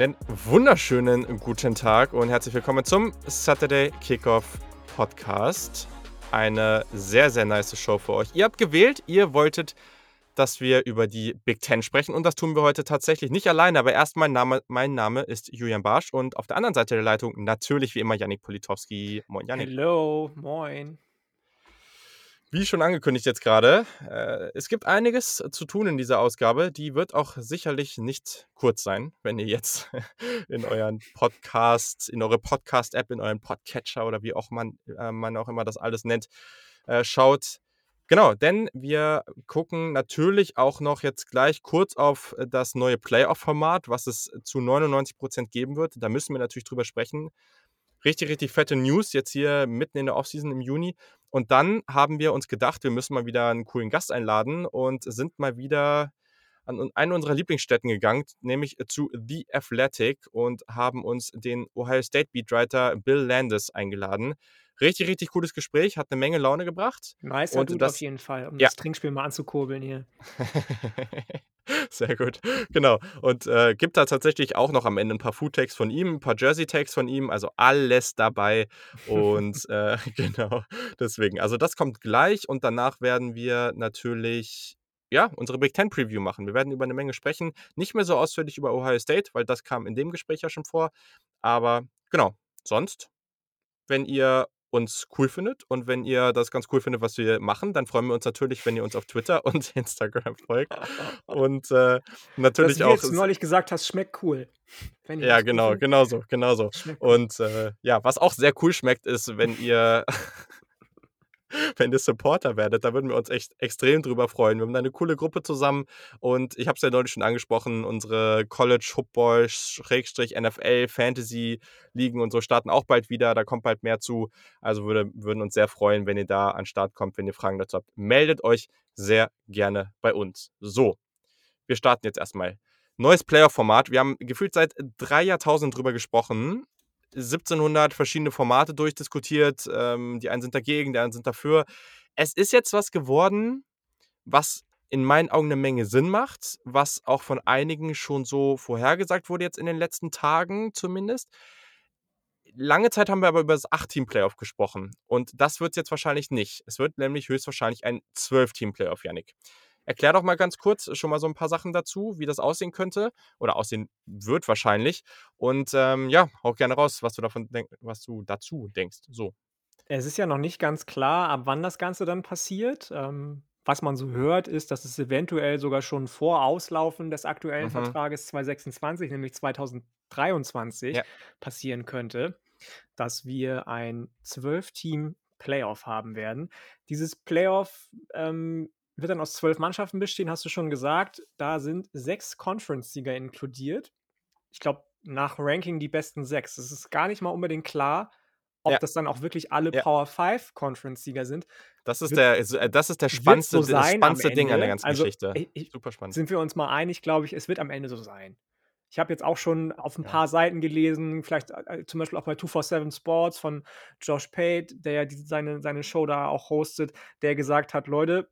Einen wunderschönen guten Tag und herzlich willkommen zum Saturday Kickoff Podcast. Eine sehr, sehr nice Show für euch. Ihr habt gewählt, ihr wolltet, dass wir über die Big Ten sprechen und das tun wir heute tatsächlich nicht alleine. Aber erstmal, Name, mein Name ist Julian Barsch und auf der anderen Seite der Leitung natürlich wie immer Yannick Politowski. Moin, Yannick. Hallo, moin. Wie schon angekündigt jetzt gerade, äh, es gibt einiges zu tun in dieser Ausgabe. Die wird auch sicherlich nicht kurz sein, wenn ihr jetzt in euren Podcast, in eure Podcast-App, in euren Podcatcher oder wie auch man, äh, man auch immer das alles nennt, äh, schaut. Genau, denn wir gucken natürlich auch noch jetzt gleich kurz auf das neue Playoff-Format, was es zu 99 Prozent geben wird. Da müssen wir natürlich drüber sprechen richtig, richtig fette News jetzt hier mitten in der Offseason im Juni. Und dann haben wir uns gedacht, wir müssen mal wieder einen coolen Gast einladen und sind mal wieder an eine unserer Lieblingsstätten gegangen, nämlich zu The Athletic und haben uns den Ohio State Beatwriter Bill Landis eingeladen. Richtig, richtig cooles Gespräch, hat eine Menge Laune gebracht. Nice, und das, auf jeden Fall, um ja. das Trinkspiel mal anzukurbeln hier. Sehr gut, genau. Und äh, gibt da tatsächlich auch noch am Ende ein paar Food-Tags von ihm, ein paar Jersey-Tags von ihm, also alles dabei. Und äh, genau, deswegen. Also das kommt gleich und danach werden wir natürlich ja, unsere Big Ten Preview machen. Wir werden über eine Menge sprechen. Nicht mehr so ausführlich über Ohio State, weil das kam in dem Gespräch ja schon vor. Aber genau, sonst, wenn ihr uns cool findet und wenn ihr das ganz cool findet, was wir machen, dann freuen wir uns natürlich, wenn ihr uns auf Twitter und Instagram folgt. Und äh, natürlich auch. Jetzt neulich gesagt hast, schmeckt cool. ja, genau, genau so, genau so. Und äh, ja, was auch sehr cool schmeckt, ist, wenn ihr wenn ihr Supporter werdet. Da würden wir uns echt extrem drüber freuen. Wir haben da eine coole Gruppe zusammen und ich habe es ja neulich schon angesprochen, unsere College Football NFL Fantasy Ligen und so starten auch bald wieder. Da kommt bald mehr zu. Also würde, würden uns sehr freuen, wenn ihr da an den Start kommt, wenn ihr Fragen dazu habt. Meldet euch sehr gerne bei uns. So, wir starten jetzt erstmal. Neues Player-Format. Wir haben gefühlt seit drei Jahrtausenden drüber gesprochen. 1700 verschiedene Formate durchdiskutiert. Ähm, die einen sind dagegen, die anderen sind dafür. Es ist jetzt was geworden, was in meinen Augen eine Menge Sinn macht, was auch von einigen schon so vorhergesagt wurde, jetzt in den letzten Tagen zumindest. Lange Zeit haben wir aber über das 8-Team-Playoff gesprochen und das wird es jetzt wahrscheinlich nicht. Es wird nämlich höchstwahrscheinlich ein 12-Team-Playoff, Yannick. Erklär doch mal ganz kurz schon mal so ein paar Sachen dazu, wie das aussehen könnte oder aussehen wird wahrscheinlich. Und ähm, ja, hau gerne raus, was du davon denk was du dazu denkst. So. Es ist ja noch nicht ganz klar, ab wann das Ganze dann passiert. Ähm, was man so hört, ist, dass es eventuell sogar schon vor Auslaufen des aktuellen mhm. Vertrages 2026, nämlich 2023, ja. passieren könnte, dass wir ein 12-Team-Playoff haben werden. Dieses Playoff ähm, wird dann aus zwölf Mannschaften bestehen, hast du schon gesagt. Da sind sechs Conference-Sieger inkludiert. Ich glaube, nach Ranking die besten sechs. Es ist gar nicht mal unbedingt klar, ob ja. das dann auch wirklich alle ja. Power 5 Conference-Sieger sind. Das ist, der, äh, das ist der spannendste, so das spannendste Ding an der ganzen also, Geschichte. Ich, Super spannend. Sind wir uns mal einig, glaube ich, es wird am Ende so sein. Ich habe jetzt auch schon auf ein ja. paar Seiten gelesen, vielleicht äh, zum Beispiel auch bei 247 Sports von Josh Pate, der ja die, seine, seine Show da auch hostet, der gesagt hat, Leute,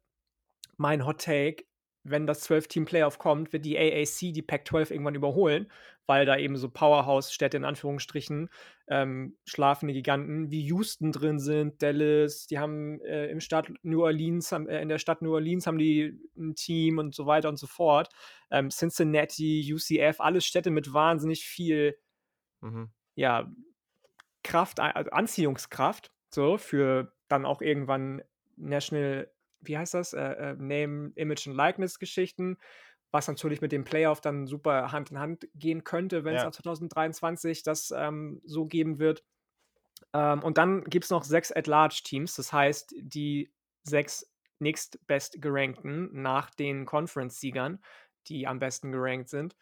mein Hot Take, wenn das 12-Team-Playoff kommt, wird die AAC die Pac-12 irgendwann überholen, weil da eben so Powerhouse-Städte in Anführungsstrichen, ähm, schlafende Giganten wie Houston drin sind, Dallas, die haben äh, im Stadt New Orleans, haben, äh, in der Stadt New Orleans haben die ein Team und so weiter und so fort. Ähm, Cincinnati, UCF, alles Städte mit wahnsinnig viel, mhm. ja, Kraft, also Anziehungskraft, so für dann auch irgendwann National wie heißt das, äh, äh, Name, Image und Likeness-Geschichten, was natürlich mit dem Playoff dann super Hand in Hand gehen könnte, wenn es ja. 2023 das ähm, so geben wird. Ähm, und dann gibt es noch sechs At-Large-Teams, das heißt, die sechs nächstbest gerankten nach den Conference-Siegern, die am besten gerankt sind.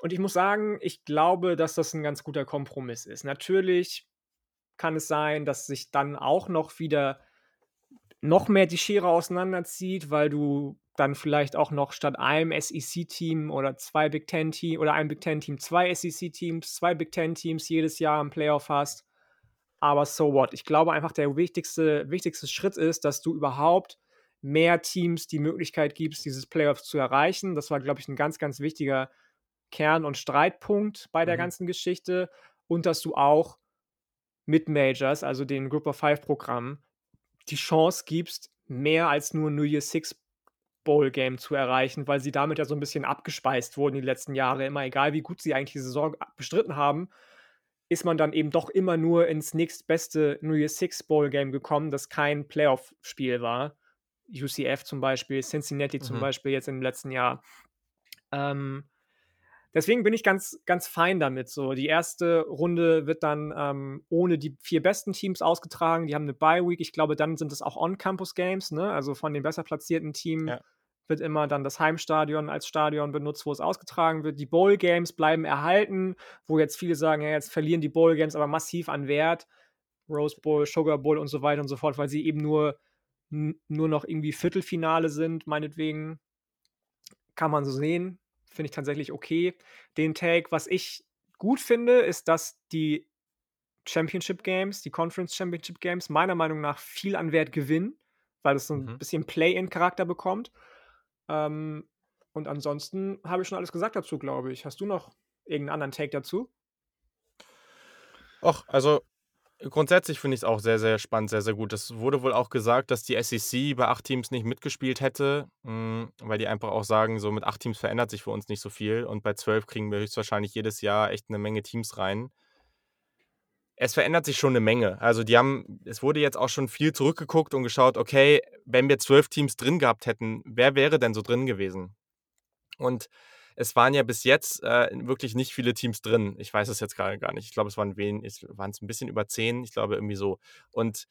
Und ich muss sagen, ich glaube, dass das ein ganz guter Kompromiss ist. Natürlich kann es sein, dass sich dann auch noch wieder noch mehr die Schere auseinanderzieht, weil du dann vielleicht auch noch statt einem SEC-Team oder zwei Big Ten-Team oder einem Big Ten-Team zwei SEC-Teams, zwei Big Ten-Teams jedes Jahr im Playoff hast. Aber so what? Ich glaube einfach, der wichtigste, wichtigste Schritt ist, dass du überhaupt mehr Teams die Möglichkeit gibst, dieses Playoff zu erreichen. Das war, glaube ich, ein ganz, ganz wichtiger Kern und Streitpunkt bei der Mhm. ganzen Geschichte und dass du auch mit Majors, also den Group of Five Programmen, die Chance gibst, mehr als nur New Year's Six Bowl Game zu erreichen, weil sie damit ja so 'n bisschen abgespeist wurden die letzten Jahre. Immer egal, wie gut sie eigentlich die Saison bestritten haben, ist man dann eben doch immer nur ins nächstbeste New Year's Six Bowl Game gekommen, das kein Playoff-Spiel war. UCF zum Beispiel, Cincinnati zum Mhm. Beispiel jetzt im letzten Jahr. Ähm, deswegen bin ich ganz ganz fein damit so. Die erste Runde wird dann, ähm, ohne die 4 besten Teams ausgetragen. Die haben 'ne Bye Week. Ich glaube, dann sind es auch On-Campus Games, ne? Also, von den besser platzierten Team Ja. wird immer dann das Heimstadion als Stadion benutzt, wo es ausgetragen wird. Die Bowl Games bleiben erhalten, wo jetzt viele sagen: „Ja, jetzt verlieren die Bowl Games aber massiv an Wert.“ Rose Bowl, Sugar Bowl und so weiter und so fort, weil sie eben nur nur noch irgendwie Viertelfinale sind, meinetwegen. Kann man so sehen, finde ich tatsächlich okay. Den Take, was ich gut finde, ist, dass die Championship Games, die Conference Championship Games meiner Meinung nach viel an Wert gewinnen, weil es so 'n Mhm. bisschen Play-in-Charakter bekommt. Ähm, und ansonsten habe ich schon alles gesagt dazu, glaube ich. Hast du noch irgend 'n anderen Take dazu? Och, also, grundsätzlich finde ich's auch sehr, sehr spannend, sehr, sehr gut. Es wurde wohl auch gesagt, dass die SEC bei 8 Teams nicht mitgespielt hätte, hm, weil die einfach auch sagen, so: „Mit 8 Teams verändert sich für uns nicht so viel und bei 12 kriegen wir höchstwahrscheinlich jedes Jahr echt 'ne Menge Teams rein.“ Es verändert sich schon 'ne Menge. Also, die haben es wurde jetzt auch schon viel zurückgeguckt und geschaut: „Okay, wenn wir 12 Teams drin gehabt hätten, wer wäre denn so drin gewesen?“ Und es waren ja bis jetzt, äh, wirklich nicht viele Teams drin. Ich weiß es jetzt grade gar nicht. Ich glaube, es waren wen es waren's 'n bisschen über 10, ich glaube irgendwie so. Und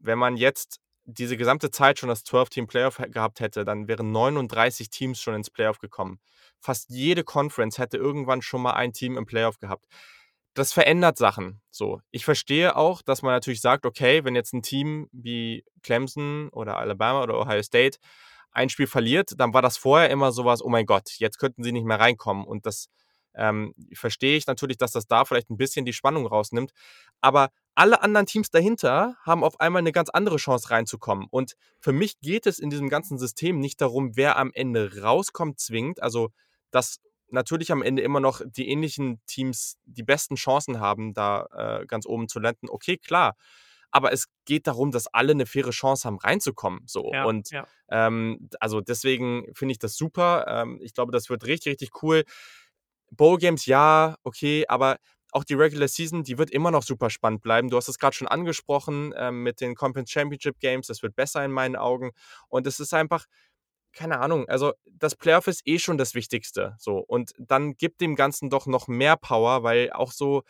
wenn man jetzt diese gesamte Zeit schon das Twelve-Team-Playoff hä gehabt hätte, dann wären 39 Teams schon ins Playoff gekommen. Fast jede Conference hätte irgendwann schon mal ein Team im Playoff gehabt. Das verändert Sachen, so. Ich verstehe auch, dass man natürlich sagt: „Okay, wenn jetzt 'n Team wie Clemson oder Alabama oder Ohio State ein Spiel verliert, dann war das vorher immer so was: ‚Oh mein Gott, jetzt könnten sie nicht mehr reinkommen.‘“ Und das, ähm, verstehe ich natürlich, dass das da vielleicht 'n bisschen die Spannung rausnimmt. Aber alle anderen Teams dahinter haben auf einmal 'ne ganz andere Chance reinzukommen. Und für mich geht es in diesem ganzen System nicht darum, wer am Ende rauskommt zwingend. Also, dass natürlich am Ende immer noch die ähnlichen Teams die besten Chancen haben, da, äh, ganz oben zu landen. Okay, klar. Aber es geht darum, dass alle 'ne faire Chance haben, reinzukommen, so. Ja, Und, ja. ähm, also, deswegen finde ich das super. Ähm, ich glaube, das wird richtig, richtig cool. Bowl Games, ja, okay, aber auch die Regular Season, die wird immer noch super spannend bleiben. Du hast es grad schon angesprochen, ähm, mit den Conference Championship Games. Das wird besser in meinen Augen. Und es ist einfach keine Ahnung, also, das Playoff ist eh schon das Wichtigste, so. Und dann gib dem Ganzen doch noch mehr Power, weil auch so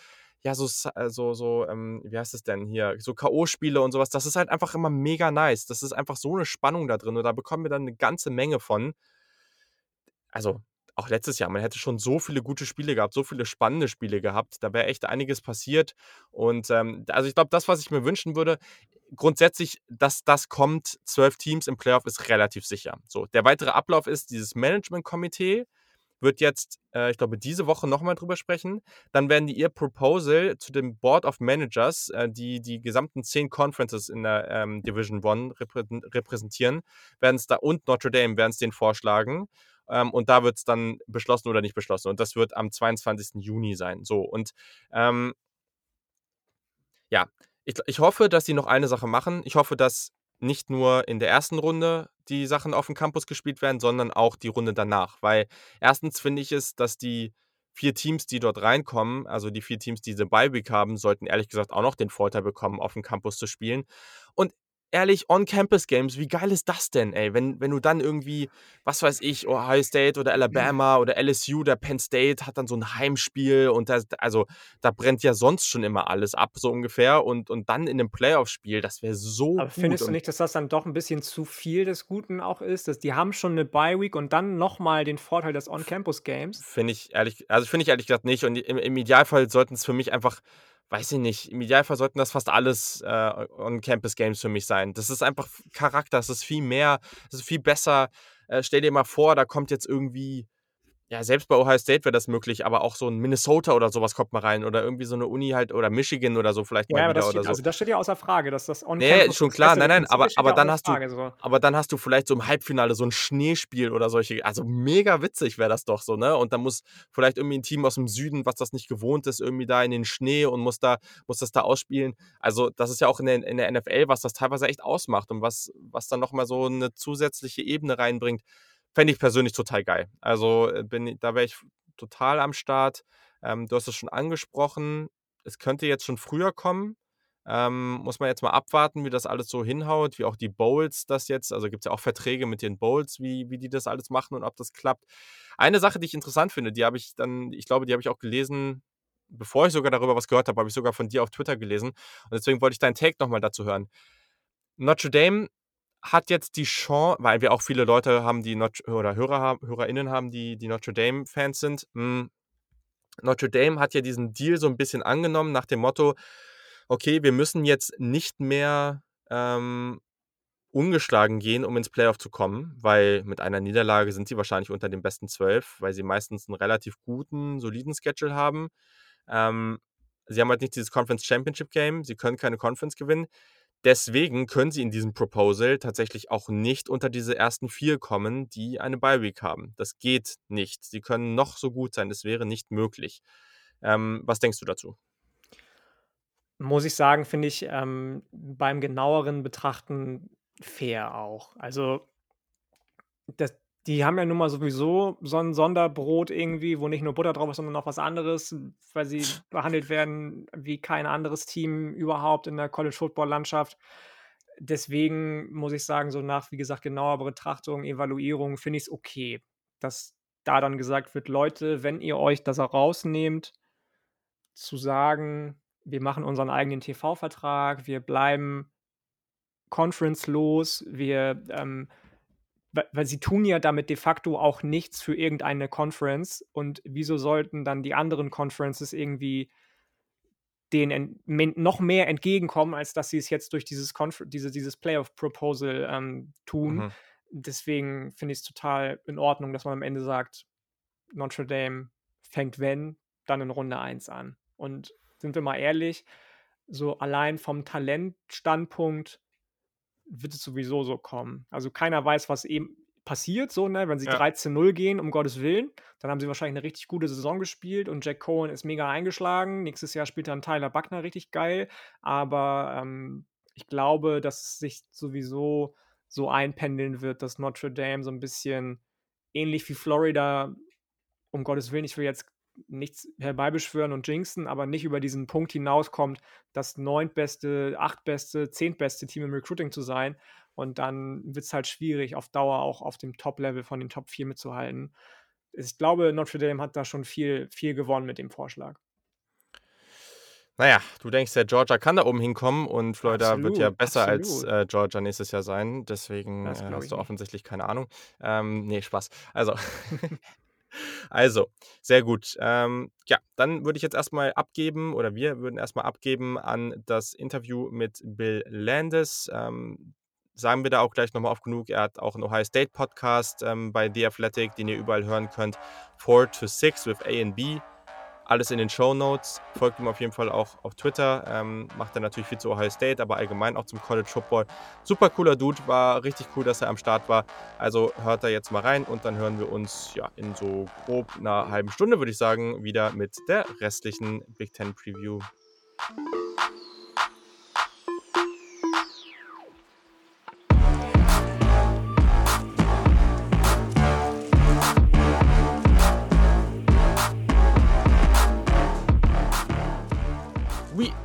ja, so äh, so so, ähm, wie heißt es denn hier, so K.O.-Spiele und so was, das ist halt einfach immer mega nice. Das ist einfach so 'ne Spannung da drin und da bekommen wir dann 'ne ganze Menge von. Also, auch letztes Jahr, man hätte schon so viele gute Spiele gehabt, so viele spannende Spiele gehabt. Da wäre echt einiges passiert. Und, ähm, also, ich glaube, das, was ich mir wünschen würde grundsätzlich, dass das kommt, 12 Teams im Playoff, ist relativ sicher. So, der weitere Ablauf ist, dieses Management-Komitee wird jetzt, äh, ich glaube, diese Woche noch mal drüber sprechen. Dann werden die ihr Proposal zu dem Board of Managers, äh, die die gesamten 10 Conferences in der, ähm, Division One reprä repräsentieren, werden's da und Notre Dame werden's denen vorschlagen. Ähm, und da wird's dann beschlossen oder nicht beschlossen. Und das wird am 22. Juni sein. So, und, ähm ja, ich ich hoffe, dass sie noch eine Sache machen. Ich hoffe, dass nicht nur in der 1. Runde die Sachen aufm Campus gespielt werden, sondern auch die Runde danach. Weil 1. finde ich es, dass die 4 Teams, die dort reinkommen, also, die 4 Teams, die diese Bye Week haben, sollten ehrlich gesagt auch noch den Vorteil bekommen, aufm Campus zu spielen. Und ehrlich, On-Campus-Games, wie geil ist das denn, ey? Wenn wenn du dann irgendwie, was weiß ich, Ohio State oder Alabama oder LSU oder Penn State hat dann so 'n Heimspiel und das also, da brennt ja sonst schon immer alles ab, so ungefähr. Und und dann in 'nem Playoff-Spiel, das wäre so Aber findest du nicht, dass das dann doch 'n bisschen zu viel des Guten auch ist? Dass die haben schon 'ne Bye Week und dann noch mal den Vorteil des On-Campus-Games? Finde ich ehrlich also, finde ich ehrlich gesagt nicht. Und im im Idealfall sollten's für mich einfach weiß ich nicht, im Idealfall sollten das fast alles, äh, On-Campus-Games für mich sein. Das ist einfach Charakter, das ist viel mehr das ist viel besser. Äh, stell dir mal vor, da kommt jetzt irgendwie ja, selbst bei Ohio State wäre das möglich, aber auch so ein Minnesota oder sowas kommt mal rein oder irgendwie so eine Uni halt oder Michigan oder so vielleicht Ja, mal aber wieder das oder steht so. also, das steht ja außer Frage, dass das Ne, On-Campus schon klar. Nein, nein, aber steht aber dann hast du Frage so. aber dann hast du vielleicht so im Halbfinale so 'n Schneespiel oder solche also, mega witzig wäre das doch so, ne? Und dann muss vielleicht irgendwie 'n Team aus'm Süden, was das nicht gewohnt ist, irgendwie da in den Schnee und muss da muss das da ausspielen. Also, das ist ja auch in der in der NFL, was das teilweise echt ausmacht und was was dann noch mal so 'ne zusätzliche Ebene reinbringt. Fände ich persönlich total geil. Also, äh, bin da wäre ich total am Start. Ähm, du hast es schon angesprochen, es könnte jetzt schon früher kommen. Ähm, muss man jetzt mal abwarten, wie das alles so hinhaut, wie auch die Bowls das jetzt also, gibt's ja auch Verträge mit den Bowls, wie wie die das alles machen und ob das klappt. Eine Sache, die ich interessant finde, die habe ich dann ich glaube, die habe ich auch gelesen, bevor ich sogar darüber was gehört habe, habe ich sogar von dir auf Twitter gelesen und deswegen wollte ich deinen Take noch mal dazu hören. Notre Dame hat jetzt die Chan weil wir auch viele Leute haben, die Notr oder Hörer HörerInnen haben, die die Notre Dame Fans sind. Hm, Notre Dame hat ja diesen Deal so 'n bisschen angenommen nach dem Motto: „Okay, wir müssen jetzt nicht mehr, ähm, ungeschlagen gehen, um ins Playoff zu kommen“, weil mit einer Niederlage sind sie wahrscheinlich unter den besten 12, weil sie meistens 'n relativ guten, soliden Schedule haben. Ähm, sie haben halt nicht dieses Conference Championship Game, sie können keine Conference gewinnen. Deswegen können sie in diesem Proposal tatsächlich auch nicht unter diese ersten 4 kommen, die eine Bye Week haben. Das geht nicht. Sie können noch so gut sein, es wäre nicht möglich. Ähm, was denkst du dazu? Muss ich sagen, finde ich, ähm, beim genaueren Betrachten fair auch. Also das die haben ja nun mal sowieso so 'n Sonderbrot irgendwie, wo nicht nur Butter drauf ist, sondern noch was anderes, weil sie behandelt werden wie kein anderes Team überhaupt in der College-Football-Landschaft. Deswegen muss ich sagen, so nach, wie gesagt, genauer Betrachtung, Evaluierung finde ich's okay, dass da dann gesagt wird: „Leute, wenn ihr euch das rausnehmt, zu sagen: ‚Wir machen unseren eigenen TV-Vertrag, wir bleiben Conference-los, wir, ähm‘“ wa weil sie tun ja damit de facto auch nichts für irgendeine Conference und wieso sollten dann die anderen Conferences irgendwie denen noch mehr entgegenkommen, als dass sie's jetzt durch dieses diese dieses Playoff-Proposal, ähm, tun. Mhm. Deswegen finde ich's total in Ordnung, dass man am Ende sagt: „Notre Dame fängt, wenn, dann in Runde 1 an.“ Und sind wir mal ehrlich, so allein vom Talentstandpunkt wird es sowieso so kommen. Also, keiner weiß, was eben passiert so, ne? Wenn sie Ja. 3 zu 0 gehen, um Gottes Willen, dann haben sie wahrscheinlich 'ne richtig gute Saison gespielt und Jack Cohen ist mega eingeschlagen. Nächstes Jahr spielt dann Tyler Buchner richtig geil. Aber, ähm, ich glaube, dass es sich sowieso so einpendeln wird, dass Notre Dame so 'n bisschen ähnlich wie Florida um Gottes Willen, ich will jetzt nichts herbeibeschwören und jinxen, aber nicht über diesen Punkt hinauskommt, das neuntbeste, achtbeste, zehntbeste Team im Recruiting zu sein. Und dann wird's halt schwierig, auf Dauer auch auf dem Top-Level von den Top 4 mitzuhalten. Ich glaube, Notre Dame hat da schon viel viel gewonnen mit dem Vorschlag. Na ja, du denkst ja, Georgia kann da oben hinkommen und Florida wird ja Absolut, besser als, absolut. äh, Georgia nächstes Jahr sein. Deswegen, äh, hast du nicht. offensichtlich keine Ahnung. Ähm, ne, Spaß. Also also, sehr gut. Ähm, ja, dann würde ich jetzt erst mal abgeben oder wir würden erst mal abgeben an das Interview mit Bill Landis. Ähm, sagen wir da auch gleich noch mal oft genug, er hat auch 'n Ohio State Podcast, ähm, bei The Athletic, den ihr überall hören könnt. „4 to 6 with A and B“. Alles in den Shownotes. Folgt ihm auf jeden Fall auch auf Twitter. Ähm, macht er natürlich viel zu Ohio State, aber allgemein auch zum College Football. Super cooler Dude, war richtig cool, dass er am Start war. Also, hört da jetzt mal rein und dann hören wir uns, ja, in so grob 'ner halben Stunde, würde ich sagen, wieder mit der restlichen Big Ten Preview.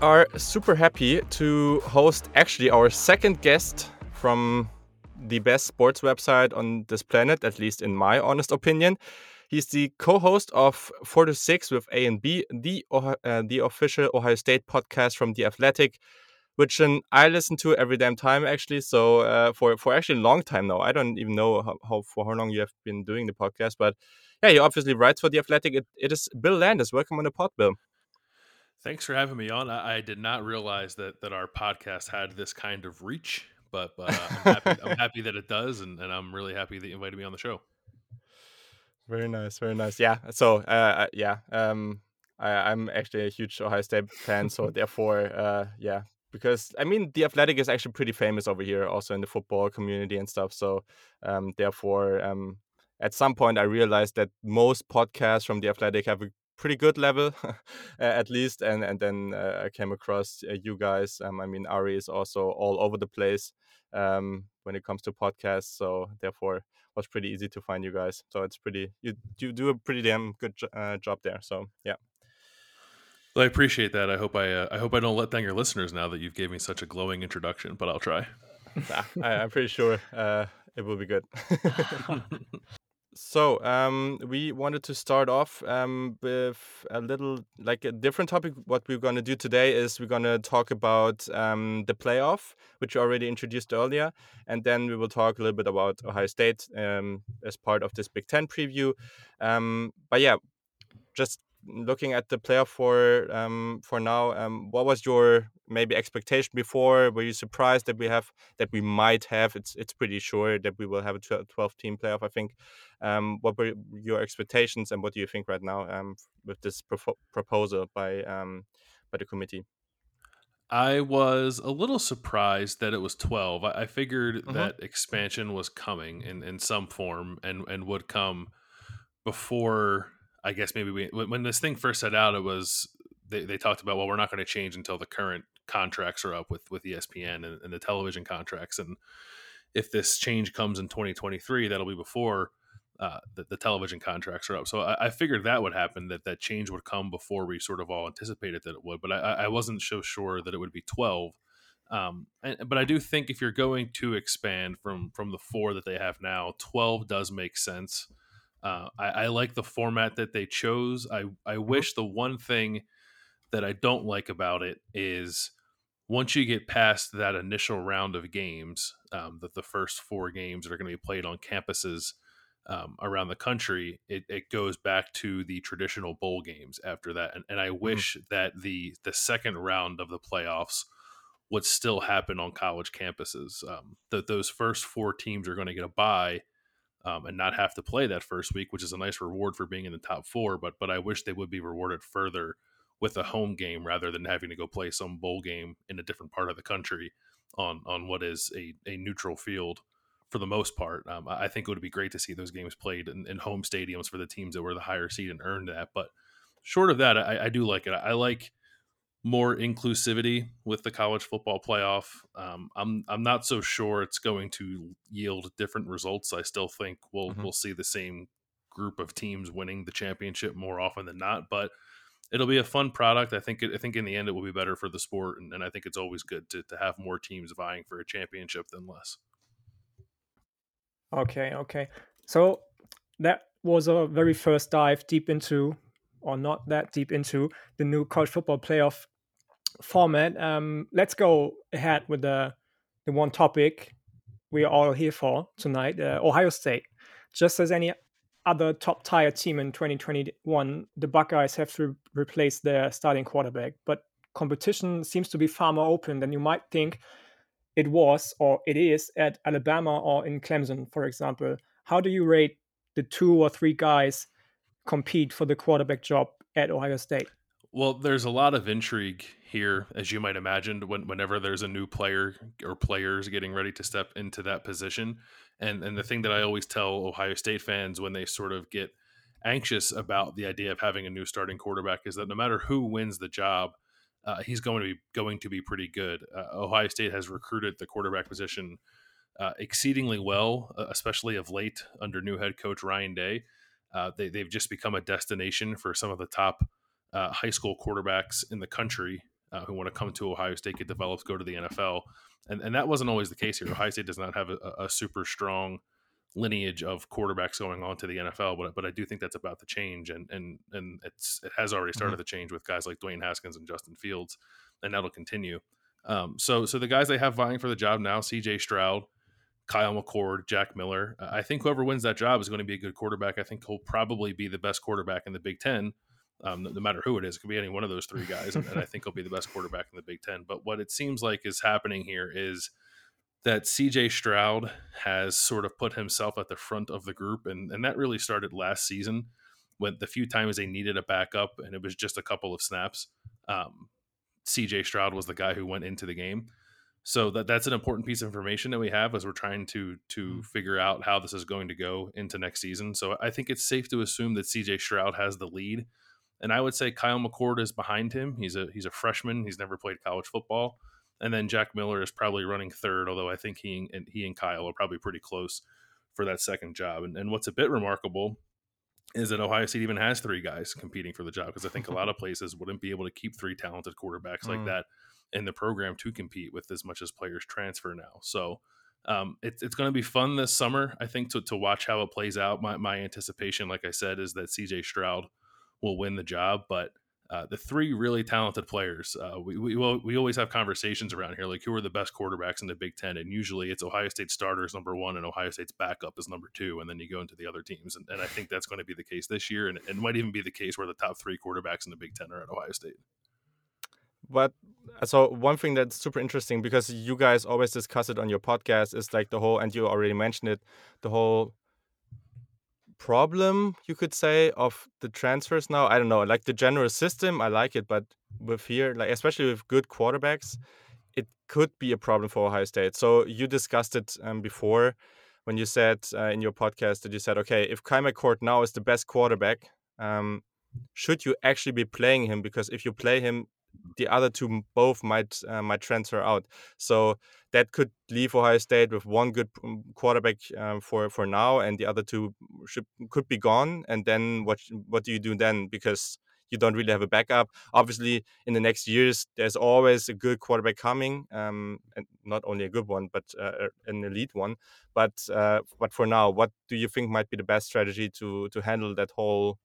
Are super happy to host actually our second guest from the best sports website on this planet, at least in my honest opinion. He's the co-host of 4 to 6 with A and B, the uh, the official Ohio State podcast from The Athletic, which um, I listen to every damn time actually. So, uh, for for actually a long time now. I don't even know how how for how long you have been doing the podcast, but yeah, he obviously writes for The Athletic. It it is Bill Landis. Welcome on the pod, Bill. Thanks for having me on. I, I did not realize that that our podcast had this kind of reach, but but uh, I'm happy. I'm happy that it does, and, and I'm really happy that you invited me on the show. Very nice, very nice. Yeah. So, uh, yeah, um, I, I'm actually a huge Ohio State fan, so therefore, uh, yeah, because I mean the Athletic is actually pretty famous over here, also in the football community and stuff. So, um, therefore, um, at some point, I realized that most podcasts from the Athletic have a pretty good level, at least, and and then uh, I came across uh, you guys. Um, I mean, Ari is also all over the place um, when it comes to podcasts, so therefore, it was pretty easy to find you guys. So it's pretty you you do a pretty damn good uh, job there. So yeah. Well, I appreciate that. I hope I uh, I hope I don't let down your listeners now that you've gave me such a glowing introduction, but I'll try. I, am pretty sure uh, it will be good. so um, we wanted to start off um, with a little like a different topic. What we're going to do today is we're going to talk about um, the playoff, which you already introduced earlier, and then we will talk a little bit about Ohio State um, as part of this Big Ten preview. Um, but yeah, just looking at the playoff for um, for now, um, what was your maybe expectation before? Were you surprised that we have that we might have? It's it's pretty sure that we will have a twelve team playoff. I think. Um, what were your expectations, and what do you think right now um, with this pro proposal by um, by the committee? I was a little surprised that it was 12. I, I figured mm -hmm. that expansion was coming in, in some form and, and would come before I guess maybe we when this thing first set out, it was they, they talked about well, we're not going to change until the current contracts are up with with ESPN and, and the television contracts, and if this change comes in 2023, that'll be before uh, the, the, television contracts are up. So I, I, figured that would happen, that that change would come before we sort of all anticipated that it would. But I, I wasn't so sure that it would be 12. Um, and, but I do think if you're going to expand from from the four that they have now, 12 does make sense. Uh, I, I, like the format that they chose. I, I mm-hmm. wish the one thing that I don't like about it is once you get past that initial round of games, um, that the first four games that are going to be played on campuses um, around the country, it, it, goes back to the traditional bowl games after that. And, and I mm-hmm. wish mm-hmm. that the the second round of the playoffs would still happen on college campuses. Um, that those first four teams are going to get a bye um, and not have to play that first week, which is a nice reward for being in the top four. But but I wish they would be rewarded further with a home game rather than having to go play some bowl game in a different part of the country on on what is a, a neutral field for the most part. Um, I think it would be great to see those games played in, in, home stadiums for the teams that were the higher seed and earned that. But short of that, I, I do like it. I like more inclusivity with the college football playoff. Um, I'm I'm not so sure it's going to yield different results. I still think we'll mm-hmm. we'll see the same group of teams winning the championship more often than not. But it'll be a fun product. I think it, I think in the end it will be better for the sport, and, and I think it's always good to to have more teams vying for a championship than less. Okay, okay. So that was a very first dive deep into or not that deep into the new college football playoff format. Um, let's go ahead with the the one topic we are all here for tonight: uh, Ohio State. Just as any other top tier team in 2021, the Buckeyes have to replace their starting quarterback, but competition seems to be far more open than you might think it was or it is at Alabama or in Clemson, for example. How do you rate the two or three guys compete for the quarterback job at Ohio State? Well, there's a lot of intrigue here, as you might imagine, when, whenever there's a new player or players getting ready to step into that position. And and the thing that I always tell Ohio State fans when they sort of get anxious about the idea of having a new starting quarterback is that no matter who wins the job, uh, he's going to be going to be pretty good. Uh, Ohio State has recruited the quarterback position uh, exceedingly well, uh, especially of late under new head coach Ryan Day. Uh, they, they've just become a destination for some of the top uh, high school quarterbacks in the country uh, who want to come to Ohio State, get developed, go to the NFL. And, and that wasn't always the case here. Ohio State does not have a, a super strong lineage of quarterbacks going on to the NFL, but but I do think that's about to change, and and and it's it has already started mm-hmm. to change with guys like Dwayne Haskins and Justin Fields, and that'll continue. Um, so so the guys they have vying for the job now: C.J. Stroud, Kyle McCord, Jack Miller. I think whoever wins that job is going to be a good quarterback. I think he'll probably be the best quarterback in the Big Ten, um, no, no, matter who it is. It could be any one of those three guys, and, and I think he'll be the best quarterback in the Big Ten. But what it seems like is happening here is that CJ Stroud has sort of put himself at the front of the group, and and that really started last season when the few times they needed a backup and it was just a couple of snaps. Um, CJ Stroud was the guy who went into the game. So that that's an important piece of information that we have as we're trying to to mm. figure out how this is going to go into next season. So I think it's safe to assume that CJ Stroud has the lead. And I would say Kyle McCord is behind him. He's a he's a freshman. He's never played college football. And then Jack Miller is probably running third, although I think he and he and Kyle are probably pretty close for that second job. And, and what's a bit remarkable is that Ohio State even has three guys competing for the job because I think a lot of places wouldn't be able to keep three talented quarterbacks mm. like that in the program to compete with as much as players transfer now. So um, it, it's going to be fun this summer, I think, to, to watch how it plays out. My, my anticipation, like I said, is that CJ Stroud will win the job, but uh, the three really talented players. Uh, we, we we always have conversations around here, like who are the best quarterbacks in the Big Ten, and usually it's Ohio State starters number one, and Ohio State's backup is number two, and then you go into the other teams, and, and I think that's going to be the case this year, and it might even be the case where the top three quarterbacks in the Big Ten are at Ohio State. But so one thing that's super interesting because you guys always discuss it on your podcast is like the whole, and you already mentioned it, the whole problem you could say of the transfers now. I don't know like the general system i like it but with here like especially with good quarterbacks it could be a problem for ohio state. So you discussed it um, before when you said uh, in your podcast that you said okay if Kyle McCord now is the best quarterback um, should you actually be playing him? Because if you play him the other two both might uh, might transfer out. So that could leave Ohio State with one good um, quarterback um, for for now, and the other two should could be gone. And then what what do you do then? Because you don't really have a backup. Obviously, in the next years, there's always a good quarterback coming, um, and not only a good one, but uh, an elite one. But uh, but for now, what do you think might be the best strategy to to handle that whole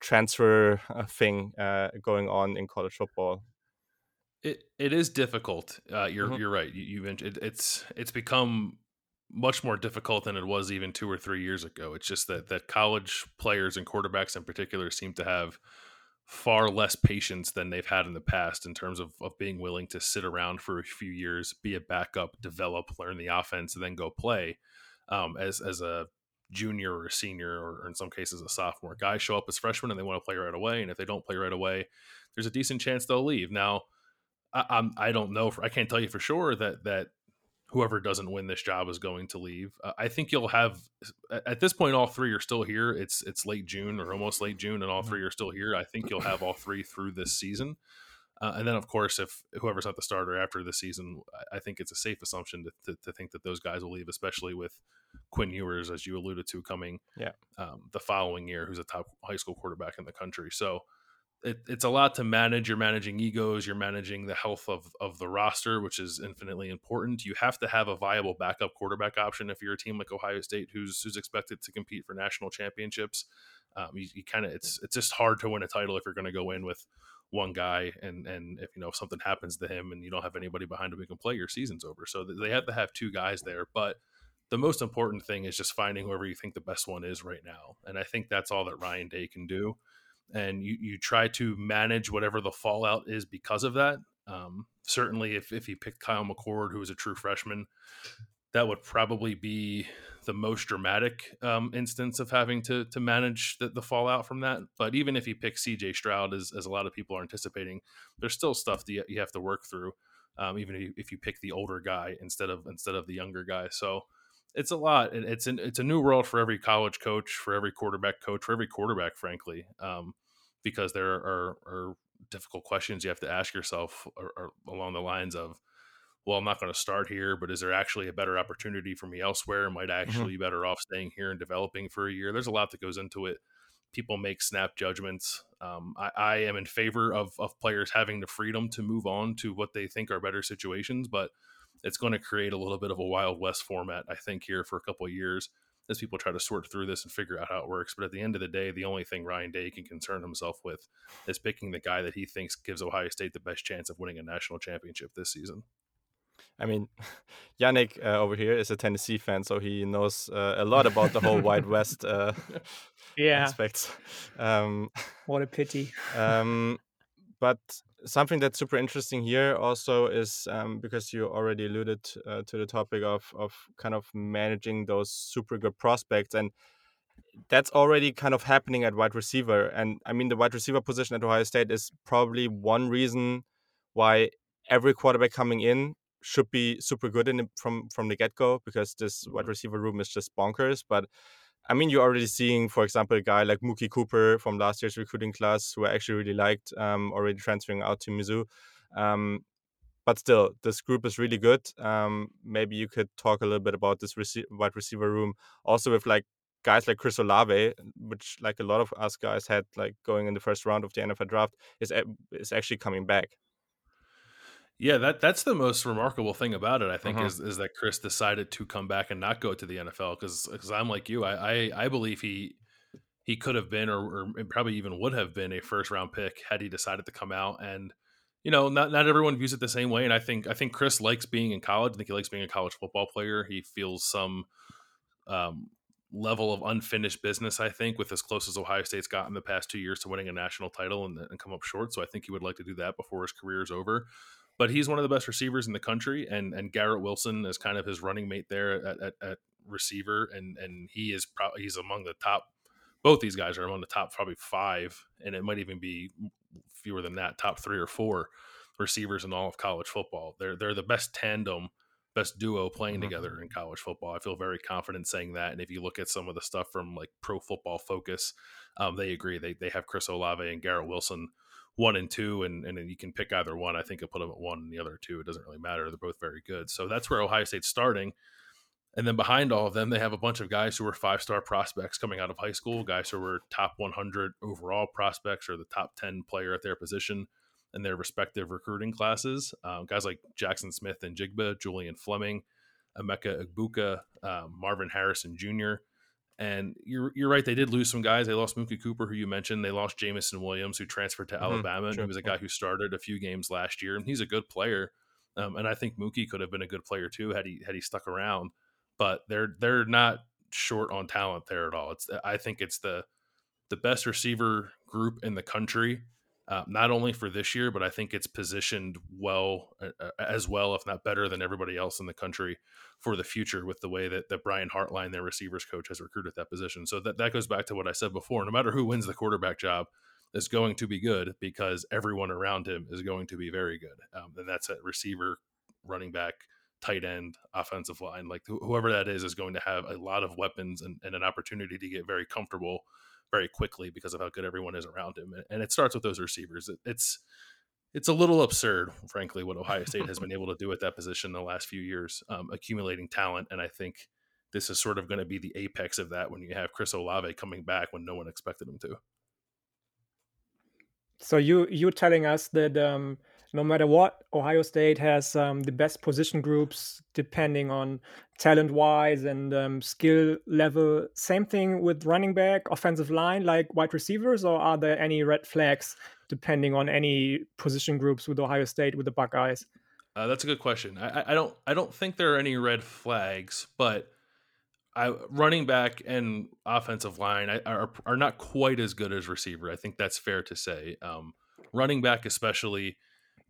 transfer uh, thing uh, going on in college football? It it is difficult. Uh, you're mm-hmm. you're right. You, mentioned it, it's it's become much more difficult than it was even two or three years ago. It's just that that college players and quarterbacks in particular seem to have far less patience than they've had in the past in terms of, of being willing to sit around for a few years, be a backup, develop, learn the offense, and then go play. Um, as as a junior or a senior, or, or in some cases a sophomore, guys show up as freshmen and they want to play right away, and if they don't play right away, there's a decent chance they'll leave. Now I, I'm I don't know. For, I can't tell you for sure that that whoever doesn't win this job is going to leave. Uh, I think you'll have at this point all three are still here. It's it's late June or almost late June, and all mm-hmm. three are still here. I think you'll have all three through this season. Uh, and then, of course, if whoever's not the starter after the season, I think it's a safe assumption to, to, to, think that those guys will leave, especially with Quinn Ewers, as you alluded to, coming yeah. um, the following year, who's a top high school quarterback in the country. So it, it's a lot to manage. You're managing egos. You're managing the health of, of the roster, which is infinitely important. You have to have a viable backup quarterback option if you're a team like Ohio State, who's who's expected to compete for national championships. Um, you, you kind of it's it's just hard to win a title if you're going to go in with one guy and and if you know if something happens to him and you don't have anybody behind him who can play, your season's over. So they have to have two guys there, but the most important thing is just finding whoever you think the best one is right now. And I think that's all that Ryan Day can do and you, you try to manage whatever the fallout is because of that. Um, certainly, if, if he picked Kyle McCord, who was a true freshman, that would probably be the most dramatic um, instance of having to to manage the, the, fallout from that. But even if he picks CJ Stroud, as, as a lot of people are anticipating, there's still stuff that you have to work through. Um, even if you, if you pick the older guy instead of instead of the younger guy, so it's a lot. It's an it's a new world for every college coach, for every quarterback coach, for every quarterback, frankly, um, because there are, are, difficult questions you have to ask yourself or, or along the lines of, well, I'm not going to start here, but is there actually a better opportunity for me elsewhere? Might I mm-hmm. actually mm-hmm. be better off staying here and developing for a year? There's a lot that goes into it. People make snap judgments. Um, I, I, am in favor of, of players having the freedom to move on to what they think are better situations, but it's going to create a little bit of a Wild West format, I think, here for a couple of years as people try to sort through this and figure out how it works. But at the end of the day, the only thing Ryan Day can concern himself with is picking the guy that he thinks gives Ohio State the best chance of winning a national championship this season. I mean, Yannick uh, over here is a Tennessee fan, so he knows uh, a lot about the whole Wild West uh, yeah. aspects. Um, what a pity. um, but something that's super interesting here also is um, because you already alluded uh, to the topic of of kind of managing those super good prospects and that's already kind of happening at wide receiver and i mean the wide receiver position at ohio state is probably one reason why every quarterback coming in should be super good in from from the get-go because this wide mm-hmm. receiver room is just bonkers but I mean, you're already seeing, for example, a guy like Mookie Cooper from last year's recruiting class, who I actually really liked, um, already transferring out to Mizzou. Um, but still, this group is really good. Um, maybe you could talk a little bit about this rec- wide receiver room, also with like guys like Chris Olave, which like a lot of us guys had like going in the first round of the NFL draft, is is actually coming back. Yeah, that that's the most remarkable thing about it. I think uh-huh. is is that Chris decided to come back and not go to the NFL because because I'm like you. I, I, I believe he he could have been or, or probably even would have been a first round pick had he decided to come out and you know not not everyone views it the same way and I think I think Chris likes being in college. I think he likes being a college football player. He feels some um, level of unfinished business. I think with as close as Ohio State's got in the past two years to winning a national title and, and come up short. So I think he would like to do that before his career is over but he's one of the best receivers in the country, and and Garrett Wilson is kind of his running mate there at, at, at receiver, and and he is probably he's among the top. Both these guys are among the top probably five, and it might even be fewer than that, top three or four receivers in all of college football. They're they're the best tandem, best duo playing mm-hmm. together in college football. I feel very confident saying that. And if you look at some of the stuff from like Pro Football Focus, um, they agree. They they have Chris Olave and Garrett Wilson one and two, and and you can pick either one. I think I'll put them at one and the other two. It doesn't really matter. They're both very good. So that's where Ohio State's starting. And then behind all of them, they have a bunch of guys who were five star prospects coming out of high school, guys who were top 100 overall prospects or the top 10 player at their position in their respective recruiting classes. Um, guys like Jackson Smith and Jigba, Julian Fleming, Emeka Egbuka, um, Marvin Harrison Jr. And you're you're right. They did lose some guys. They lost Mookie Cooper, who you mentioned. They lost Jamison Williams, who transferred to mm-hmm, Alabama. And he was a guy who started a few games last year, and he's a good player. Um, and I think Mookie could have been a good player too had he had he stuck around. But they're they're not short on talent there at all. It's I think it's the the best receiver group in the country uh, not only for this year, but I think it's positioned well uh, uh, as well, if not better than everybody else in the country for the future with the way that, that Brian Hartline, their receivers coach, has recruited that position. So that, that goes back to what I said before. No matter who wins the quarterback job, is going to be good because everyone around him is going to be very good. Um, and that's at receiver, running back, tight end, offensive line. Like wh- whoever that is, is going to have a lot of weapons and, and an opportunity to get very comfortable very quickly because of how good everyone is around him. And it starts with those receivers. It's it's a little absurd, frankly, what Ohio State has been able to do at that position in the last few years, um, accumulating talent. And I think this is sort of going to be the apex of that when you have Chris Olave coming back when no one expected him to. So you you telling us that um, no matter what, Ohio State has um, the best position groups depending on talent wise and um, skill level. Same thing with running back, offensive line, like wide receivers, or are there any red flags depending on any position groups with Ohio State with the Buckeyes? Uh, that's a good question. I, I, don't I don't think there are any red flags, but I, running back and offensive line are are not quite as good as receiver. I think that's fair to say. Um, running back, especially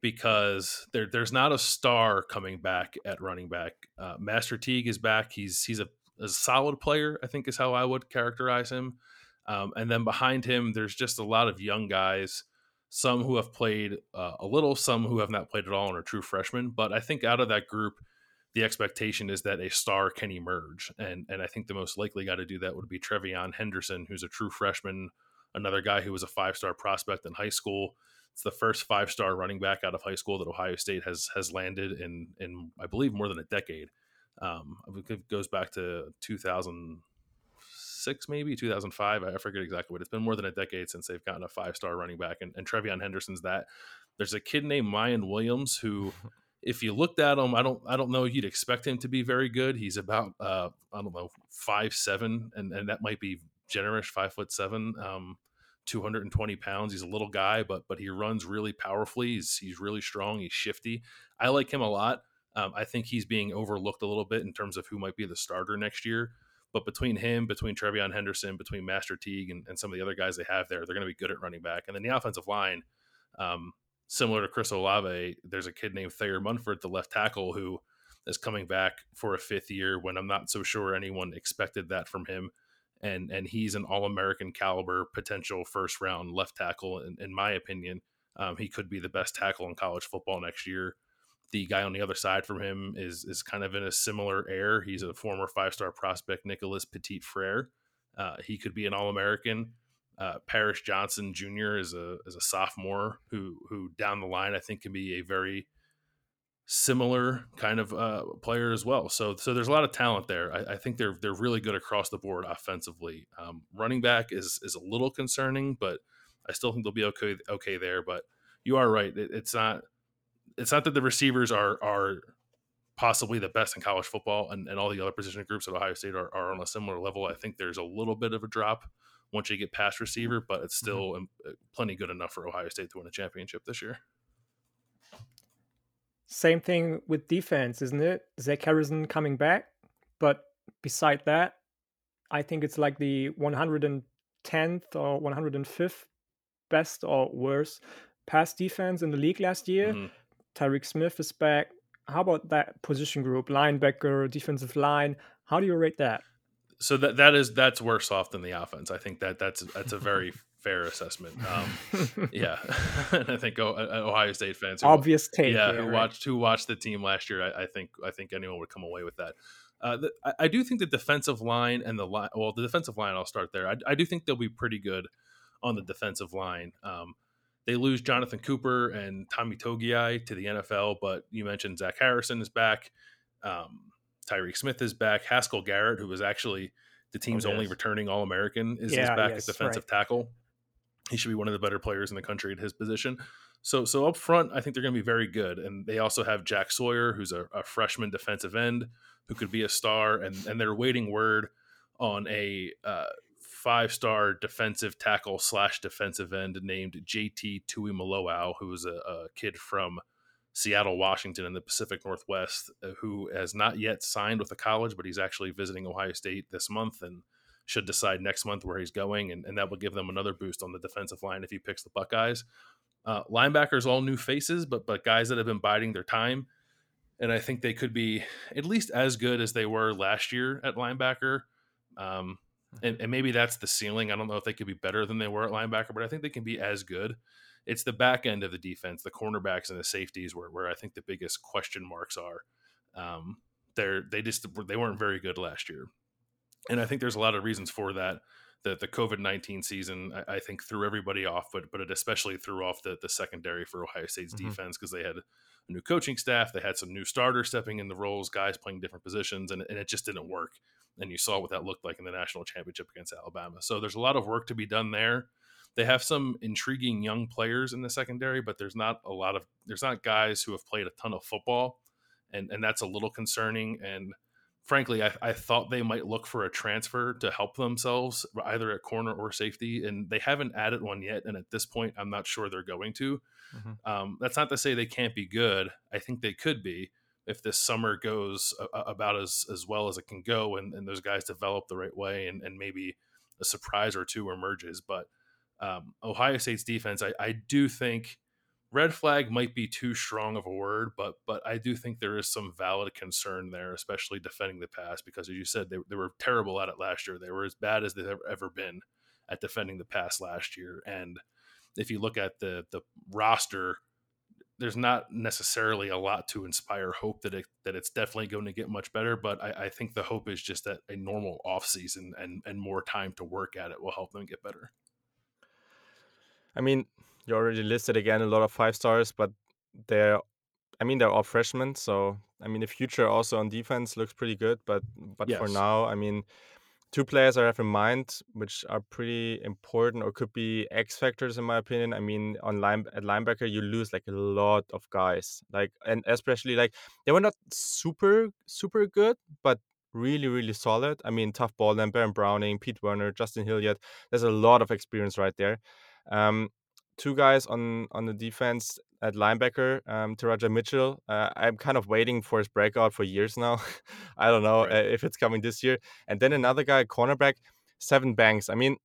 because there there's not a star coming back at running back. Uh, Master Teague is back. He's he's a, a, solid player. I think is how I would characterize him. Um, and then behind him, there's just a lot of young guys. Some who have played uh, a little, some who have not played at all and are true freshmen. But I think out of that group, the expectation is that a star can emerge, and and I think the most likely guy to do that would be Trevion Henderson, who's a true freshman, another guy who was a five star prospect in high school it's the first five star running back out of high school that Ohio State has has landed in in I believe more than a decade. Um, it goes back to 2006, maybe 2005. I forget exactly what. It's been more than a decade since they've gotten a five star running back, and, and TreVeyon Henderson's that. There's a kid named Miyan Williams who. if you looked at him, I don't I don't know you'd expect him to be very good. He's about uh, I don't know five seven, and and that might be generous, five foot seven. Um, 220 pounds. He's a little guy, but but he runs really powerfully. He's he's really strong. He's shifty. I like him a lot. Um, I think he's being overlooked a little bit in terms of who might be the starter next year. But between him, between Trevion Henderson, between Master Teague, and, and some of the other guys they have there, they're going to be good at running back. And then the offensive line, um, similar to Chris Olave, there's a kid named Thayer Munford, the left tackle, who is coming back for a fifth year when I'm not so sure anyone expected that from him. And and he's an all American caliber potential first round left tackle, in, in my opinion. Um, he could be the best tackle in college football next year. The guy on the other side from him is is kind of in a similar air. He's a former five star prospect, Nicholas Petit Frere. Uh, he could be an All American. Uh, Paris Johnson Jr. is a is a sophomore who who down the line I think can be a very similar kind of uh, player as well. So so there's a lot of talent there. I, I think they're they're really good across the board offensively. Um, running back is is a little concerning, but I still think they'll be okay okay there. But you are right. It, it's not it's not that the receivers are are possibly the best in college football and, and all the other position groups at Ohio State are, are on a similar level. I think there's a little bit of a drop once you get past receiver, but it's mm-hmm. still mm-hmm. plenty good enough for Ohio State to win a championship this year. Same thing with defense, isn't it? Zach Harrison coming back, but beside that, I think it's like the 110th or 105th best or worst pass defense in the league last year. Mm-hmm. Tyreke Smith is back. How about that position group, linebacker, defensive line? How do you rate that? So that that is that's worse off than the offense. I think that that's that's a very fair assessment. Um, yeah, and I think Ohio State fans, who, obvious take, yeah, who right? watched who watched the team last year, I, I, think I think anyone would come away with that. Uh, the, I, I, do think the defensive line and the line, well, the defensive line, I'll start there. I, I do think they'll be pretty good on the defensive line. Um, they lose Jonathan Cooper and Tommy Togiai to the NFL, but you mentioned Zach Harrison is back. Um, Tyreke Smith is back. Haskell Garrett, who was actually the oh, team's oh, yes. only returning All American, is, yeah, is back yes, at defensive right. tackle. He should be one of the better players in the country at his position. So, so up front, I think they're going to be very good. And they also have Jack Sawyer, who's a, a freshman defensive end who could be a star. And and they're waiting word on a uh, five star defensive tackle slash defensive end named JT Tuimoloau, who is a, a, kid from Seattle, Washington, in the Pacific Northwest, uh, who has not yet signed with a college, but he's actually visiting Ohio State this month and should decide next month where he's going. And, and that will give them another boost on the defensive line if he picks the Buckeyes. Uh, linebackers, all new faces, but but guys that have been biding their time. And I think they could be at least as good as they were last year at linebacker. Um, and, and maybe that's the ceiling. I don't know if they could be better than they were at linebacker, but I think they can be as good. It's the back end of the defense, the cornerbacks and the safeties, where where I think the biggest question marks are. Um, they're they just they weren't very good last year, and I think there's a lot of reasons for that. That the COVID nineteen season, I, I, think, threw everybody off, but but it especially threw off the the secondary for Ohio State's mm-hmm. defense because they had a new coaching staff, they had some new starters stepping in the roles, guys playing different positions, and, and it just didn't work and you saw what that looked like in the national championship against Alabama. So there's a lot of work to be done there. They have some intriguing young players in the secondary, but there's not a lot of there's not guys who have played a ton of football, and and that's a little concerning. And frankly, I, I thought they might look for a transfer to help themselves either at corner or safety, and they haven't added one yet. And at this point, I'm not sure they're going to. Mm-hmm. Um, that's not to say they can't be good. I think they could be if this summer goes about as, as well as it can go and, and those guys develop the right way and, and maybe a surprise or two emerges. But um, Ohio State's defense, I, I do think red flag might be too strong of a word, but but I do think there is some valid concern there, especially defending the pass, because as you said, they, they were terrible at it last year. They were as bad as they've ever, been at defending the pass last year. And if you look at the the roster there's not necessarily a lot to inspire hope that it that it's definitely going to get much better. But I, I think the hope is just that a normal off season and and more time to work at it will help them get better. I mean, you already listed again a lot of five stars, but they're I mean they're all freshmen, so I mean the future also on defense looks pretty good. But but yes. for now, I mean two players I have in mind, which are pretty important or could be X factors in my opinion. I mean, on line at linebacker, you lose like a lot of guys, like and especially like they were not super super good, but really really solid. I mean, Tuf Borland, Baron Browning, Pete Werner, Justin Hilliard. There's a lot of experience right there. Um, two guys on on the defense at linebacker, um, Teradja Mitchell. Uh, I'm kind of waiting for his breakout for years now. I don't know right. uh, if it's coming this year. And then another guy, cornerback, Seven Banks. I mean,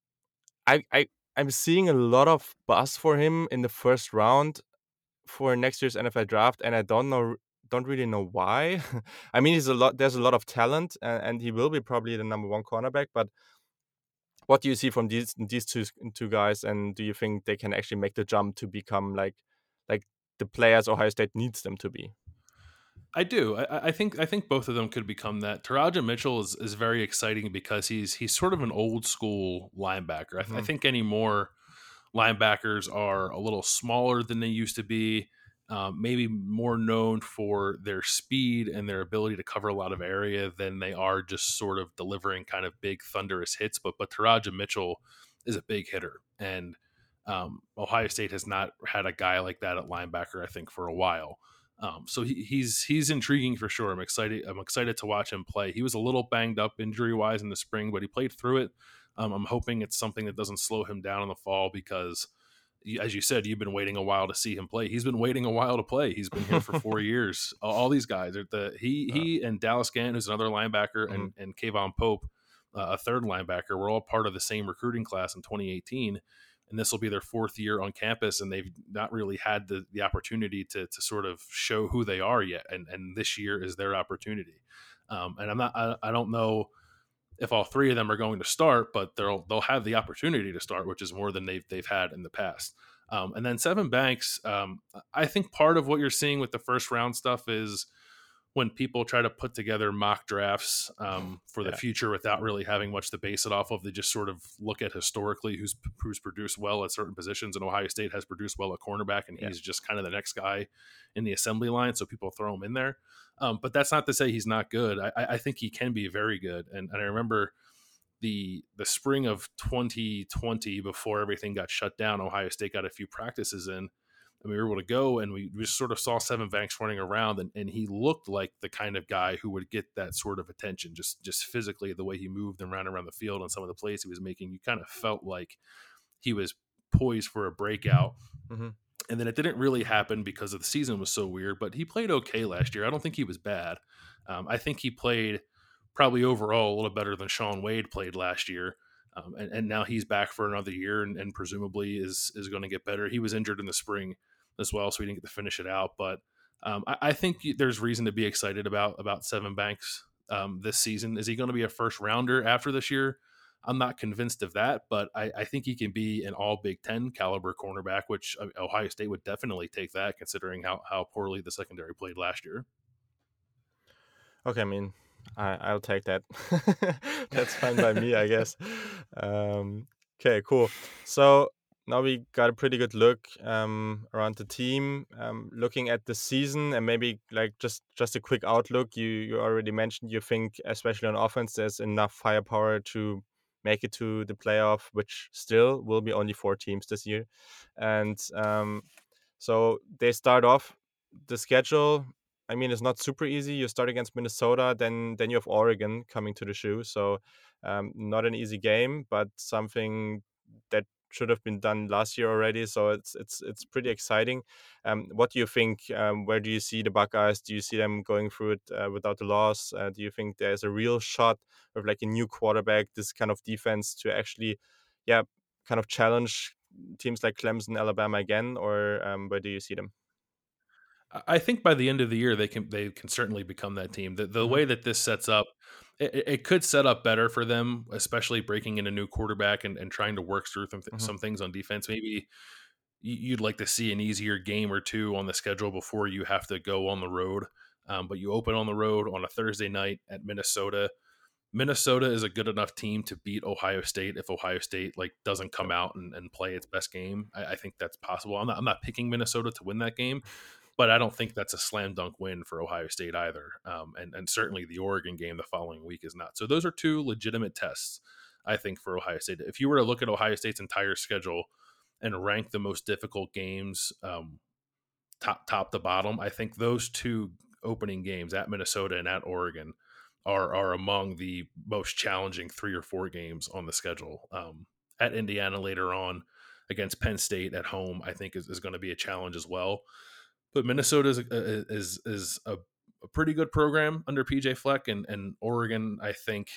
I, I I'm seeing a lot of buzz for him in the first round. for next year's NFL draft, and I don't know, don't really know why. I mean, he's a lot. There's a lot of talent, and, and he will be probably the number one cornerback. But what do you see from these these two two guys, and do you think they can actually make the jump to become like like the players Ohio State needs them to be? I do. I, I, think I think both of them could become that. Teradja Mitchell is, is very exciting because he's he's sort of an old school linebacker. I, th- mm-hmm. I think anymore linebackers are a little smaller than they used to be. Um, maybe more known for their speed and their ability to cover a lot of area than they are just sort of delivering kind of big thunderous hits. But but Teradja Mitchell is a big hitter, and um, Ohio State has not had a guy like that at linebacker. I think for a while. Um, so he, he's he's intriguing for sure. I'm excited. I'm excited to watch him play. He was a little banged up injury wise in the spring, but he played through it. Um, I'm hoping it's something that doesn't slow him down in the fall because, as you said, you've been waiting a while to see him play. He's been waiting a while to play. He's been here for four years. All these guys, are the he he and Dallas Gant, who's another linebacker, mm-hmm. and and K'Vaughan Pope, uh, a third linebacker, were all part of the same recruiting class in 2018 and this will be their fourth year on campus and they've not really had the, the opportunity to, to sort of show who they are yet and, and this year is their opportunity um, and i'm not I, I, don't know if all three of them are going to start but they'll they'll have the opportunity to start which is more than they've, they've had in the past um, and then Seven Banks um, i think part of what you're seeing with the first round stuff is when people try to put together mock drafts um, for the yeah. future without really having much to base it off of. They just sort of look at historically who's who's produced well at certain positions, and Ohio State has produced well at cornerback, and he's just kind of the next guy in the assembly line, so people throw him in there. Um, but that's not to say he's not good. I, I think he can be very good, and, and I remember the the spring of 2020 before everything got shut down. Ohio State got a few practices in and we were able to go and we, just sort of saw Seven Banks running around and, and he looked like the kind of guy who would get that sort of attention just just physically the way he moved and ran around the field and some of the plays he was making you kind of felt like he was poised for a breakout mm-hmm. And then it didn't really happen because of the season was so weird but he played okay last year i don't think he was bad um, i think he played probably overall a little better than Sean wade played last year um, and, and, now he's back for another year and, and presumably is is going to get better. He was injured in the spring as well, so we didn't get to finish it out. But um, I, I, think there's reason to be excited about about Sevyn Banks um, this season. Is he going to be a first rounder after this year? I'm not convinced of that, but I, I, think he can be an all Big Ten caliber cornerback, which uh, Ohio State would definitely take that, considering how, how poorly the secondary played last year. Okay, I mean, I, I'll take that. That's fine by me, I guess. Um, okay, cool. So now we got a pretty good look um, around the team. Um, looking at the season and maybe like just just a quick outlook. You you already mentioned you think especially on offense there's enough firepower to make it to the playoff, which still will be only four teams this year, and um, so they start off the schedule. I mean, it's not super easy. You start against Minnesota, then then you have Oregon coming to the shoe. So um, not an easy game, but something that should have been done last year already. So it's it's it's pretty exciting. Um, what do you think? Um, where do you see the Buckeyes? Do you see them going through it uh, without the loss? Uh, do you think there's a real shot of like a new quarterback, this kind of defense to actually, yeah, kind of challenge teams like Clemson, Alabama again, or um, where do you see them? I think by the end of the year they can they can certainly become that team. The the mm-hmm. way that this sets up, it, it, could set up better for them, especially breaking in a new quarterback and, and trying to work through th- mm-hmm. some things on defense. Maybe you'd like to see an easier game or two on the schedule before you have to go on the road. Um, but you open on the road on a Thursday night at Minnesota. Minnesota is a good enough team to beat Ohio State if Ohio State like doesn't come out and, and play its best game. I, I think that's possible. I'm not, I'm not picking Minnesota to win that game, but I don't think that's a slam dunk win for Ohio State either. Um, and, and certainly the Oregon game the following week is not. So those are two legitimate tests, I think, for Ohio State. If you were to look at Ohio State's entire schedule and rank the most difficult games um, top top to bottom, I think those two opening games at Minnesota and at Oregon are are among the most challenging three or four games on the schedule. Um, at Indiana later on against Penn State at home, I think is, is going to be a challenge as well but Minnesota is is is a, a, pretty good program under PJ Fleck, and and Oregon. I think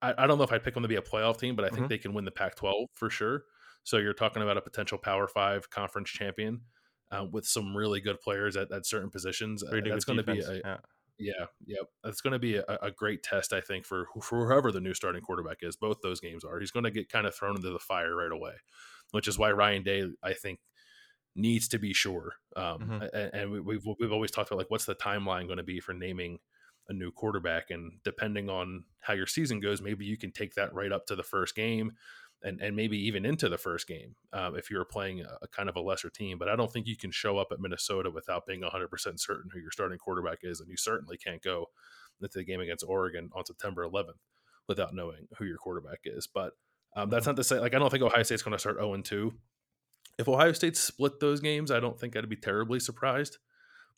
I, I don't know if I'd pick them to be a playoff team, but I think mm-hmm. they can win the Pac-12 for sure. So you're talking about a potential Power Five conference champion. uh, with some really good players at, at certain positions. Uh, that's going to be a, yeah. yeah, yep. That's going to be a, a great test, I think, for for whoever the new starting quarterback is. Both those games are. He's going to get kind of thrown into the fire right away, which is why Ryan Day, I think, needs to be sure. Um, Mhm. a- And we- we've we've always talked about like what's the timeline going to be for naming a new quarterback, and depending on how your season goes, maybe you can take that right up to the first game. And, and maybe even into the first game um, if you're playing a, a kind of a lesser team. But I don't think you can show up at Minnesota without being 100% certain who your starting quarterback is. And you certainly can't go into the game against Oregon on September 11th without knowing who your quarterback is. But um, that's not to say, like, I don't think Ohio State's going to start 0 2. If Ohio State split those games, I don't think I'd be terribly surprised.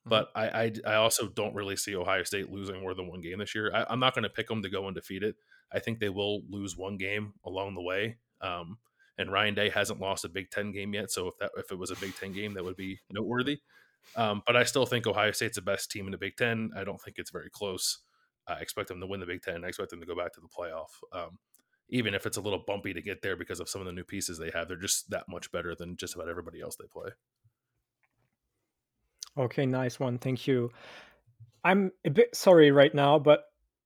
But I, I, I also don't really see Ohio State losing more than one game this year. I, I'm not going to pick them to go undefeated. I think they will lose one game along the way. Um, and Ryan Day hasn't lost a Big Ten game yet, so if that if it was a Big Ten game, that would be noteworthy. Um, but I still think Ohio State's the best team in the Big Ten. I don't think it's very close. I expect them to win the Big Ten. I expect them to go back to the playoff. Um, even if it's a little bumpy to get there because of some of the new pieces they have, they're just that much better than just about everybody else they play. Okay, nice one. Thank you. I'm a bit sorry right now, but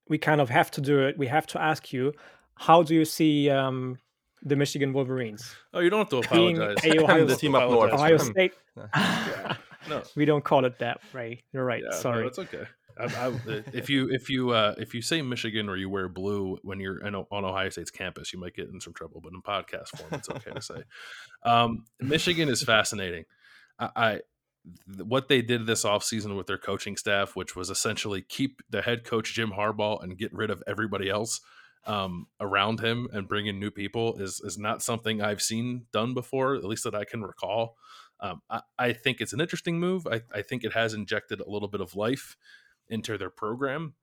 we kind of have to do it. We have to ask you, how do you see um, the Michigan Wolverines? Oh, you don't have to Being apologize. a Ohio The State- team up north. Ohio. State. No, we don't call it that, Ray. You're right. Yeah, no, sorry. that's okay. I, I, if you if you uh, if you say Michigan or you wear blue when you're in, on Ohio State's campus, you might get in some trouble. But in podcast form, it's okay to say. Um, Michigan is fascinating. I, I what they did this offseason with their coaching staff, which was essentially keep the head coach Jim Harbaugh and get rid of everybody else um, around him and bring in new people, is is not something I've seen done before, at least that I can recall. Um, I, I think it's an interesting move. I, I think it has injected a little bit of life into their program,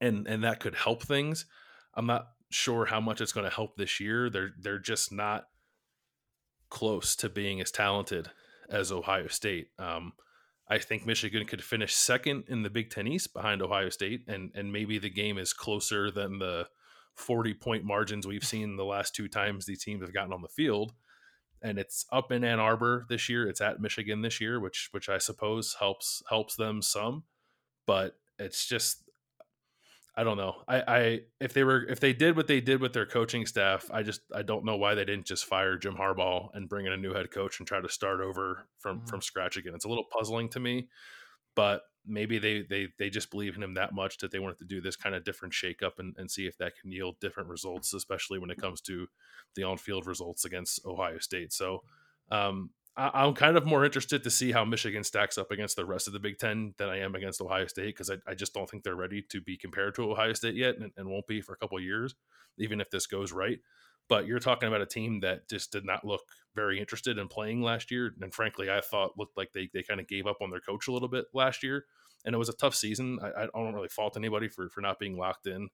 and and that could help things. I'm not sure how much it's going to help this year. They're they're just not close to being as talented as Ohio State. Um, I think Michigan could finish second in the Big Ten East behind Ohio State, and and maybe the game is closer than the 40 point margins we've seen the last two times these teams have gotten on the field. And it's up in Ann Arbor this year. It's at Michigan this year, which which I suppose helps helps them some. But it's just I don't know. I, I if they were if they did what they did with their coaching staff, I just I don't know why they didn't just fire Jim Harbaugh and bring in a new head coach and try to start over from Mhm. from scratch again. It's a little puzzling to me, but maybe they they they just believe in him that much that they wanted to do this kind of different shakeup and, and see if that can yield different results, especially when it comes to the on field results against Ohio State. So um, I, I'm kind of more interested to see how Michigan stacks up against the rest of the Big Ten than I am against Ohio State because I, I just don't think they're ready to be compared to Ohio State yet and, and won't be for a couple of years, even if this goes right. But you're talking about a team that just did not look very interested in playing last year. And frankly, I thought looked like they, they kind of gave up on their coach a little bit last year. And it was a tough season. I, I don't really fault anybody for, for not being locked in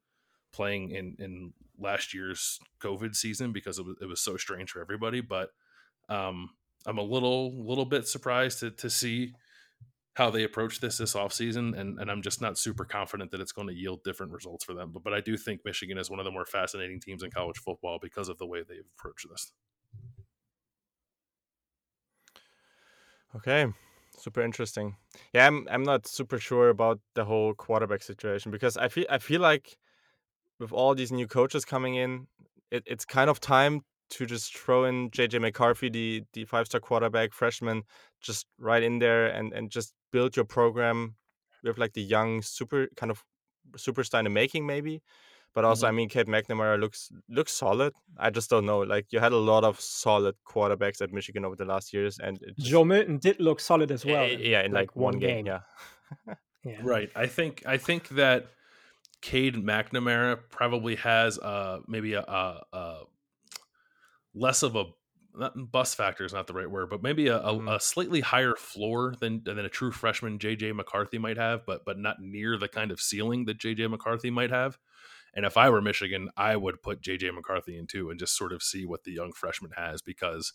playing in, in last year's COVID season because it was, it was so strange for everybody. But um, I'm a little little bit surprised to, to see how they approach this this offseason and, and I'm just not super confident that it's going to yield different results for them. But but I do think Michigan is one of the more fascinating teams in college football because of the way they've approached this. Okay, super interesting. Yeah, I'm I'm not super sure about the whole quarterback situation because I feel I feel like with all these new coaches coming in, it, it's kind of time to just throw in JJ McCarthy, the the five star quarterback freshman, just right in there and and just build your program with like the young super kind of superstar in the making maybe. But also, I mean, Kate McNamara looks looks solid. I just don't know. Like you had a lot of solid quarterbacks at Michigan over the last years, and just, Joe Milton did look solid as well. Eh, yeah, in like, one game. Yeah. Yeah. Right. I think I think that Cade McNamara probably has uh maybe a, a, a less of a not bus factor is not the right word, but maybe a, a, Mhm. a slightly higher floor than than a true freshman JJ McCarthy might have, but but not near the kind of ceiling that JJ McCarthy might have. And if I were Michigan, I would put JJ McCarthy in too and just sort of see what the young freshman has because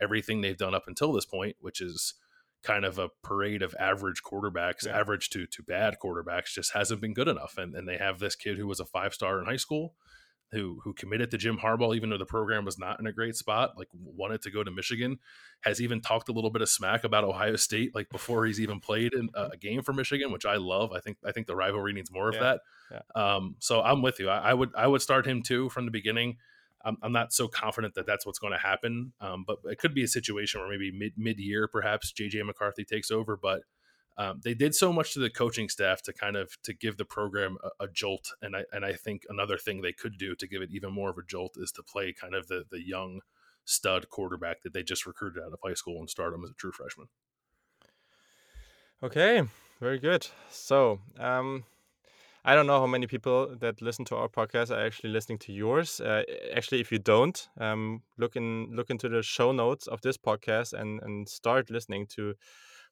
everything they've done up until this point, which is kind of a parade of average quarterbacks, Yeah. average to to bad quarterbacks, just hasn't been good enough. And and they have this kid who was a five star in high school, who who committed to Jim Harbaugh even though the program was not in a great spot, like wanted to go to Michigan, has even talked a little bit of smack about Ohio State like before he's even played in a game for Michigan, which I love. I think I think the rivalry needs more of Yeah, that. yeah. Um, so I'm with you. I, I would I would start him too from the beginning. I'm, I'm not so confident that that's what's going to happen, um, but it could be a situation where maybe mid mid year perhaps JJ McCarthy takes over, but um, they did so much to the coaching staff to kind of to give the program a, a jolt and I and I think another thing they could do to give it even more of a jolt is to play kind of the the young stud quarterback that they just recruited out of high school and start him as a true freshman. Okay, very good. So, um, I don't know how many people that listen to our podcast are actually listening to yours. Uh, actually, if you don't, um, look in look into the show notes of this podcast and and start listening to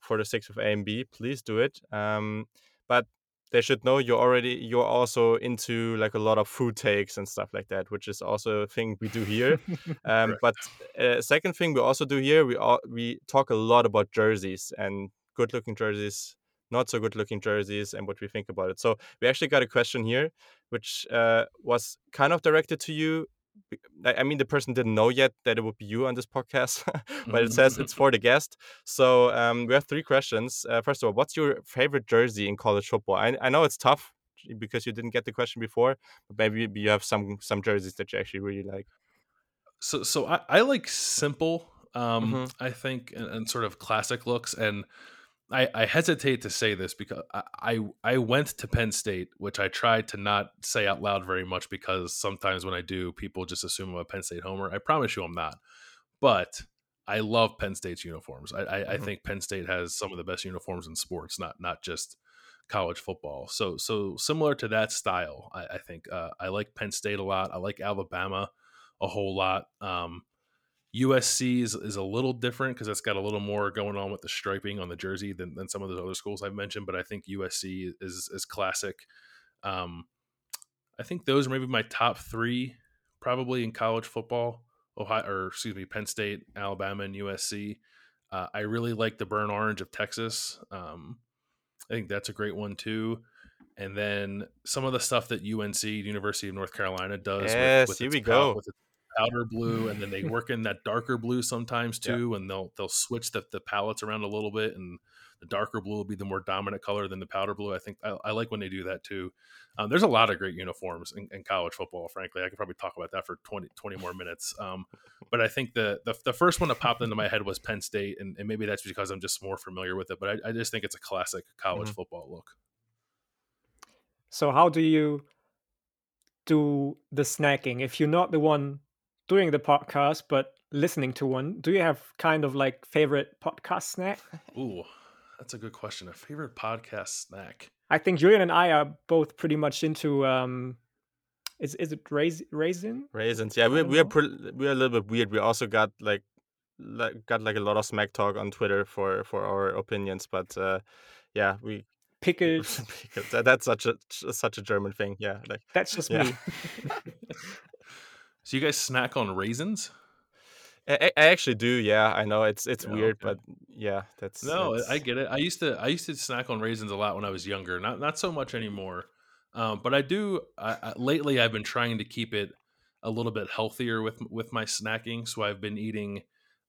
for the six of A and B. Please do it. Um, but they should know you're already you're also into like a lot of food takes and stuff like that, which is also a thing we do here. um, but uh, second thing we also do here, we all, we talk a lot about jerseys and good looking jerseys, not so good looking jerseys, and what we think about it. So we actually got a question here, which uh, was kind of directed to you. I mean, the person didn't know yet that it would be you on this podcast, but it says it's for the guest. So um, we have three questions. Uh, first of all, what's your favorite jersey in college football? I, I know it's tough because you didn't get the question before, but maybe you have some some jerseys that you actually really like. So so I, I like simple, um, Mhm. I think, and, and sort of classic looks. And I, I hesitate to say this because I, I I went to Penn State, which I tried to not say out loud very much because sometimes when I do, people just assume I'm a Penn State homer. I promise you I'm not. But I love Penn State's uniforms. I, I, I Mhm. think Penn State has some of the best uniforms in sports, not not just college football. So so similar to that style, I, I think uh, I like Penn State a lot. I like Alabama a whole lot. Um, USC is, is a little different because it's got a little more going on with the striping on the jersey than, than some of those other schools I've mentioned. But I think USC is is classic. Um, I think those are maybe my top three, probably in college football. Ohio, or excuse me, Penn State, Alabama, and USC. Uh, I really like the burnt orange of Texas. Um, I think that's a great one too. And then some of the stuff that UNC, University of North Carolina, does. Yes, with, with here we go. with its powder blue, and then they work in that darker blue sometimes Yeah. too, and they'll they'll switch the, the palettes around a little bit, and the darker blue will be the more dominant color than the powder blue. I think I, I like when they do that too. Um, there's a lot of great uniforms in, in college football. Frankly, I could probably talk about that for 20, 20 more minutes. Um, but I think the, the the first one that popped into my head was Penn State, and, and maybe that's because I'm just more familiar with it. But I, I just think it's a classic college Mhm. football look. So how do you do the snacking if you're not the one doing the podcast but listening to one? Do you have kind of like favorite podcast snack? Ooh, that's a good question. A favorite podcast snack? I think Julian and I are both pretty much into um is is it rais- raisin? Raisins, yeah, we're we're pre- we're a little bit weird. We also got like like got like a lot of smack talk on Twitter for for our opinions, but uh, yeah, we Pickles. because that, that's such a such a German thing. Yeah, like That's just Yeah. me. So you guys snack on raisins? I, I actually do. Yeah, I know it's it's Yeah, weird, okay. but yeah, that's No, it's- I get it. I used to I used to snack on raisins a lot when I was younger. Not not so much anymore. Um, but I do. I, I, lately, I've been trying to keep it a little bit healthier with with my snacking. So I've been eating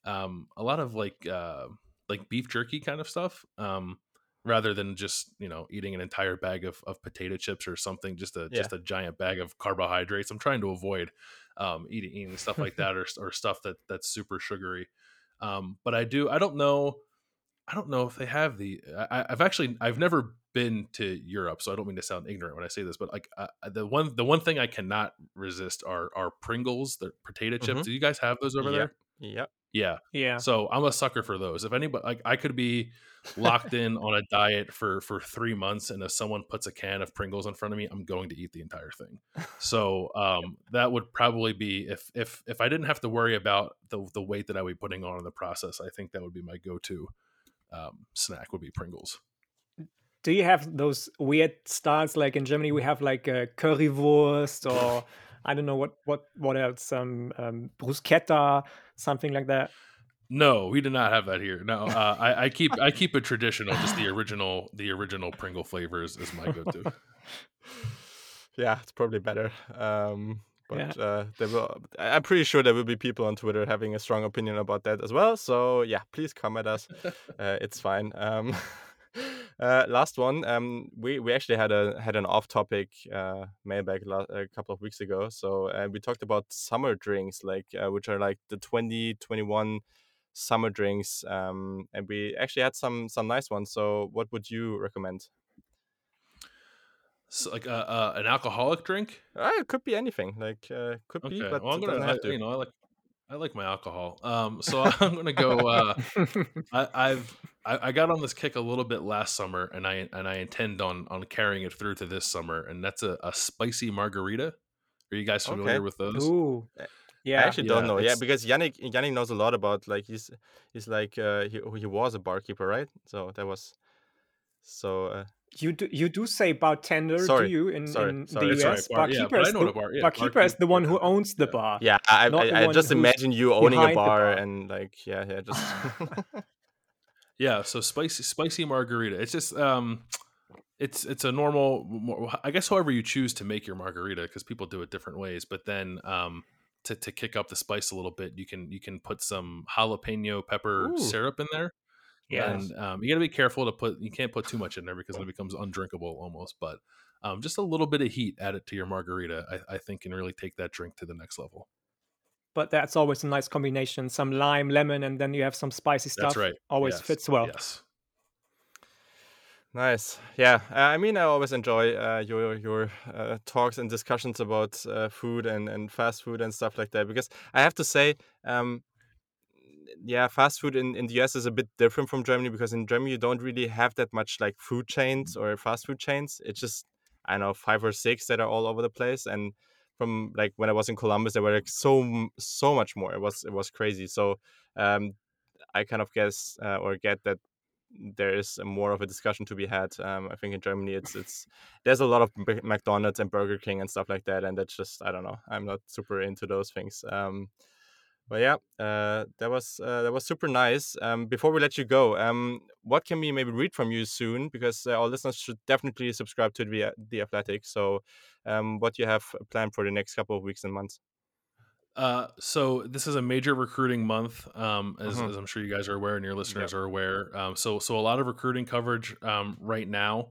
um, a lot of like uh, like beef jerky kind of stuff, um, rather than just you know eating an entire bag of, of potato chips or something. Just a Yeah. just a giant bag of carbohydrates. I'm trying to avoid um, eating eating stuff like that or or stuff that that's super sugary. Um, but I do. I don't know. I don't know if they have the. I, I've actually I've never been to Europe, so I don't mean to sound ignorant when I say this, but like uh, the one the one thing I cannot resist are are Pringles, the potato chips. Mhm. Do you guys have those over Yep. there? Yep. Yeah. yeah. So I'm a sucker for those. If anybody like I could be locked in on a diet for for three months, and if someone puts a can of Pringles in front of me, I'm going to eat the entire thing. So um, that would probably be if if if I didn't have to worry about the the weight that I would be putting on in the process, I think that would be my go to um, snack would be Pringles. Do you have those weird styles like in Germany we have like a currywurst or I don't know what what what else um, um bruschetta something like that. No, we did not have that here. No, uh, I, I keep I keep it traditional. Just the original the original Pringle flavors is my go to. yeah, it's probably better. Um, but yeah. uh, there will. I'm pretty sure there will be people on Twitter having a strong opinion about that as well. So yeah, please come at us. uh, it's fine. Um, uh, last one. Um, we we actually had a had an off-topic uh, mailbag a couple of weeks ago. So uh, we talked about summer drinks, like uh, which are like the 2021 summer drinks. Um, and we actually had some some nice ones. So what would you recommend? So like uh, uh, an alcoholic drink? Uh, it could be anything. Like uh, could okay. be, but well, I'm gonna, I, you know, I like I like my alcohol. Um, so I'm gonna go. Uh, I, have I, I, got on this kick a little bit last summer, and I and I intend on on carrying it through to this summer, and that's a, a spicy margarita. Are you guys familiar okay. with those? Ooh. Eh, yeah, I actually don't know. Yeah, because Yannick Yannick knows a lot about like he's he's like uh, he he was a barkeeper, right? So that was so uh, you do you do say bartender, sorry, do you in, sorry, in sorry, the US? Bar, barkeeper, yeah, is, the, bar, yeah, barkeeper, barkeeper is the one who owns the bar. Yeah, I, I, I just imagine you owning a bar, bar, and like yeah, yeah, just yeah. So spicy spicy margarita. It's just um, it's it's a normal. I guess however you choose to make your margarita, because people do it different ways. But then um, to to kick up the spice a little bit, you can you can put some jalapeno pepper Ooh. syrup in there. Yeah, and um, you got to be careful to put. You can't put too much in there because it becomes undrinkable almost. But um, just a little bit of heat added to your margarita, I, I think, can really take that drink to the next level. But that's always a nice combination: some lime, lemon, and then you have some spicy stuff. That's right. Always yes. fits well. Yes. Nice. Yeah. Uh, I mean, I always enjoy uh, your your uh, talks and discussions about uh, food and, and fast food and stuff like that because I have to say, um, yeah, fast food in, in the US is a bit different from Germany because in Germany you don't really have that much like food chains or fast food chains. It's just I don't know five or six that are all over the place. And from like when I was in Columbus, there were like so so much more. It was it was crazy. So um, I kind of guess uh, or get that there is more of a discussion to be had. Um, I think in Germany, it's it's there's a lot of McDonald's and Burger King and stuff like that, and that's just I don't know. I'm not super into those things. Um, but yeah, uh, that was uh, that was super nice. Um, before we let you go, um, what can we maybe read from you soon? Because uh, our listeners should definitely subscribe to the the Athletic. So, um, what you have planned for the next couple of weeks and months? Uh, so this is a major recruiting month, um, as, mm-hmm. as, I'm sure you guys are aware and your listeners yep. are aware. Um, so so a lot of recruiting coverage um, right now,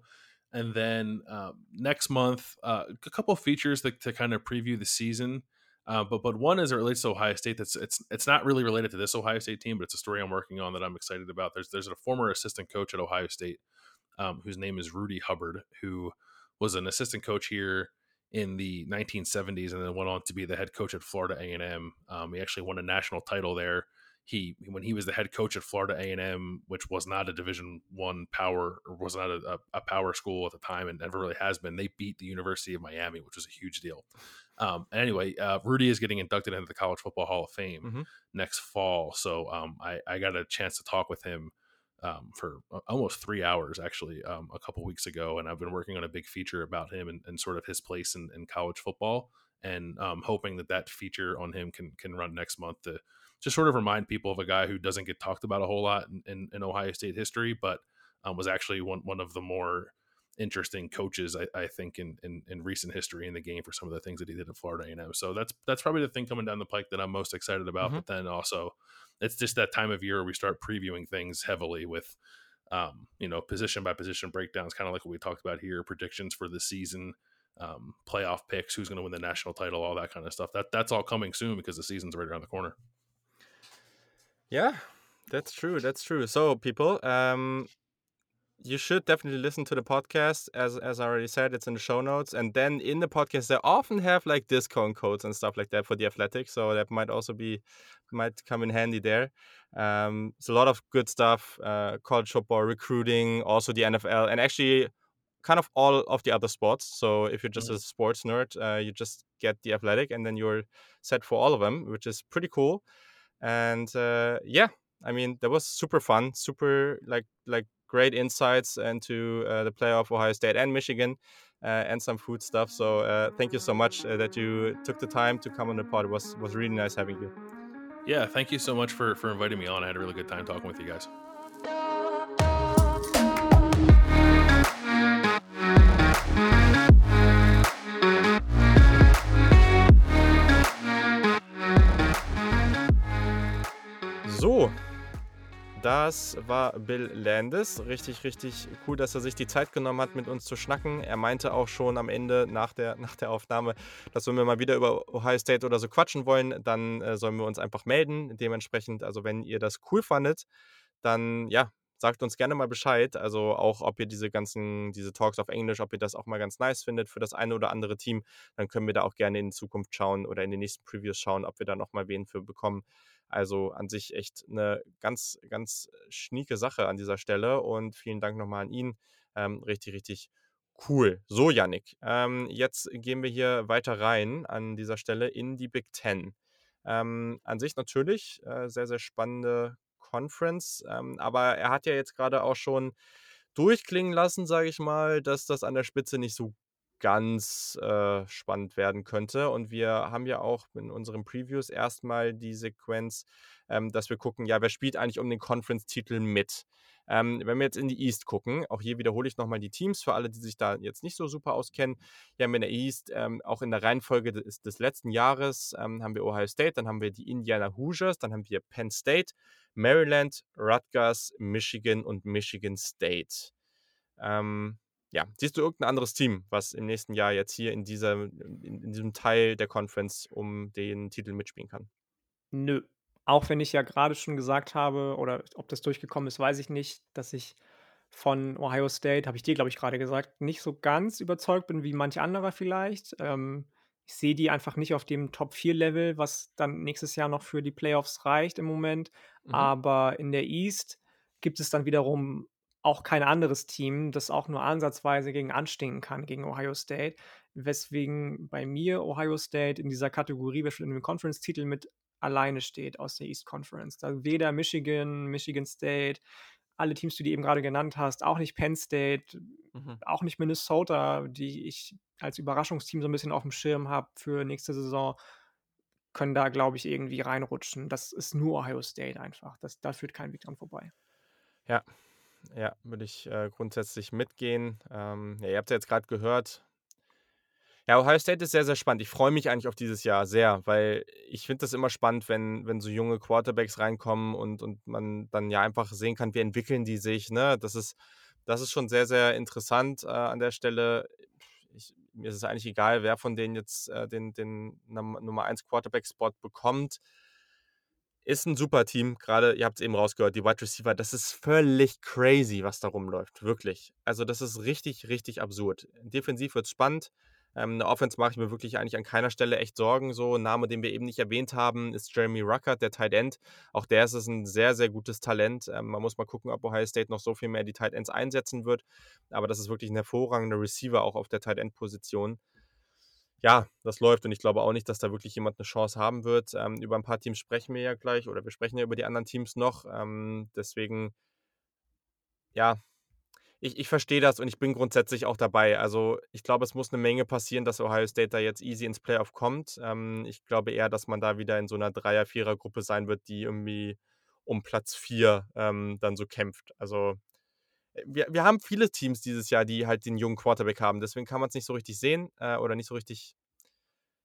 and then uh, next month, uh, a couple of features that, to kind of preview the season. Uh, but but one as it relates to Ohio State, that's it's it's not really related to this Ohio State team, but it's a story I'm working on that I'm excited about. There's there's a former assistant coach at Ohio State, um, whose name is Rudy Hubbard, who was an assistant coach here in the 1970s and then went on to be the head coach at Florida A&M. Um, he actually won a national title there. He when he was the head coach at Florida A&M, which was not a Division One power or was not a, a, power school at the time, and never really has been. They beat the University of Miami, which was a huge deal. Um, anyway, uh, Rudy is getting inducted into the College Football Hall of Fame mm-hmm. next fall. So um, I, I, got a chance to talk with him um, for almost three hours, actually, um, a couple weeks ago. And I've been working on a big feature about him and, and sort of his place in, in college football. And um, hoping that that feature on him can can run next month to just sort of remind people of a guy who doesn't get talked about a whole lot in, in, in Ohio State history, but um, was actually one, one of the more interesting coaches I, I think in, in, in recent history in the game for some of the things that he did at Florida A&M. So that's that's probably the thing coming down the pike that I'm most excited about. Mm-hmm. But then also, it's just that time of year we start previewing things heavily with, um, you know, position by position breakdowns, kind of like what we talked about here, predictions for the season, um, playoff picks, who's going to win the national title, all that kind of stuff. That that's all coming soon because the season's right around the corner. Yeah, that's true. That's true. So, people, um, you should definitely listen to the podcast as as I already said it's in the show notes and then in the podcast they often have like discount codes and stuff like that for the athletic so that might also be might come in handy there. Um it's a lot of good stuff uh college football recruiting also the NFL and actually kind of all of the other sports. So if you're just mm-hmm. a sports nerd uh, you just get the athletic and then you're set for all of them which is pretty cool. And uh yeah I mean, that was super fun, super like like great insights into uh, the play of Ohio State and Michigan. Uh, and some food stuff. So uh, thank you so much that you took the time to come on the pod. It was was really nice having you. Yeah, thank you so much for for inviting me on. I had a really good time talking with you guys. Das war Bill Landis. Richtig, richtig cool, dass er sich die Zeit genommen hat, mit uns zu schnacken. Er meinte auch schon am Ende nach der, nach der Aufnahme, dass wenn wir mal wieder über Ohio State oder so quatschen wollen, dann äh, sollen wir uns einfach melden. Dementsprechend, also wenn ihr das cool fandet, dann ja, sagt uns gerne mal Bescheid. Also auch, ob ihr diese ganzen, diese Talks auf Englisch, ob ihr das auch mal ganz nice findet für das eine oder andere Team. Dann können wir da auch gerne in Zukunft schauen oder in den nächsten Previews schauen, ob wir da nochmal wen für bekommen. Also an sich echt eine ganz, ganz schnieke Sache an dieser Stelle und vielen Dank nochmal an ihn. Ähm, richtig, richtig cool. So, Yannick, ähm, jetzt gehen wir hier weiter rein an dieser Stelle in die Big Ten. Ähm, an sich natürlich äh, sehr, sehr spannende Conference. Ähm, aber er hat ja jetzt gerade auch schon durchklingen lassen, sage ich mal, dass das an der Spitze nicht so ganz äh, spannend werden könnte. Und wir haben ja auch in unseren Previews erstmal die Sequenz, ähm, dass wir gucken, ja, wer spielt eigentlich um den Conference-Titel mit? Ähm, wenn wir jetzt in die East gucken, auch hier wiederhole ich nochmal die Teams für alle, die sich da jetzt nicht so super auskennen. Hier haben wir in der East, ähm, auch in der Reihenfolge des, des letzten Jahres, ähm, haben wir Ohio State, dann haben wir die Indiana Hoosiers, dann haben wir Penn State, Maryland, Rutgers, Michigan und Michigan State. Ähm, ja, siehst du irgendein anderes Team, was im nächsten Jahr jetzt hier in, dieser, in, in diesem Teil der Conference um den Titel mitspielen kann? Nö. Auch wenn ich ja gerade schon gesagt habe, oder ob das durchgekommen ist, weiß ich nicht, dass ich von Ohio State, habe ich dir, glaube ich, gerade gesagt, nicht so ganz überzeugt bin wie manch anderer vielleicht. Ähm, ich sehe die einfach nicht auf dem Top-4-Level, was dann nächstes Jahr noch für die Playoffs reicht im Moment. Mhm. Aber in der East gibt es dann wiederum auch kein anderes Team, das auch nur ansatzweise gegen anstinken kann, gegen Ohio State. Weswegen bei mir Ohio State in dieser Kategorie, in dem Conference-Titel mit alleine steht aus der East Conference. Da weder Michigan, Michigan State, alle Teams, die du eben gerade genannt hast, auch nicht Penn State, mhm. auch nicht Minnesota, die ich als Überraschungsteam so ein bisschen auf dem Schirm habe für nächste Saison, können da, glaube ich, irgendwie reinrutschen. Das ist nur Ohio State einfach. Das, da führt kein Weg dran vorbei. Ja, ja, würde ich äh, grundsätzlich mitgehen. Ähm, ja, ihr habt ja jetzt gerade gehört, ja, Ohio State ist sehr, sehr spannend. Ich freue mich eigentlich auf dieses Jahr sehr, weil ich finde das immer spannend, wenn, wenn so junge Quarterbacks reinkommen und, und man dann ja einfach sehen kann, wie entwickeln die sich. Ne? Das, ist, das ist schon sehr, sehr interessant äh, an der Stelle. Ich, mir ist es eigentlich egal, wer von denen jetzt äh, den, den Nummer 1 Quarterback-Spot bekommt. Ist ein super Team, gerade, ihr habt es eben rausgehört, die Wide Receiver, das ist völlig crazy, was da rumläuft, wirklich. Also das ist richtig, richtig absurd. Defensiv wird es spannend, ähm, eine Offense mache ich mir wirklich eigentlich an keiner Stelle echt Sorgen. So ein Name, den wir eben nicht erwähnt haben, ist Jeremy Ruckert, der Tight End. Auch der ist ein sehr, sehr gutes Talent. Ähm, man muss mal gucken, ob Ohio State noch so viel mehr die Tight Ends einsetzen wird. Aber das ist wirklich ein hervorragender Receiver auch auf der Tight End-Position. Ja, das läuft und ich glaube auch nicht, dass da wirklich jemand eine Chance haben wird. Ähm, über ein paar Teams sprechen wir ja gleich oder wir sprechen ja über die anderen Teams noch. Ähm, deswegen, ja, ich, ich verstehe das und ich bin grundsätzlich auch dabei. Also ich glaube, es muss eine Menge passieren, dass Ohio State da jetzt easy ins Playoff kommt. Ähm, ich glaube eher, dass man da wieder in so einer Dreier-, Vierer-Gruppe sein wird, die irgendwie um Platz 4 ähm, dann so kämpft. Also wir, wir haben viele Teams dieses Jahr, die halt den jungen Quarterback haben. Deswegen kann man es nicht so richtig sehen äh, oder nicht so richtig.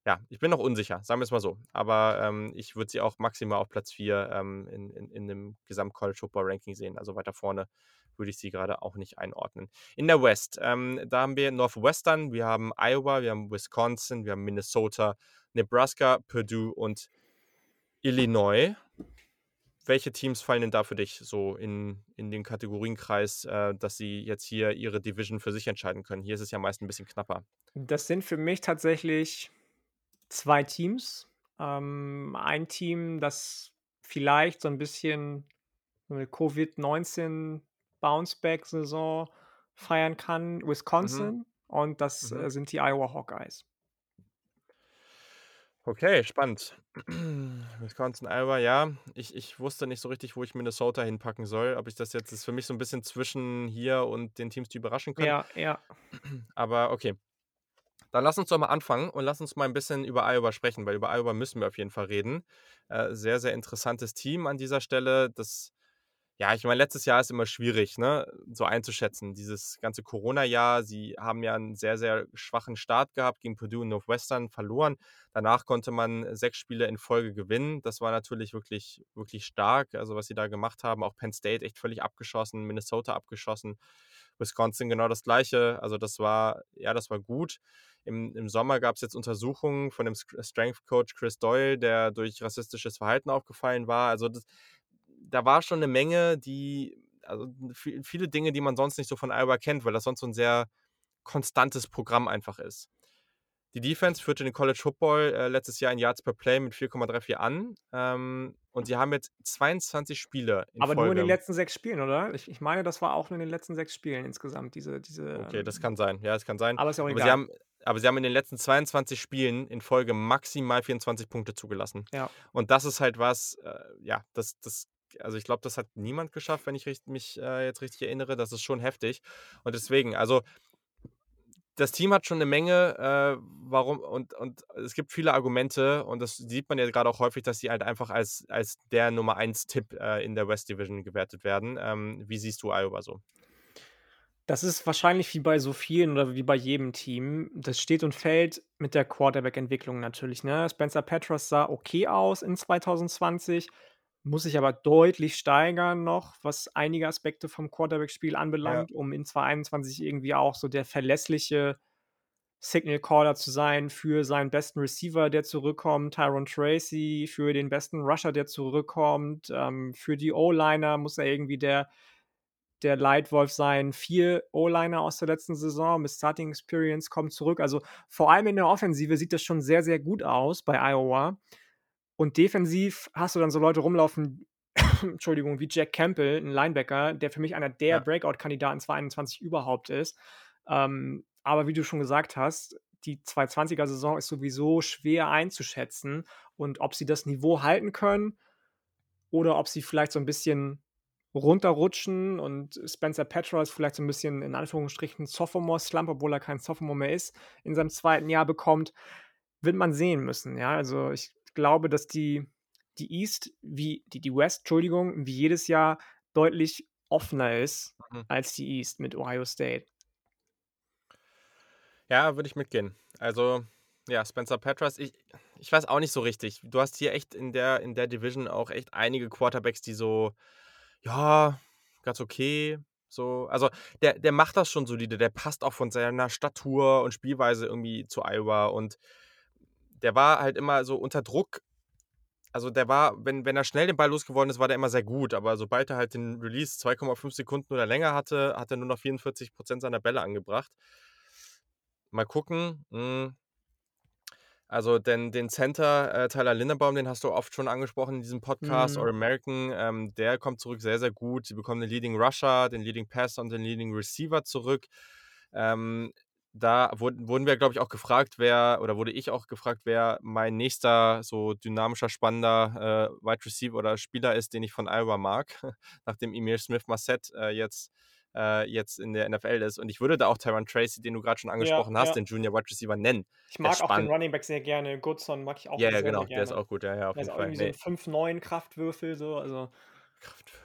Ja, ich bin noch unsicher, sagen wir es mal so. Aber ähm, ich würde sie auch maximal auf Platz 4 ähm, in, in, in dem Gesamt-College-Football-Ranking sehen, also weiter vorne würde ich sie gerade auch nicht einordnen. In der West, ähm, da haben wir Northwestern, wir haben Iowa, wir haben Wisconsin, wir haben Minnesota, Nebraska, Purdue und Illinois. Welche Teams fallen denn da für dich so in, in den Kategorienkreis, äh, dass sie jetzt hier ihre Division für sich entscheiden können? Hier ist es ja meist ein bisschen knapper. Das sind für mich tatsächlich zwei Teams. Ähm, ein Team, das vielleicht so ein bisschen mit Covid-19 Bounceback-Saison feiern kann, mhm. Wisconsin. Mhm. Und das mhm. äh, sind die Iowa Hawkeyes. Okay, spannend. Wisconsin, Iowa, ja. Ich, ich wusste nicht so richtig, wo ich Minnesota hinpacken soll. Ob ich das jetzt ist für mich so ein bisschen zwischen hier und den Teams, die überraschen können. Ja, ja. Aber okay. Dann lass uns doch mal anfangen und lass uns mal ein bisschen über Iowa sprechen, weil über Iowa müssen wir auf jeden Fall reden. Äh, sehr, sehr interessantes Team an dieser Stelle. Das Ja, ich meine, letztes Jahr ist immer schwierig, ne, so einzuschätzen. Dieses ganze Corona-Jahr, sie haben ja einen sehr, sehr schwachen Start gehabt gegen Purdue und Northwestern, verloren. Danach konnte man sechs Spiele in Folge gewinnen. Das war natürlich wirklich, wirklich stark, also was sie da gemacht haben. Auch Penn State echt völlig abgeschossen, Minnesota abgeschossen, Wisconsin genau das Gleiche. Also das war, ja, das war gut. Im, im Sommer gab es jetzt Untersuchungen von dem Strength Coach Chris Doyle, der durch rassistisches Verhalten aufgefallen war. Also das, da war schon eine Menge, die, also viele Dinge, die man sonst nicht so von Iowa kennt, weil das sonst so ein sehr konstantes Programm einfach ist. Die Defense führte den College Football äh, letztes Jahr in Yards per Play mit 4,34 an. Ähm, und sie haben jetzt 22 Spiele in Aber Folge. nur in den letzten sechs Spielen, oder? Ich, ich, meine, das war auch nur in den letzten sechs Spielen insgesamt, diese. diese okay, das ähm kann sein. Ja, das kann sein. Aber ist ja auch aber egal. Sie haben, aber sie haben in den letzten 22 Spielen in Folge maximal 24 Punkte zugelassen. Ja. Und das ist halt was, äh, ja, das, das also ich glaube, das hat niemand geschafft, wenn ich mich äh, jetzt richtig erinnere. Das ist schon heftig. Und deswegen, also das Team hat schon eine Menge, äh, warum, und, und es gibt viele Argumente, und das sieht man ja gerade auch häufig, dass sie halt einfach als, als der Nummer 1-Tipp äh, in der West Division gewertet werden. Ähm, wie siehst du Iowa so? Das ist wahrscheinlich wie bei so vielen oder wie bei jedem Team. Das steht und fällt mit der Quarterback-Entwicklung natürlich. Ne? Spencer Petros sah okay aus in 2020 muss sich aber deutlich steigern noch, was einige Aspekte vom Quarterback-Spiel Ja. anbelangt, um in 2021 irgendwie auch so der verlässliche Signal Caller zu sein für seinen besten Receiver, der zurückkommt, Tyron Tracy, für den besten Rusher, der zurückkommt, ähm, für die O-Liner muss er irgendwie der der Leitwolf sein. Vier O-Liner aus der letzten Saison mit Starting Experience kommen zurück. Also, vor allem in der Offensive sieht das schon sehr, sehr gut aus bei Iowa. Und defensiv hast du dann so Leute rumlaufen, Entschuldigung, wie Jack Campbell, ein Linebacker, der für mich einer der ja. Breakout-Kandidaten 2021 überhaupt ist. Ähm, aber wie du schon gesagt hast, die 220er-Saison ist sowieso schwer einzuschätzen. Und ob sie das Niveau halten können oder ob sie vielleicht so ein bisschen runterrutschen und Spencer Petra ist vielleicht so ein bisschen in Anführungsstrichen Sophomore-Slump, obwohl er kein Sophomore mehr ist, in seinem zweiten Jahr bekommt, wird man sehen müssen. Ja, also ich glaube, dass die, die East, wie die, die West, Entschuldigung, wie jedes Jahr deutlich offener ist mhm. als die East mit Ohio State. Ja, würde ich mitgehen. Also, ja, Spencer Petras, ich, ich weiß auch nicht so richtig. Du hast hier echt in der, in der Division auch echt einige Quarterbacks, die so, ja, ganz okay. So, also der, der macht das schon solide, der passt auch von seiner Statur und Spielweise irgendwie zu Iowa und der war halt immer so unter Druck. Also der war, wenn, wenn er schnell den Ball losgeworden ist, war der immer sehr gut. Aber sobald er halt den Release 2,5 Sekunden oder länger hatte, hat er nur noch 44 Prozent seiner Bälle angebracht. Mal gucken. Hm. Also den, den Center äh, Tyler Lindenbaum, den hast du oft schon angesprochen in diesem Podcast, mhm. Or American, ähm, der kommt zurück sehr, sehr gut. Sie bekommen den Leading Rusher, den Leading Passer und den Leading Receiver zurück. Ähm, da wurden, wurden wir, glaube ich, auch gefragt, wer, oder wurde ich auch gefragt, wer mein nächster so dynamischer, spannender äh, Wide Receiver oder Spieler ist, den ich von Iowa mag, nachdem Emil Smith Massett äh, jetzt, äh, jetzt in der NFL ist. Und ich würde da auch Tyron Tracy, den du gerade schon angesprochen ja, hast, ja. den Junior Wide Receiver nennen. Ich mag auch den Running Back sehr gerne. Goodson mag ich auch ja, sehr, ja, genau, sehr gerne. der ist auch gut, ja, ja, auf der jeden Fall. Irgendwie nee. so ein 5-9 Kraftwürfel, so, also. Kraftwürfel.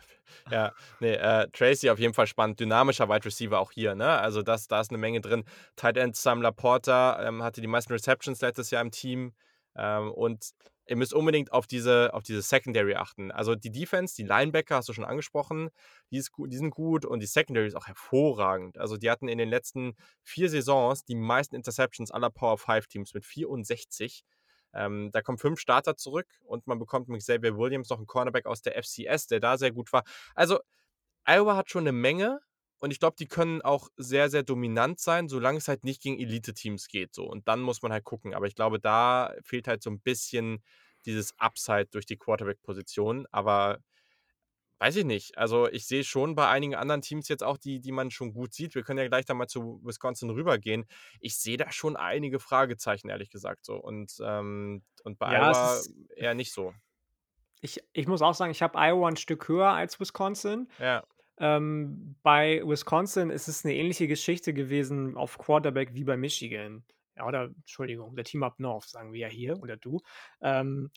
Ja, nee, äh, Tracy auf jeden Fall spannend. Dynamischer Wide Receiver auch hier, ne? Also das, da ist eine Menge drin. Tight End Sam Laporta ähm, hatte die meisten Receptions letztes Jahr im Team. Ähm, und ihr müsst unbedingt auf diese, auf diese Secondary achten. Also die Defense, die Linebacker hast du schon angesprochen, die, ist, die sind gut und die Secondary ist auch hervorragend. Also die hatten in den letzten vier Saisons die meisten Interceptions aller Power 5 Teams mit 64. Ähm, da kommen fünf Starter zurück und man bekommt mit Xavier Williams noch einen Cornerback aus der FCS, der da sehr gut war. Also, Iowa hat schon eine Menge und ich glaube, die können auch sehr, sehr dominant sein, solange es halt nicht gegen Elite-Teams geht. So. Und dann muss man halt gucken. Aber ich glaube, da fehlt halt so ein bisschen dieses Upside durch die Quarterback-Position. Aber Weiß ich nicht. Also ich sehe schon bei einigen anderen Teams jetzt auch, die, die man schon gut sieht. Wir können ja gleich da mal zu Wisconsin rübergehen. Ich sehe da schon einige Fragezeichen, ehrlich gesagt. So. Und, ähm, und bei ja, Iowa eher nicht so. Ich, ich muss auch sagen, ich habe Iowa ein Stück höher als Wisconsin. Ja. Ähm, bei Wisconsin ist es eine ähnliche Geschichte gewesen auf Quarterback wie bei Michigan. Ja, oder Entschuldigung, der Team Up North, sagen wir ja hier, oder du. Ähm,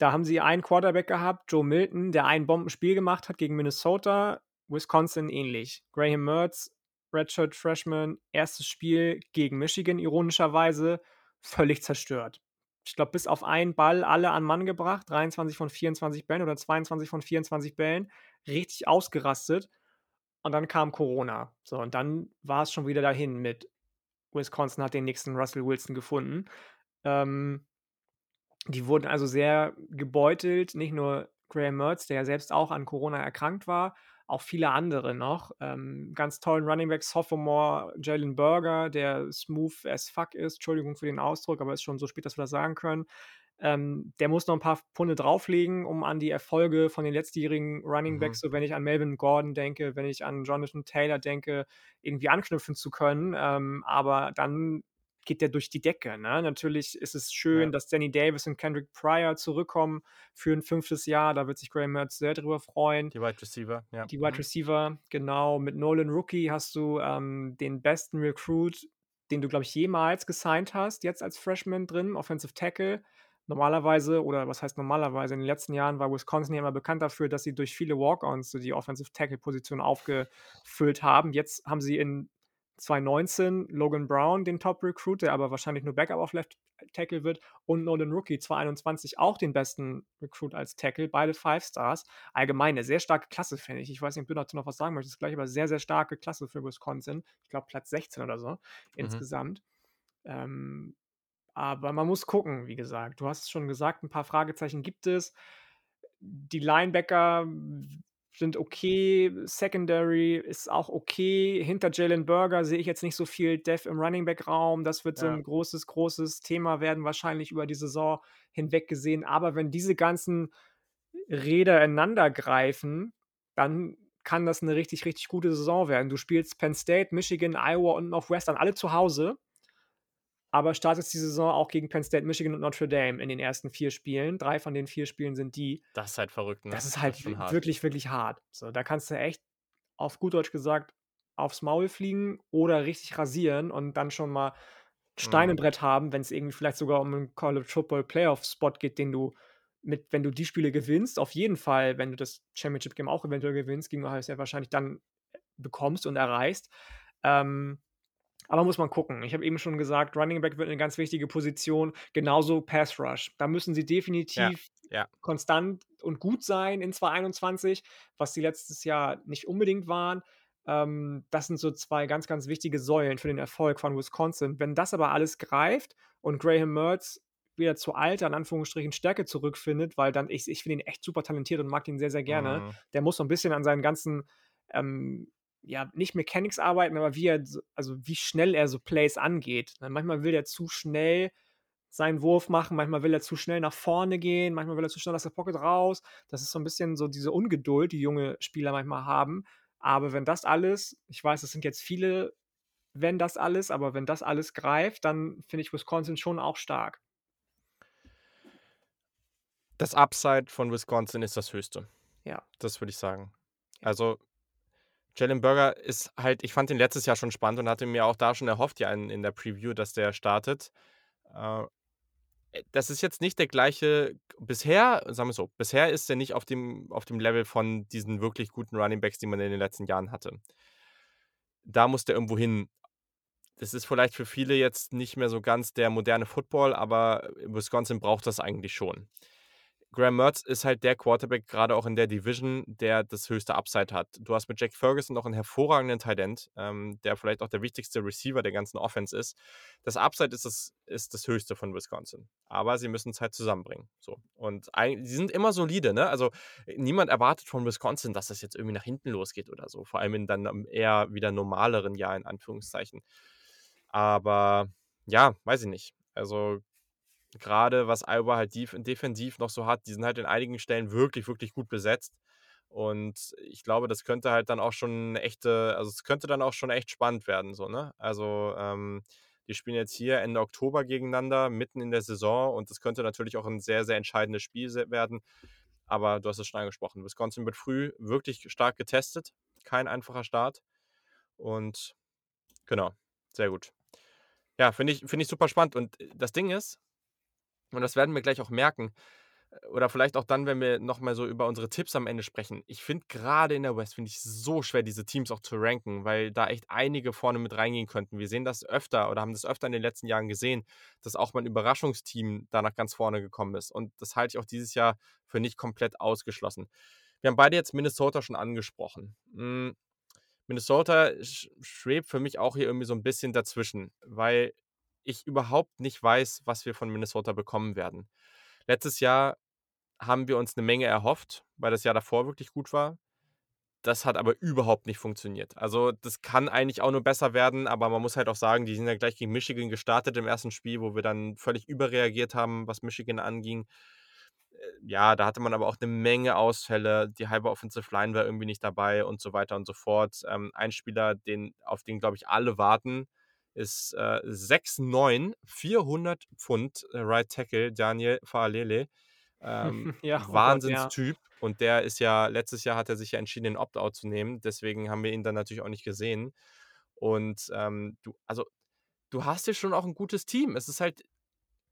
da haben sie einen Quarterback gehabt, Joe Milton, der ein Bombenspiel gemacht hat gegen Minnesota, Wisconsin ähnlich. Graham Mertz, Redshirt Freshman, erstes Spiel gegen Michigan, ironischerweise, völlig zerstört. Ich glaube, bis auf einen Ball alle an Mann gebracht, 23 von 24 Bällen oder 22 von 24 Bällen, richtig ausgerastet. Und dann kam Corona. So, und dann war es schon wieder dahin mit Wisconsin hat den nächsten Russell Wilson gefunden. Ähm, die wurden also sehr gebeutelt, nicht nur Graham Mertz, der ja selbst auch an Corona erkrankt war, auch viele andere noch. Ähm, ganz tollen Running Back Sophomore Jalen Burger, der smooth as fuck ist. Entschuldigung für den Ausdruck, aber ist schon so spät, dass wir das sagen können. Ähm, der muss noch ein paar Punde drauflegen, um an die Erfolge von den letztjährigen Running Backs, mhm. so wenn ich an Melvin Gordon denke, wenn ich an Jonathan Taylor denke, irgendwie anknüpfen zu können. Ähm, aber dann geht der durch die Decke. Ne? Natürlich ist es schön, ja. dass Danny Davis und Kendrick Pryor zurückkommen für ein fünftes Jahr. Da wird sich Graham Mertz sehr drüber freuen. Die Wide Receiver, ja. Die Wide mhm. Receiver, genau. Mit Nolan Rookie hast du ähm, den besten Recruit, den du, glaube ich, jemals gesigned hast, jetzt als Freshman drin, Offensive Tackle. Normalerweise, oder was heißt normalerweise, in den letzten Jahren war Wisconsin ja immer bekannt dafür, dass sie durch viele Walk-Ons so die Offensive Tackle-Position aufgefüllt haben. Jetzt haben sie in 2019 Logan Brown, den Top-Recruit, der aber wahrscheinlich nur Backup auf Left Tackle wird, und Nolan Rookie 2021 auch den besten Recruit als Tackle, beide Five Stars. Allgemein eine sehr starke Klasse, finde ich. Ich weiß nicht, ob du dazu noch was sagen möchtest, gleich, aber sehr, sehr starke Klasse für Wisconsin. Ich glaube, Platz 16 oder so mhm. insgesamt. Ähm, aber man muss gucken, wie gesagt. Du hast es schon gesagt, ein paar Fragezeichen gibt es. Die Linebacker sind okay. Secondary ist auch okay. Hinter Jalen Burger sehe ich jetzt nicht so viel Dev im Running Back Raum. Das wird so ein großes, großes Thema werden, wahrscheinlich über die Saison hinweg gesehen. Aber wenn diese ganzen Räder ineinander greifen, dann kann das eine richtig, richtig gute Saison werden. Du spielst Penn State, Michigan, Iowa und Northwestern alle zu Hause aber startet die Saison auch gegen Penn State, Michigan und Notre Dame in den ersten vier Spielen. Drei von den vier Spielen sind die. Das ist halt verrückt, ne? Das ist halt das ist wirklich, wirklich hart. So, da kannst du echt, auf gut Deutsch gesagt, aufs Maul fliegen oder richtig rasieren und dann schon mal Stein im mhm. Brett haben, wenn es irgendwie vielleicht sogar um einen College Football Playoff Spot geht, den du mit, wenn du die Spiele gewinnst, auf jeden Fall, wenn du das Championship Game auch eventuell gewinnst, gegen Ohio State wahrscheinlich dann bekommst und erreichst. Ähm, aber muss man gucken. Ich habe eben schon gesagt, Running Back wird eine ganz wichtige Position. Genauso Pass Rush. Da müssen sie definitiv ja, ja. konstant und gut sein in 2021, was sie letztes Jahr nicht unbedingt waren. Ähm, das sind so zwei ganz, ganz wichtige Säulen für den Erfolg von Wisconsin. Wenn das aber alles greift und Graham Mertz wieder zu alter, in Anführungsstrichen, Stärke zurückfindet, weil dann, ich, ich finde ihn echt super talentiert und mag ihn sehr, sehr gerne. Mhm. Der muss so ein bisschen an seinen ganzen ähm, ja, nicht Mechanics arbeiten, aber wie er, also wie schnell er so Plays angeht. Ne? Manchmal will er zu schnell seinen Wurf machen, manchmal will er zu schnell nach vorne gehen, manchmal will er zu schnell aus der Pocket raus. Das ist so ein bisschen so diese Ungeduld, die junge Spieler manchmal haben. Aber wenn das alles, ich weiß, es sind jetzt viele, wenn das alles, aber wenn das alles greift, dann finde ich Wisconsin schon auch stark. Das Upside von Wisconsin ist das höchste. Ja. Das würde ich sagen. Also Jalen Burger ist halt, ich fand ihn letztes Jahr schon spannend und hatte mir auch da schon erhofft, ja, in, in der Preview, dass der startet. Äh, äh, das ist jetzt nicht der gleiche, bisher, sagen wir so, bisher ist er nicht auf dem, auf dem Level von diesen wirklich guten Running Backs, die man in den letzten Jahren hatte. Da muss der irgendwo hin. Das ist vielleicht für viele jetzt nicht mehr so ganz der moderne Football, aber Wisconsin braucht das eigentlich schon. Graham Mertz ist halt der Quarterback, gerade auch in der Division, der das höchste Upside hat. Du hast mit Jack Ferguson noch einen hervorragenden Talent, ähm, der vielleicht auch der wichtigste Receiver der ganzen Offense ist. Das Upside ist das, ist das höchste von Wisconsin. Aber sie müssen es halt zusammenbringen. So. Und sie sind immer solide, ne? Also niemand erwartet von Wisconsin, dass das jetzt irgendwie nach hinten losgeht oder so. Vor allem in dann eher wieder normaleren Jahr, in Anführungszeichen. Aber ja, weiß ich nicht. Also gerade was Iowa halt defensiv noch so hat, die sind halt in einigen Stellen wirklich, wirklich gut besetzt. Und ich glaube, das könnte halt dann auch schon echte, also es könnte dann auch schon echt spannend werden, so, ne? Also, ähm, die spielen jetzt hier Ende Oktober gegeneinander, mitten in der Saison und das könnte natürlich auch ein sehr, sehr entscheidendes Spiel werden. Aber du hast es schon angesprochen. Wisconsin wird früh wirklich stark getestet. Kein einfacher Start. Und genau, sehr gut. Ja, finde ich, find ich super spannend. Und das Ding ist, und das werden wir gleich auch merken, oder vielleicht auch dann, wenn wir nochmal so über unsere Tipps am Ende sprechen. Ich finde gerade in der West, finde ich so schwer, diese Teams auch zu ranken, weil da echt einige vorne mit reingehen könnten. Wir sehen das öfter oder haben das öfter in den letzten Jahren gesehen, dass auch mal ein Überraschungsteam da nach ganz vorne gekommen ist. Und das halte ich auch dieses Jahr für nicht komplett ausgeschlossen. Wir haben beide jetzt Minnesota schon angesprochen. Hm, Minnesota schwebt für mich auch hier irgendwie so ein bisschen dazwischen, weil ich überhaupt nicht weiß, was wir von Minnesota bekommen werden. Letztes Jahr haben wir uns eine Menge erhofft, weil das Jahr davor wirklich gut war. Das hat aber überhaupt nicht funktioniert. Also, das kann eigentlich auch nur besser werden, aber man muss halt auch sagen, die sind ja gleich gegen Michigan gestartet im ersten Spiel, wo wir dann völlig überreagiert haben, was Michigan anging. Äh, ja, da hatte man aber auch eine Menge Ausfälle. Die halbe Offensive Line war irgendwie nicht dabei und so weiter und so fort. Ähm, ein Spieler, den, auf den, glaube ich, alle warten, ist äh, 6'9, 400 Pfund, äh, Right Tackle, Daniel Faalele. Ähm, ja, oh Wahnsinnstyp. Ja. Und der ist ja, letztes Jahr hat er sich ja entschieden, den Opt-out zu nehmen. Deswegen haben wir ihn dann natürlich auch nicht gesehen. Und ähm, du, also, du hast ja schon auch ein gutes Team. Es ist halt,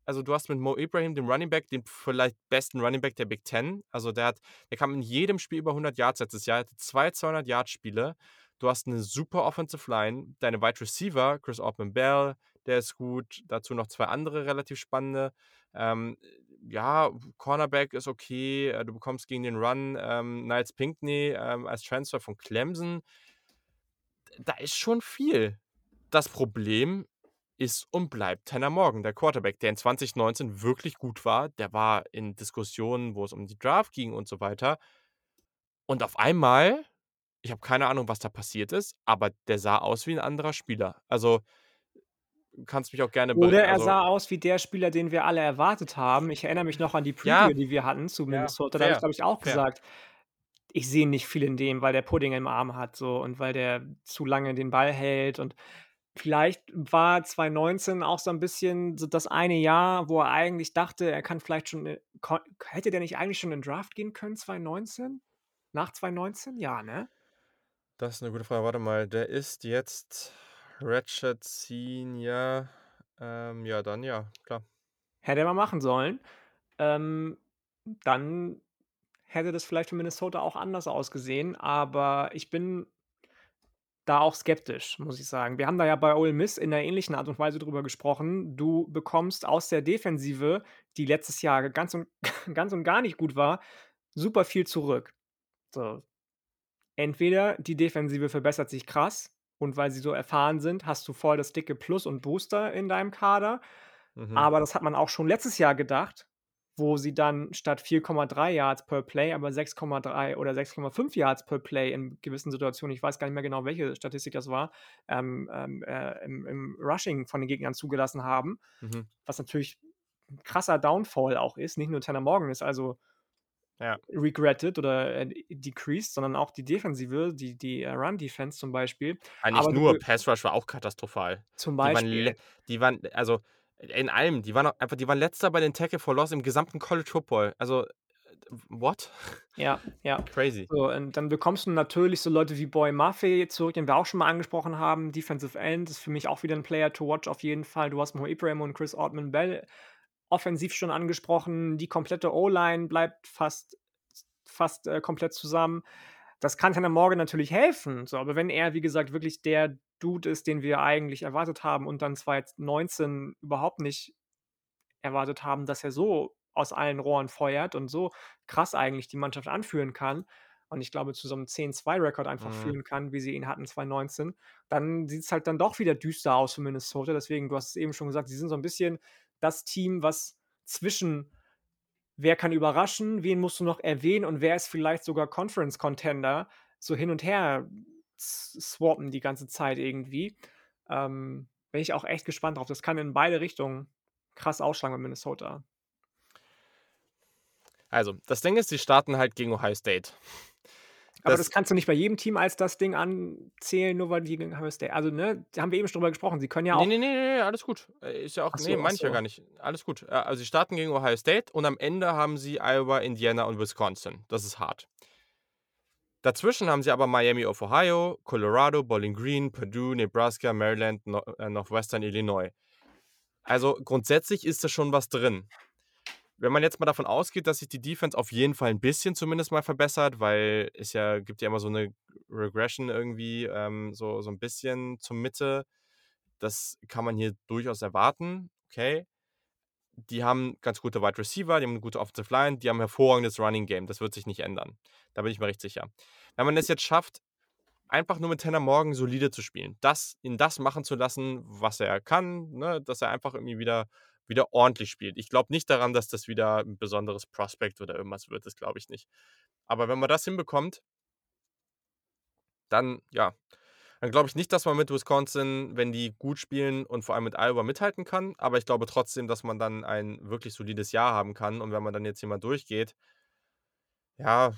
also du hast mit Mo Ibrahim, dem Running Back, den vielleicht besten Running Back der Big Ten. Also der hat, der kam in jedem Spiel über 100 Yards letztes Jahr, hatte zwei 200 Yard Spiele. Du hast eine super Offensive Line. Deine Wide Receiver, Chris Ortman Bell, der ist gut. Dazu noch zwei andere relativ spannende. Ähm, ja, Cornerback ist okay. Äh, du bekommst gegen den Run ähm, Niles Pinkney ähm, als Transfer von Clemson. Da ist schon viel. Das Problem ist und bleibt Tanner Morgan, der Quarterback, der in 2019 wirklich gut war. Der war in Diskussionen, wo es um die Draft ging und so weiter. Und auf einmal, ich habe keine Ahnung, was da passiert ist, aber der sah aus wie ein anderer Spieler. Also kannst mich auch gerne Oder er also, sah aus wie der Spieler, den wir alle erwartet haben. Ich erinnere mich noch an die Preview, ja, die wir hatten zu Minnesota. Ja, da habe ich, glaube ich, auch fair. gesagt, ich sehe nicht viel in dem, weil der Pudding im Arm hat so und weil der zu lange den Ball hält und vielleicht war 2019 auch so ein bisschen so das eine Jahr, wo er eigentlich dachte, er kann vielleicht schon, äh, hätte der nicht eigentlich schon in den Draft gehen können 2019? Nach 2019? Ja, ne? Das ist eine gute Frage. Warte mal, der ist jetzt Ratchet Senior. Ähm, ja, dann ja, klar. Hätte er mal machen sollen. Ähm, dann hätte das vielleicht für Minnesota auch anders ausgesehen, aber ich bin da auch skeptisch, muss ich sagen. Wir haben da ja bei Ole Miss in einer ähnlichen Art und Weise drüber gesprochen. Du bekommst aus der Defensive, die letztes Jahr ganz und, ganz und gar nicht gut war, super viel zurück. So. Entweder die Defensive verbessert sich krass und weil sie so erfahren sind, hast du voll das dicke Plus und Booster in deinem Kader. Mhm. Aber das hat man auch schon letztes Jahr gedacht, wo sie dann statt 4,3 Yards per Play, aber 6,3 oder 6,5 Yards per Play in gewissen Situationen, ich weiß gar nicht mehr genau, welche Statistik das war, ähm, ähm, äh, im, im, Rushing von den Gegnern zugelassen haben. Mhm. Was natürlich ein krasser Downfall auch ist. Nicht nur Tanner Morgan ist also ja. regretted oder äh, decreased, sondern auch die Defensive, die, die äh, Run-Defense zum Beispiel. Eigentlich Aber nur, Pass Rush war auch katastrophal. Zum Beispiel. Die waren, die waren, also in allem, die waren einfach, die waren letzter bei den Tackle for Loss im gesamten College Football. Also, äh, what? Ja, ja. Crazy. So, und dann bekommst du natürlich so Leute wie Boy Maffei zurück, den wir auch schon mal angesprochen haben. Defensive End ist für mich auch wieder ein Player to watch auf jeden Fall. Du hast Mo Ibrahim und Chris Ortman Bell offensiv schon angesprochen. Die komplette O-Line bleibt fast, fast äh, komplett zusammen. Das kann Tanner Morgan natürlich helfen. So, aber wenn er, wie gesagt, wirklich der Dude ist, den wir eigentlich erwartet haben und dann 2019 überhaupt nicht erwartet haben, dass er so aus allen Rohren feuert und so krass eigentlich die Mannschaft anführen kann und ich glaube zu so einem 10-2-Rekord einfach mhm. führen kann, wie sie ihn hatten 2019, dann sieht es halt dann doch wieder düster aus für Minnesota. Deswegen, du hast es eben schon gesagt, sie sind so ein bisschen das Team, was zwischen wer kann überraschen, wen musst du noch erwähnen und wer ist vielleicht sogar Conference Contender, so hin und her swappen die ganze Zeit irgendwie. Ähm, bin ich auch echt gespannt drauf. Das kann in beide Richtungen krass ausschlagen bei Minnesota. Also, das Ding ist, sie starten halt gegen Ohio State. Aber das, das, kannst du nicht bei jedem Team als das Ding anzählen, nur weil die gegen Ohio State. Also, ne, da haben wir eben schon drüber gesprochen. Sie können ja auch. Nee, nee, nee, nee alles gut. Äh, ist ja auch. So, nee, meine ich ja gar nicht. Alles gut. Äh, also, sie starten gegen Ohio State und am Ende haben sie Iowa, Indiana und Wisconsin. Das ist hart. Dazwischen haben sie aber Miami of Ohio, Colorado, Bowling Green, Purdue, Nebraska, Maryland, äh, Northwestern Illinois. Also grundsätzlich ist da schon was drin. Wenn man jetzt mal davon ausgeht, dass sich die Defense auf jeden Fall ein bisschen zumindest mal verbessert, weil es ja gibt ja immer so eine Regression irgendwie, ähm, so, so ein bisschen zur Mitte. Das kann man hier durchaus erwarten. Okay. Die haben ganz gute Wide Receiver, die haben eine gute Offensive Line, die haben ein hervorragendes Running Game. Das wird sich nicht ändern. Da bin ich mir recht sicher. Wenn man es jetzt schafft, einfach nur mit Tanner Morgan solide zu spielen, das, ihn das machen zu lassen, was er kann, ne? dass er einfach irgendwie wieder wieder ordentlich spielt. Ich glaube nicht daran, dass das wieder ein besonderes Prospect oder irgendwas wird. Das glaube ich nicht. Aber wenn man das hinbekommt, dann, ja, dann glaube ich nicht, dass man mit Wisconsin, wenn die gut spielen und vor allem mit Iowa mithalten kann. Aber ich glaube trotzdem, dass man dann ein wirklich solides Jahr haben kann. Und wenn man dann jetzt hier mal durchgeht, ja,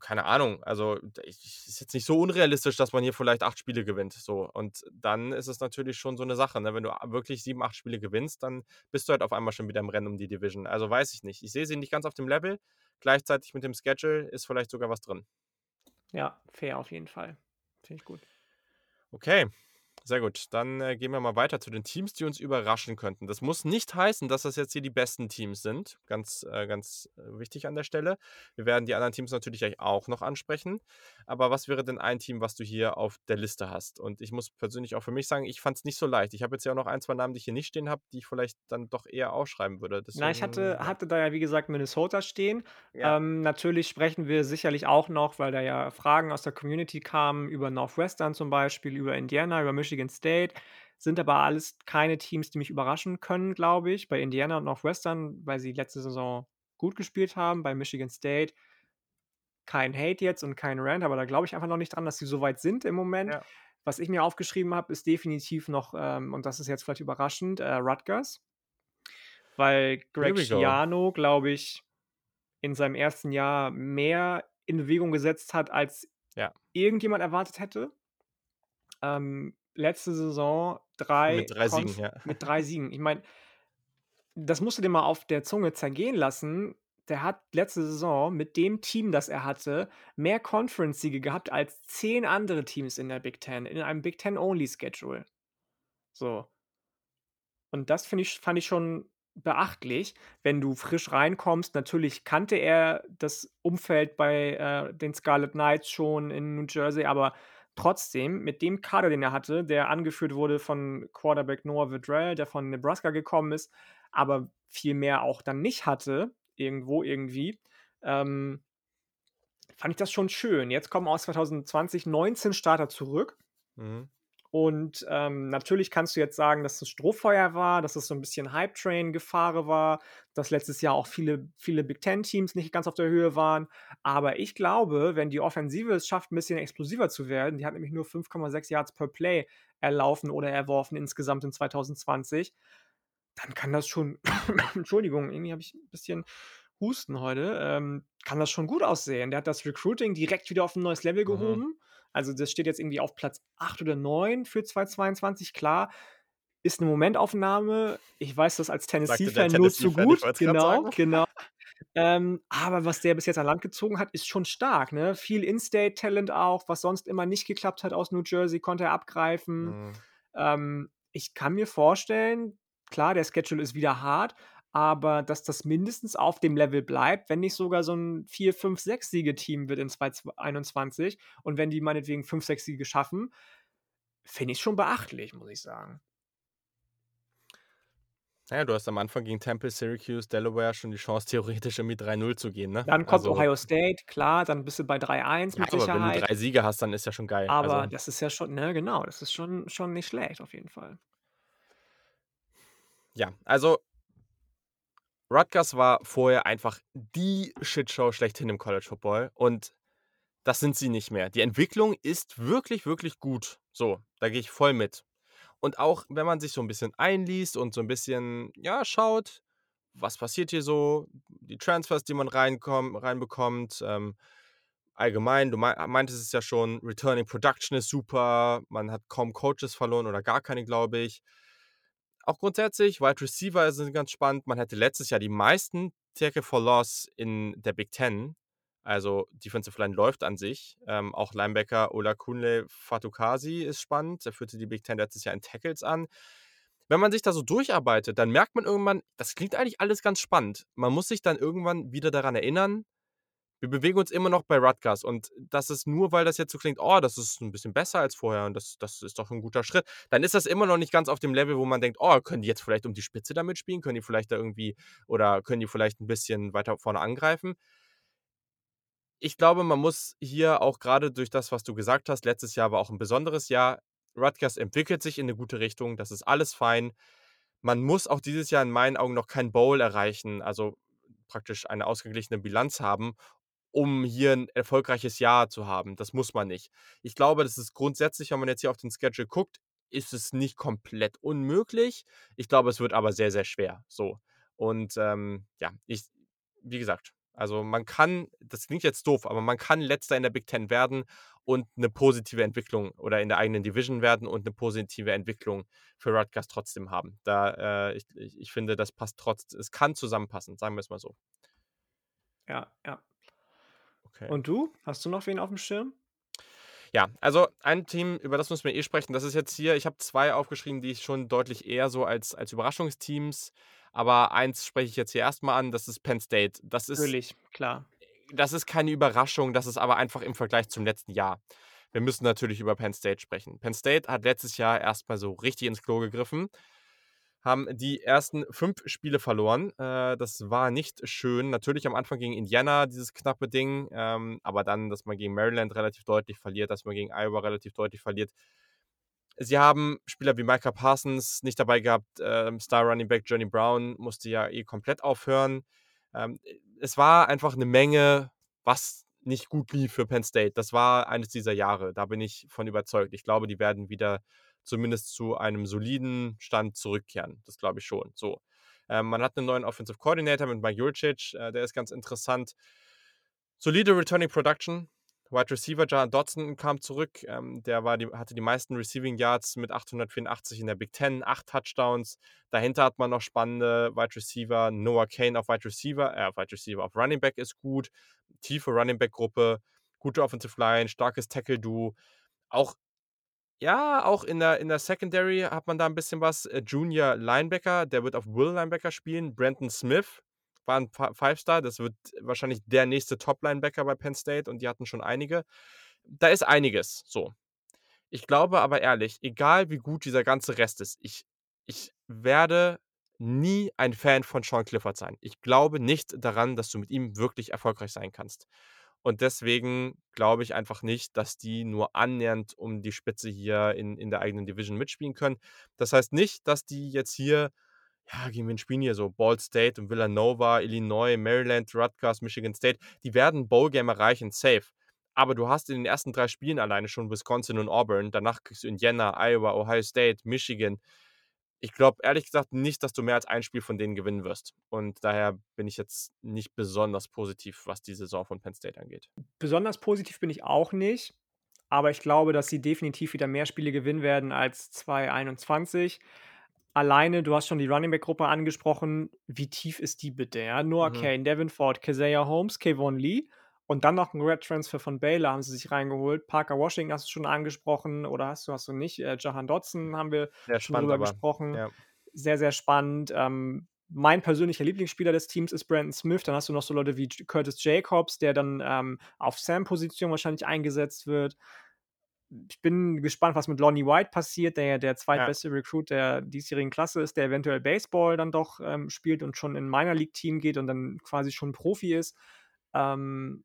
keine Ahnung. Also, es ist jetzt nicht so unrealistisch, dass man hier vielleicht acht Spiele gewinnt. So. Und dann ist es natürlich schon so eine Sache. Ne? Wenn du wirklich sieben, acht Spiele gewinnst, dann bist du halt auf einmal schon wieder im Rennen um die Division. Also weiß ich nicht. Ich sehe sie nicht ganz auf dem Level. Gleichzeitig mit dem Schedule ist vielleicht sogar was drin. Ja, fair auf jeden Fall. Finde ich gut. Okay. Sehr gut. Dann äh, gehen wir mal weiter zu den Teams, die uns überraschen könnten. Das muss nicht heißen, dass das jetzt hier die besten Teams sind. Ganz, äh, ganz äh, wichtig an der Stelle. Wir werden die anderen Teams natürlich auch noch ansprechen. Aber was wäre denn ein Team, was du hier auf der Liste hast? Und ich muss persönlich auch für mich sagen, ich fand es nicht so leicht. Ich habe jetzt ja auch noch ein, zwei Namen, die ich hier nicht stehen habe, die ich vielleicht dann doch eher aufschreiben würde. Deswegen, Na, ich hatte, hatte da ja, wie gesagt, Minnesota stehen. Ja. Ähm, natürlich sprechen wir sicherlich auch noch, weil da ja Fragen aus der Community kamen, über Northwestern zum Beispiel, über Indiana, über Michigan State. Sind aber alles keine Teams, die mich überraschen können, glaube ich. Bei Indiana und Northwestern, weil sie letzte Saison gut gespielt haben. Bei Michigan State kein Hate jetzt und kein Rant, aber da glaube ich einfach noch nicht dran, dass sie so weit sind im Moment. Ja. Was ich mir aufgeschrieben habe, ist definitiv noch, ähm, und das ist jetzt vielleicht überraschend, äh, Rutgers. Weil Greg Schiano, glaube ich, in seinem ersten Jahr mehr in Bewegung gesetzt hat, als ja. irgendjemand erwartet hätte. Ähm, letzte Saison drei mit drei Siegen, ja. Mit drei Siegen. Ich meine, das musst du dir mal auf der Zunge zergehen lassen. Der hat letzte Saison mit dem Team, das er hatte, mehr Conference-Siege gehabt als zehn andere Teams in der Big Ten, in einem Big Ten-Only-Schedule. So. Und das ich, fand ich schon beachtlich, wenn du frisch reinkommst. Natürlich kannte er das Umfeld bei äh, den Scarlet Knights schon in New Jersey, aber Trotzdem, mit dem Kader, den er hatte, der angeführt wurde von Quarterback Noah Vedrell, der von Nebraska gekommen ist, aber viel mehr auch dann nicht hatte, irgendwo, irgendwie, ähm, fand ich das schon schön. Jetzt kommen aus 2020 19 Starter zurück. Mhm. Und ähm, natürlich kannst du jetzt sagen, dass es Strohfeuer war, dass es so ein bisschen Hype-Train-Gefahr war, dass letztes Jahr auch viele, viele Big Ten-Teams nicht ganz auf der Höhe waren. Aber ich glaube, wenn die Offensive es schafft, ein bisschen explosiver zu werden, die hat nämlich nur 5,6 Yards per Play erlaufen oder erworfen insgesamt in 2020, dann kann das schon, Entschuldigung, irgendwie habe ich ein bisschen Husten heute, ähm, kann das schon gut aussehen. Der hat das Recruiting direkt wieder auf ein neues Level mhm. gehoben. Mhm also das steht jetzt irgendwie auf Platz 8 oder 9 für 2022. Klar, ist eine Momentaufnahme. Ich weiß das als Tennessee-Fan nur zu gut. Genau, genau. Ähm, aber was der bis jetzt an Land gezogen hat, ist schon stark. Ne? Viel In-State-Talent auch, was sonst immer nicht geklappt hat aus New Jersey, konnte er abgreifen. Mhm. Ähm, ich kann mir vorstellen, klar, der Schedule ist wieder hart, aber dass das mindestens auf dem Level bleibt, wenn nicht sogar so ein 4, 5, 6 Siege-Team wird in 2021 und wenn die meinetwegen 5, 6 Siege schaffen, finde ich schon beachtlich, muss ich sagen. Naja, du hast am Anfang gegen Temple, Syracuse, Delaware schon die Chance, theoretisch irgendwie 3-0 zu gehen, ne? Dann kommt also, Ohio State, klar, dann bist du bei 3-1 ja, mit Sicherheit. Aber wenn du drei Siege hast, dann ist ja schon geil. Aber also. das ist ja schon, ne, genau, das ist schon, schon nicht schlecht, auf jeden Fall. Ja, also Rutgers war vorher einfach die Shitshow schlechthin im College Football und das sind sie nicht mehr. Die Entwicklung ist wirklich, wirklich gut. So, da gehe ich voll mit. Und auch wenn man sich so ein bisschen einliest und so ein bisschen, ja, schaut, was passiert hier so, die Transfers, die man reinbekommt, ähm, allgemein, du meintest es ja schon, Returning Production ist super, man hat kaum Coaches verloren oder gar keine, glaube ich. Auch grundsätzlich, Wide Receiver sind ganz spannend. Man hatte letztes Jahr die meisten Tackle for Loss in der Big Ten. Also Defensive Line läuft an sich. Ähm, auch Linebacker Ola Kunle Fatukasi ist spannend. Er führte die Big Ten letztes Jahr in Tackles an. wenn man sich da so durcharbeitet, dann merkt man irgendwann, das klingt eigentlich alles ganz spannend. Man muss sich dann irgendwann wieder daran erinnern, wir bewegen uns immer noch bei Rutgers und das ist nur, weil das jetzt so klingt, oh, das ist ein bisschen besser als vorher und das, das ist doch ein guter Schritt. Dann ist das immer noch nicht ganz auf dem Level, wo man denkt, oh, können die jetzt vielleicht um die Spitze damit spielen? Können die vielleicht da irgendwie oder können die vielleicht ein bisschen weiter vorne angreifen? Ich glaube, man muss hier auch gerade durch das, was du gesagt hast, letztes Jahr war auch ein besonderes Jahr. Rutgers entwickelt sich in eine gute Richtung, das ist alles fein. Man muss auch dieses Jahr in meinen Augen noch kein Bowl erreichen, also praktisch eine ausgeglichene Bilanz haben, um hier ein erfolgreiches Jahr zu haben. Das muss man nicht. Ich glaube, das ist grundsätzlich, wenn man jetzt hier auf den Schedule guckt, ist es nicht komplett unmöglich. Ich glaube, es wird aber sehr, sehr schwer. So. Und ähm, ja, ich, wie gesagt, also man kann, das klingt jetzt doof, aber man kann letzter in der Big Ten werden und eine positive Entwicklung oder in der eigenen Division werden und eine positive Entwicklung für Rutgers trotzdem haben. Da, äh, ich, ich finde, das passt trotz, es kann zusammenpassen, sagen wir es mal so. Ja, ja. Okay. Und du? Hast du noch wen auf dem Schirm? Ja, also ein Team, über das müssen wir eh sprechen. Das ist jetzt hier, ich habe zwei aufgeschrieben, die ich schon deutlich eher so als, als Überraschungsteams, aber eins spreche ich jetzt hier erstmal an, das ist Penn State. Das ist, Natürlich, klar. Das ist keine Überraschung, das ist aber einfach im Vergleich zum letzten Jahr. Wir müssen natürlich über Penn State sprechen. Penn State hat letztes Jahr erstmal so richtig ins Klo gegriffen haben die ersten fünf Spiele verloren. Äh, das war nicht schön. Natürlich am Anfang gegen Indiana dieses knappe Ding, ähm, aber dann, dass man gegen Maryland relativ deutlich verliert, dass man gegen Iowa relativ deutlich verliert. Sie haben Spieler wie Micah Parsons nicht dabei gehabt. Ähm, Star Running Back Johnny Brown musste ja eh komplett aufhören. Ähm, es war einfach eine Menge, was nicht gut lief für Penn State. Das war eines dieser Jahre. Da bin ich von überzeugt. Ich glaube, die werden wieder zumindest zu einem soliden Stand zurückkehren. Das glaube ich schon. So. Ähm, man hat einen neuen Offensive Coordinator mit Mike Jurcic, äh, der ist ganz interessant. Solide Returning Production. Wide Receiver John Dodson kam zurück. Ähm, der war die, hatte die meisten Receiving Yards mit 884 in der Big Ten, acht Touchdowns. Dahinter hat man noch spannende Wide Receiver. Noah Kane auf Wide Receiver, äh, Wide Receiver auf Running Back ist gut. Tiefe Running Back Gruppe, gute Offensive Line, starkes Tackle Duo. Auch ja, auch in der, in der Secondary hat man da ein bisschen was. Äh, Junior Linebacker, der wird auf Will Linebacker spielen. Brandon Smith war ein Five-Star. Das wird wahrscheinlich der nächste Top-Linebacker bei Penn State und die hatten schon einige. Da ist einiges so. Ich glaube aber ehrlich, egal wie gut dieser ganze Rest ist, ich, ich werde nie ein Fan von Sean Clifford sein. Ich glaube nicht daran, dass du mit ihm wirklich erfolgreich sein kannst. Und deswegen glaube ich einfach nicht, dass die nur annähernd um die Spitze hier in, in der eigenen Division mitspielen können. Das heißt nicht, dass die jetzt hier, ja, gegen wen spielen hier so? Ball State und Villanova, Illinois, Maryland, Rutgers, Michigan State. Die werden Bowl-Game erreichen, safe. Aber du hast in den ersten drei Spielen alleine schon Wisconsin und Auburn. Danach kriegst du Indiana, Iowa, Ohio State, Michigan ich glaube ehrlich gesagt nicht, dass du mehr als ein Spiel von denen gewinnen wirst. Und daher bin ich jetzt nicht besonders positiv, was die Saison von Penn State angeht. Besonders positiv bin ich auch nicht. Aber ich glaube, dass sie definitiv wieder mehr Spiele gewinnen werden als 2021. Alleine, du hast schon die Running Back Gruppe angesprochen. Wie tief ist die bitte? Ja? Noah mhm. Kane, Devin Ford, Keziah Holmes, Kayvon Lee. Und dann noch ein Red Transfer von Baylor haben sie sich reingeholt. Parker Washington hast du schon angesprochen oder hast du, hast du nicht? Äh, Jahan Dotson haben wir sehr schon drüber gesprochen. Ja. Sehr, sehr spannend. Ähm, mein persönlicher Lieblingsspieler des Teams ist Brandon Smith. Dann hast du noch so Leute wie Curtis Jacobs, der dann ähm, auf Sam-Position wahrscheinlich eingesetzt wird. Ich bin gespannt, was mit Lonnie White passiert, der ja der zweitbeste ja. Recruit der diesjährigen Klasse ist, der eventuell Baseball dann doch ähm, spielt und schon in meiner League-Team geht und dann quasi schon Profi ist. Ähm,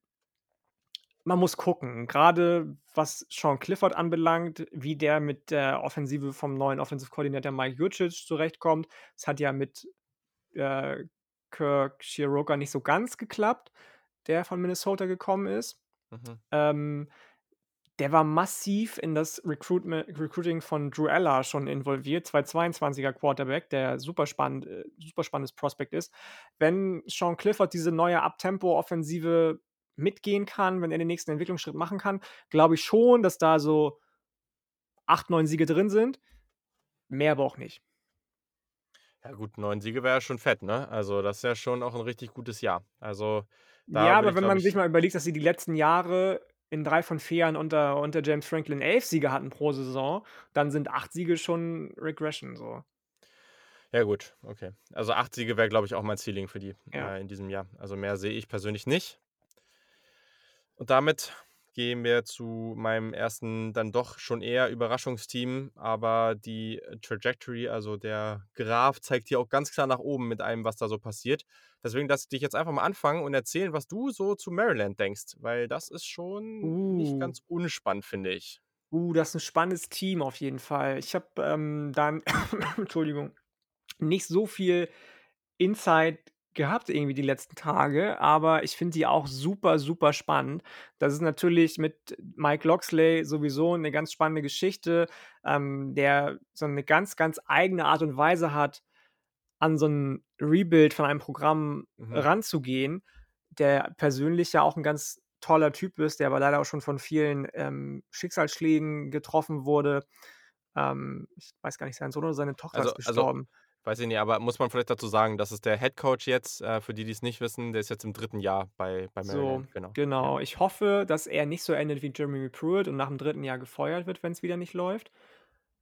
man muss gucken, gerade was Sean Clifford anbelangt, wie der mit der Offensive vom neuen Offensive Coordinator Mike Jurcic zurechtkommt. Es hat ja mit äh, Kirk Shiroka nicht so ganz geklappt, der von Minnesota gekommen ist. Mhm. Ähm, der war massiv in das Recruiting von Drew Eller schon involviert, 222er Quarterback, der super, spannend, äh, super spannendes Prospect ist. Wenn Sean Clifford diese neue Abtempo-Offensive mitgehen kann, wenn er den nächsten Entwicklungsschritt machen kann, glaube ich schon, dass da so acht, neun Siege drin sind. Mehr aber auch nicht. Ja, gut, neun Siege wäre ja schon fett, ne? Also, das ist ja schon auch ein richtig gutes Jahr. Also, ja, aber ich, wenn man sich mal überlegt, dass sie die letzten Jahre in drei von vier Jahren unter, unter James Franklin elf Siege hatten pro Saison, dann sind acht Siege schon Regression so. Ja, gut, okay. Also acht Siege wäre, glaube ich, auch mein Ceiling für die Ja. äh, in diesem Jahr. Also mehr sehe ich persönlich nicht. Und damit gehen wir zu meinem ersten, dann doch schon eher Überraschungsteam. Aber die Trajectory, also der Graph, zeigt hier auch ganz klar nach oben mit allem, was da so passiert. Deswegen lasse ich dich jetzt einfach mal anfangen und erzählen, was du so zu Maryland denkst. Weil das ist schon nicht Uh. ganz unspannend, finde ich. Uh, das ist ein spannendes Team auf jeden Fall. Ich habe, ähm, dann Entschuldigung, nicht so viel Insight gehabt irgendwie die letzten Tage, aber ich finde die auch super, super spannend. Das ist natürlich mit Mike Loxley sowieso eine ganz spannende Geschichte, ähm, der so eine ganz, ganz eigene Art und Weise hat, an so ein Rebuild von einem Programm Mhm. ranzugehen, der persönlich ja auch ein ganz toller Typ ist, der aber leider auch schon von vielen, ähm, Schicksalsschlägen getroffen wurde. Ähm, ich weiß gar nicht, sein Sohn oder seine Tochter Also, ist also gestorben. Weiß ich nicht, aber muss man vielleicht dazu sagen, das ist der Head Coach jetzt, äh, für die, die es nicht wissen, der ist jetzt im dritten Jahr bei, bei So, Maryland. Genau. Ja. genau. Ich hoffe, dass er nicht so endet wie Jeremy Pruitt und nach dem dritten Jahr gefeuert wird, wenn es wieder nicht läuft.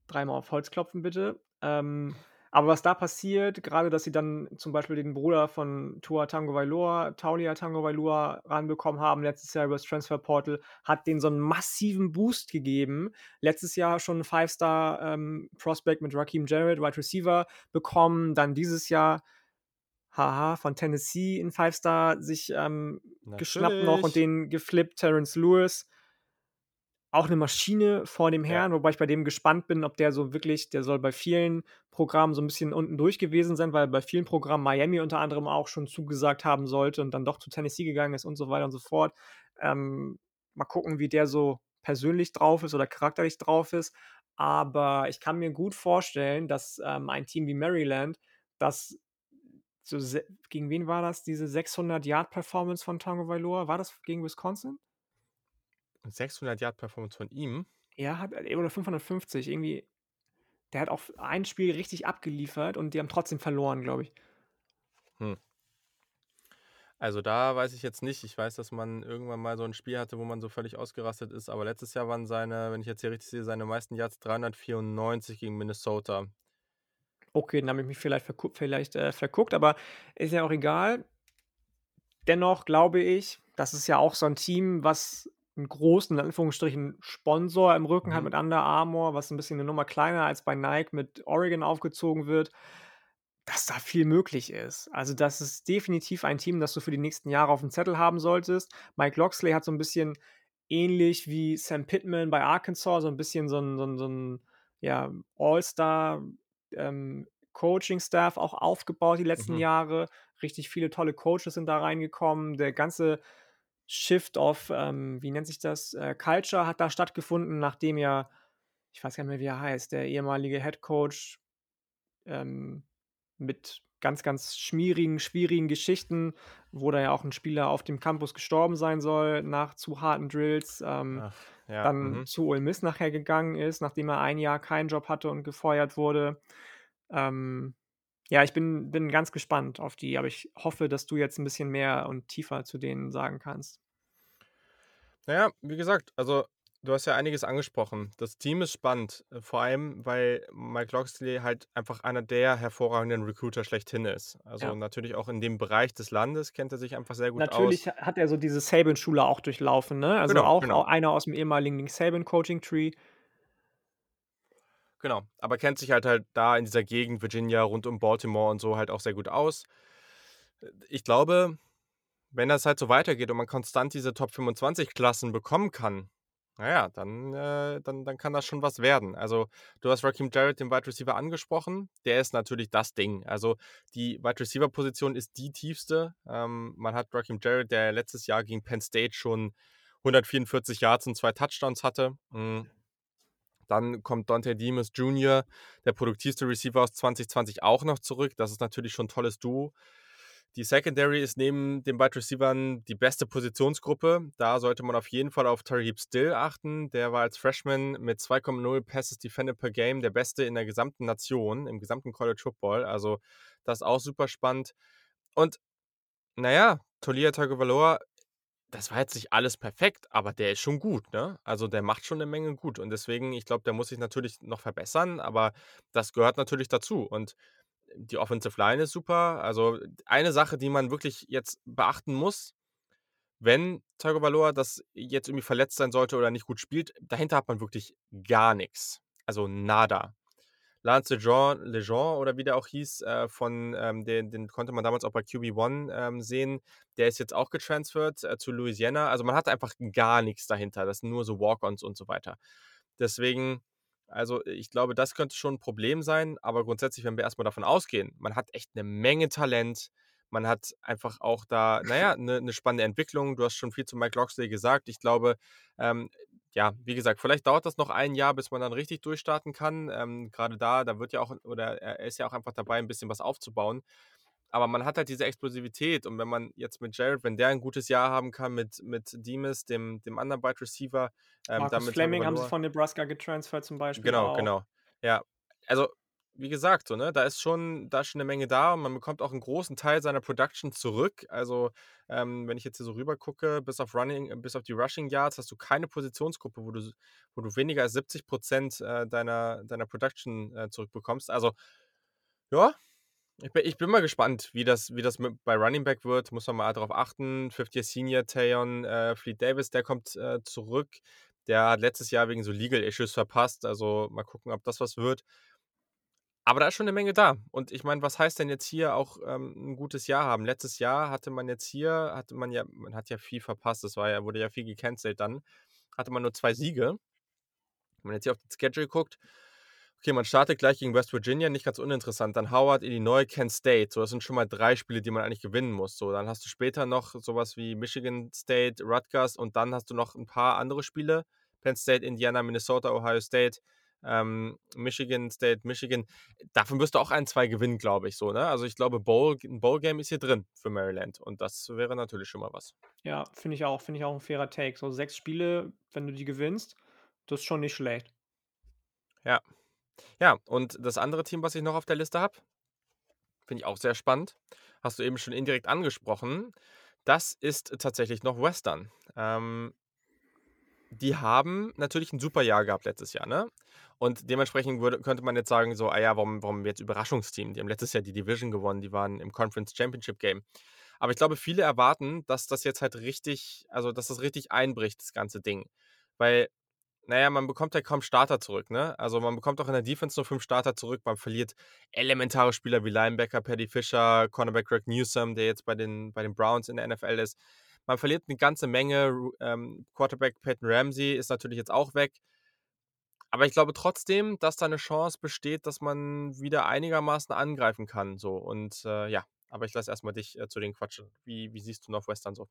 Dreimal auf Holz klopfen, bitte. Ähm, aber was da passiert, gerade, dass sie dann zum Beispiel den Bruder von Tua Tagovailoa, Taulia Tagovailoa ranbekommen haben, letztes Jahr über das Transfer Portal, hat denen so einen massiven Boost gegeben. Letztes Jahr schon 'n Five-Star, ähm, Prospect mit Raheem Jarrett, Wide Receiver bekommen. Dann dieses Jahr, haha, von Tennessee 'n Five-Star sich, ähm, geschnappt noch und den geflippt, Terrence Lewis. Auch 'ne Maschine vor dem Ja. Herrn, wobei ich bei dem gespannt bin, ob der so wirklich der soll bei vielen Programmen so 'n bisschen unten durch gewesen sein, weil bei vielen Programmen Miami unter anderem auch schon zugesagt haben sollte und dann doch zu Tennessee gegangen ist und so weiter und so fort. Ähm, mal gucken, wie der so persönlich drauf ist oder charakterlich drauf ist. Aber ich kann mir gut vorstellen, dass, ähm, ein Team wie Maryland, das so gegen wen war das, diese 600 Yard Performance von Tagovailoa? War das gegen Wisconsin? 600 Yard Performance von ihm? Ja, hat äh, oder 550 irgendwie. Der hat auf ein Spiel richtig abgeliefert und die haben trotzdem verloren, glaube ich. Hm. Also da weiß ich jetzt nicht. Ich weiß, dass man irgendwann mal so ein Spiel hatte, wo man so völlig ausgerastet ist, aber letztes Jahr waren seine, wenn ich jetzt hier richtig sehe, seine meisten Yards 394 gegen Minnesota. Okay, dann habe ich mich vielleicht vergu vielleicht, äh, verguckt, aber ist ja auch egal. Dennoch glaube ich, das ist ja auch so 'n Team, was 'n großen, in Anführungsstrichen, Sponsor im Rücken hat Mhm. mit Under Armour, was 'n bisschen 'ne Nummer kleiner als bei Nike mit Oregon aufgezogen wird, dass da viel möglich ist. Also, das ist definitiv ein Team, das du für die nächsten Jahre aufm Zettel haben solltest. Mike Loxley hat so 'n bisschen ähnlich wie Sam Pittman bei Arkansas so 'n bisschen so 'n so 'n so 'n, ja, All-Star, ähm, Coaching-Staff auch aufgebaut die letzten Mhm. Jahre. Richtig viele tolle Coaches sind da reingekommen. Der ganze Shift of, ähm, wie nennt sich das, äh, Culture hat da stattgefunden, nachdem ja ich weiß gar nicht mehr, wie er heißt, der ehemalige Head Coach, ähm, mit ganz, ganz schmierigen, schwierigen Geschichten, wo da ja auch 'n Spieler auf dem Campus gestorben sein soll nach zu harten Drills, ähm, Ach, ja, dann mhm. zu Ole Miss nachher gegangen ist, nachdem er ein Jahr keinen Job hatte und gefeuert wurde. Ähm, ja, ich bin bin ganz gespannt auf die, aber ich hoffe, dass du jetzt 'n bisschen mehr und tiefer zu denen sagen kannst. Na ja, wie gesagt, also du hast ja einiges angesprochen. Das Team ist spannend, äh, vor allem, weil Mike Locksley halt einfach einer der hervorragenden Recruiter schlechthin ist. Also Ja. natürlich auch in dem Bereich des Landes kennt er sich einfach sehr gut aus. Natürlich ha hat er so diese Saban-Schule auch durchlaufen, ne? Also Genau, auch genau. au einer aus'm ehemaligen Saban-Coaching-Tree. Genau, aber kennt sich halt halt da in dieser Gegend, Virginia, rund um Baltimore und so halt auch sehr gut aus. Ich glaube, wenn das halt so weitergeht und man konstant diese Top 25 Klassen bekommen kann, na ja, dann, äh dann dann kann das schon was werden. Also, du hast Raheem Jarrett, den Wide Receiver, angesprochen. Der ist natürlich das Ding. Also, die Wide Receiver-Position ist die tiefste. Ähm, man hat Raheem Jarrett, der letztes Jahr gegen Penn State schon 144 Yards und 2 Touchdowns hatte. Hm. Dann kommt Dante Demas Jr., der produktivste Receiver aus 2020 auch noch zurück. Das ist natürlich schon 'n tolles Duo. Die Secondary ist neben den Wide Receivern die beste Positionsgruppe. Da sollte man auf jeden Fall auf Tarheeb Still achten. Der war als Freshman mit 2,0 Passes defended per Game der Beste in der gesamten Nation, im gesamten College Football. Also, das ist auch super spannend. Und, na ja, Taulia Tagovailoa, das war jetzt nicht alles perfekt, aber der ist schon gut, ne? Also, der macht schon 'ne Menge gut und deswegen ich glaube, der muss sich natürlich noch verbessern, aber das gehört natürlich dazu und die Offensive Line ist super. Also eine Sache, die man wirklich jetzt beachten muss, wenn Tagovailoa das jetzt irgendwie verletzt sein sollte oder nicht gut spielt, dahinter hat man wirklich gar nichts. Also nada. Lance Lejean oder wie der auch hieß, äh, von ähm, den, den konnte man damals auch bei QB1 ähm, sehen. Der ist jetzt auch getransfert äh, zu Louisiana. Also man hat einfach gar nichts dahinter. Das sind nur so Walk-ons und so weiter. Deswegen, also ich glaube, das könnte schon ein Problem sein. Aber grundsätzlich, wenn wir erstmal davon ausgehen, man hat echt eine Menge Talent. Man hat einfach auch da, naja, eine ne spannende Entwicklung. Du hast schon viel zu Mike Loxley gesagt. Ich glaube, ähm, ja, wie gesagt, vielleicht dauert das noch ein Jahr, bis man dann richtig durchstarten kann. Ähm, Gerade da, da wird ja auch, oder er ist ja auch einfach dabei, ein bisschen was aufzubauen. Aber man hat halt diese Explosivität und wenn man jetzt mit Jared, wenn der ein gutes Jahr haben kann mit, mit Demas, dem, dem anderen Wide Receiver, ähm, Marcus Fleming haben sie von Nebraska getransfert zum Beispiel. Genau, auch. genau. Ja, also wie gesagt, so, ne, da ist schon, da ist schon eine Menge da und man bekommt auch einen großen Teil seiner Production zurück. Also, ähm, wenn ich jetzt hier so rüber gucke, bis auf Running, bis auf die Rushing Yards, hast du keine Positionsgruppe, wo du, wo du weniger als 70 Prozent äh, deiner, deiner Production äh, zurückbekommst. Also, ja, ich bin, ich bin mal gespannt, wie das, wie das bei Running Back wird. Muss man mal darauf achten. 50 Senior Tayon äh, Fleet Davis, der kommt äh, zurück. Der hat letztes Jahr wegen so Legal Issues verpasst. Also mal gucken, ob das was wird. Aber da ist schon eine Menge da. Und ich meine, was heißt denn jetzt hier auch ähm, ein gutes Jahr haben? Letztes Jahr hatte man jetzt hier, hatte man ja, man hat ja viel verpasst, das war ja, wurde ja viel gecancelt dann, hatte man nur zwei Siege. Wenn man jetzt hier auf den Schedule guckt, okay, man startet gleich gegen West Virginia, nicht ganz uninteressant. Dann Howard, Illinois, Kent State. So, das sind schon mal drei Spiele, die man eigentlich gewinnen muss. So, dann hast du später noch sowas wie Michigan State, Rutgers und dann hast du noch ein paar andere Spiele. Penn State, Indiana, Minnesota, Ohio State ähm, Michigan State, Michigan. Davon wirst du auch ein, zwei gewinnen, glaube ich so. Ne? Also ich glaube, Bowl, ein Bowl-Game ist hier drin für Maryland und das wäre natürlich schon mal was. Ja, finde ich auch, finde ich auch ein fairer Take. So sechs Spiele, wenn du die gewinnst, das ist schon nicht schlecht. Ja. Ja, und das andere Team, was ich noch auf der Liste habe, finde ich auch sehr spannend. Hast du eben schon indirekt angesprochen. Das ist tatsächlich noch Western. Ähm, die haben natürlich ein super Jahr gehabt letztes Jahr, ne? Und dementsprechend würde, könnte man jetzt sagen, so, ah ja, warum, warum jetzt Überraschungsteam? Die haben letztes Jahr die Division gewonnen, die waren im Conference Championship Game. Aber ich glaube, viele erwarten, dass das jetzt halt richtig, also dass das richtig einbricht, das ganze Ding. Weil, naja, man bekommt ja kaum Starter zurück, ne? Also man bekommt auch in der Defense nur fünf Starter zurück. Man verliert elementare Spieler wie Linebacker Paddy Fisher, Cornerback Greg Newsom, der jetzt bei den, bei den Browns in der NFL ist. Man verliert eine ganze Menge. Ähm, Quarterback Peyton Ramsey ist natürlich jetzt auch weg. Aber ich glaube trotzdem, dass da eine Chance besteht, dass man wieder einigermaßen angreifen kann. So. Und äh, ja, aber ich lasse erstmal dich äh, zu den quatschen. Wie, wie siehst du Northwestern so?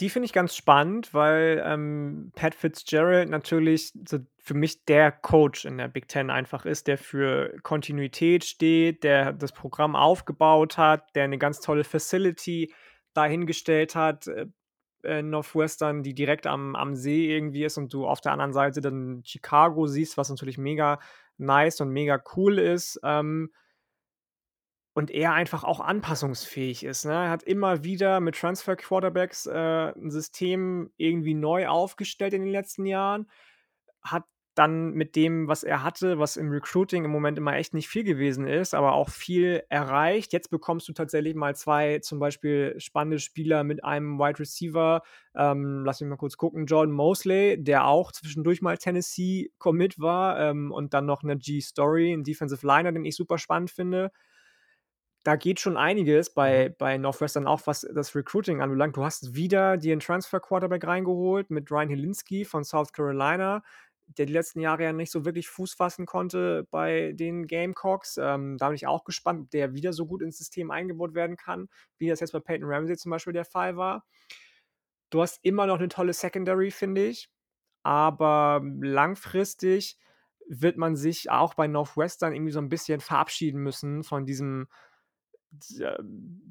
Die finde ich ganz spannend, weil ähm, Pat Fitzgerald natürlich so für mich der Coach in der Big Ten einfach ist, der für Kontinuität steht, der das Programm aufgebaut hat, der eine ganz tolle Facility dahingestellt hat. Äh, Northwestern, die direkt am, am See irgendwie ist und du auf der anderen Seite dann Chicago siehst, was natürlich mega nice und mega cool ist. Ähm, und er einfach auch anpassungsfähig ist. Ne? Er hat immer wieder mit Transfer Quarterbacks äh, ein System irgendwie neu aufgestellt in den letzten Jahren, hat dann mit dem, was er hatte, was im Recruiting im Moment immer echt nicht viel gewesen ist, aber auch viel erreicht. Jetzt bekommst du tatsächlich mal zwei zum Beispiel spannende Spieler mit einem Wide Receiver. Ähm, lass mich mal kurz gucken. Jordan Mosley, der auch zwischendurch mal Tennessee Commit war ähm, und dann noch eine G-Story, ein Defensive Liner, den ich super spannend finde da geht schon einiges bei, mhm. bei Northwestern auch, was das Recruiting anbelangt. Du hast wieder dir einen Transfer-Quarterback reingeholt mit Ryan Helinski von South Carolina, der die letzten Jahre ja nicht so wirklich Fuß fassen konnte bei den Gamecocks. Ähm, da bin ich auch gespannt, ob der wieder so gut ins System eingebaut werden kann, wie das jetzt bei Peyton Ramsey zum Beispiel der Fall war. Du hast immer noch eine tolle Secondary, finde ich. Aber langfristig wird man sich auch bei Northwestern irgendwie so ein bisschen verabschieden müssen von diesem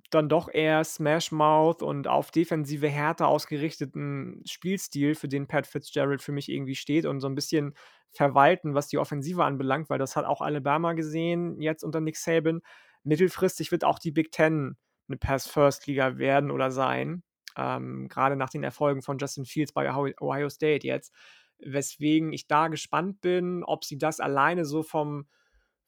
dann doch eher Smash Mouth und auf defensive Härte ausgerichteten Spielstil, für den Pat Fitzgerald für mich irgendwie steht und so ein bisschen verwalten, was die Offensive anbelangt, weil das hat auch Alabama gesehen, jetzt unter Nick Saban. Mittelfristig wird auch die Big Ten eine Pass-First-Liga werden oder sein. Ähm, gerade nach den Erfolgen von Justin Fields bei Ohio State jetzt. Weswegen ich da gespannt bin, ob sie das alleine so vom,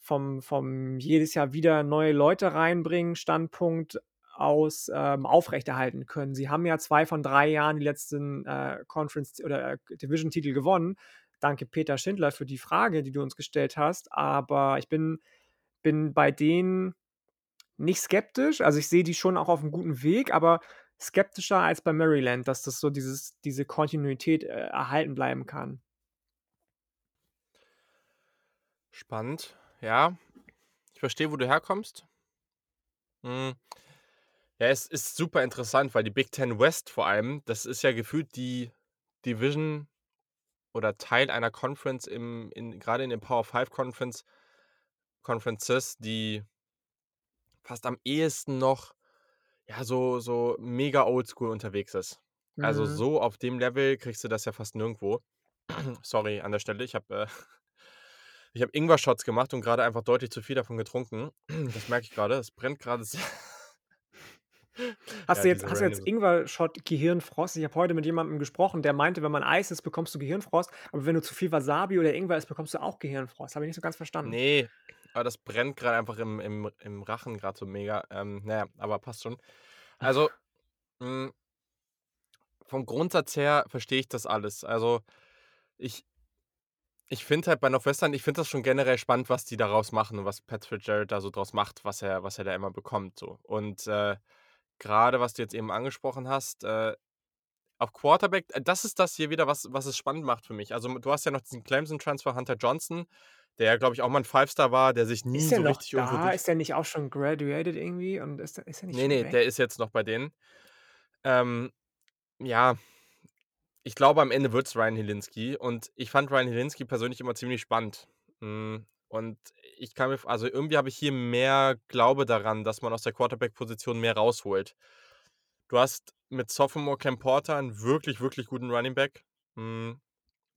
vom, vom jedes Jahr wieder neue Leute reinbringen, Standpunkt aus ähm, aufrechterhalten können. Sie haben ja zwei von drei Jahren die letzten äh, Conference- oder äh, Division-Titel gewonnen. Danke, Peter Schindler, für die Frage, die du uns gestellt hast. Aber ich bin, bin bei denen nicht skeptisch. Also ich sehe die schon auch auf einem guten Weg, aber skeptischer als bei Maryland, dass das so dieses, diese Kontinuität äh, erhalten bleiben kann. Spannend, ja. Ich verstehe, wo du herkommst. Hm. Ja, es ist super interessant, weil die Big Ten West vor allem, das ist ja gefühlt die Division oder Teil einer Conference im, in, gerade in den Power 5 Conference, Conferences, die fast am ehesten noch ja, so, so mega oldschool unterwegs ist. Also Mhm. so auf dem Level kriegst du das ja fast nirgendwo. Sorry an der Stelle, ich habe äh, ich habe Ingwer-Shots gemacht und gerade einfach deutlich zu viel davon getrunken. Das merke ich gerade, es brennt gerade sehr. Hast Ja, du jetzt, hast du jetzt Ingwer-Shot Gehirnfrost? Ich habe heute mit jemandem gesprochen, der meinte, wenn man Eis isst, bekommst du Gehirnfrost, aber wenn du zu viel Wasabi oder Ingwer isst, bekommst du auch Gehirnfrost. Habe ich nicht so ganz verstanden. Nee, aber das brennt gerade einfach im, im, im Rachen gerade so mega. Ähm, naja, aber passt schon. Also, mh, vom Grundsatz her verstehe ich das alles. Also, ich, ich finde halt bei Northwestern, ich finde das schon generell spannend, was die daraus machen und was Pat Fitzgerald da so draus macht, was er, was er da immer bekommt. So. Und äh, gerade, was du jetzt eben angesprochen hast, äh, auf Quarterback, äh, das ist das hier wieder, was, was es spannend macht für mich. Also, du hast ja noch diesen Clemson-Transfer Hunter Johnson, der, glaube ich, auch mal ein Five-Star war, der sich nie Ist so der noch richtig irgendwo da? durch Ist der nicht auch schon graduated irgendwie? Und ist, der- ist er nicht Nee, nee, weg? der ist jetzt noch bei denen. Ähm, ja, ich glaube, am Ende wird es Ryan Helinski. Und ich fand Ryan Helinski persönlich immer ziemlich spannend. Mm, Und ich kann mir, also irgendwie habe ich hier mehr Glaube daran, dass man aus der Quarterback-Position mehr rausholt. Du hast mit Sophomore Cam Porter einen wirklich, wirklich guten Running Back. Mm,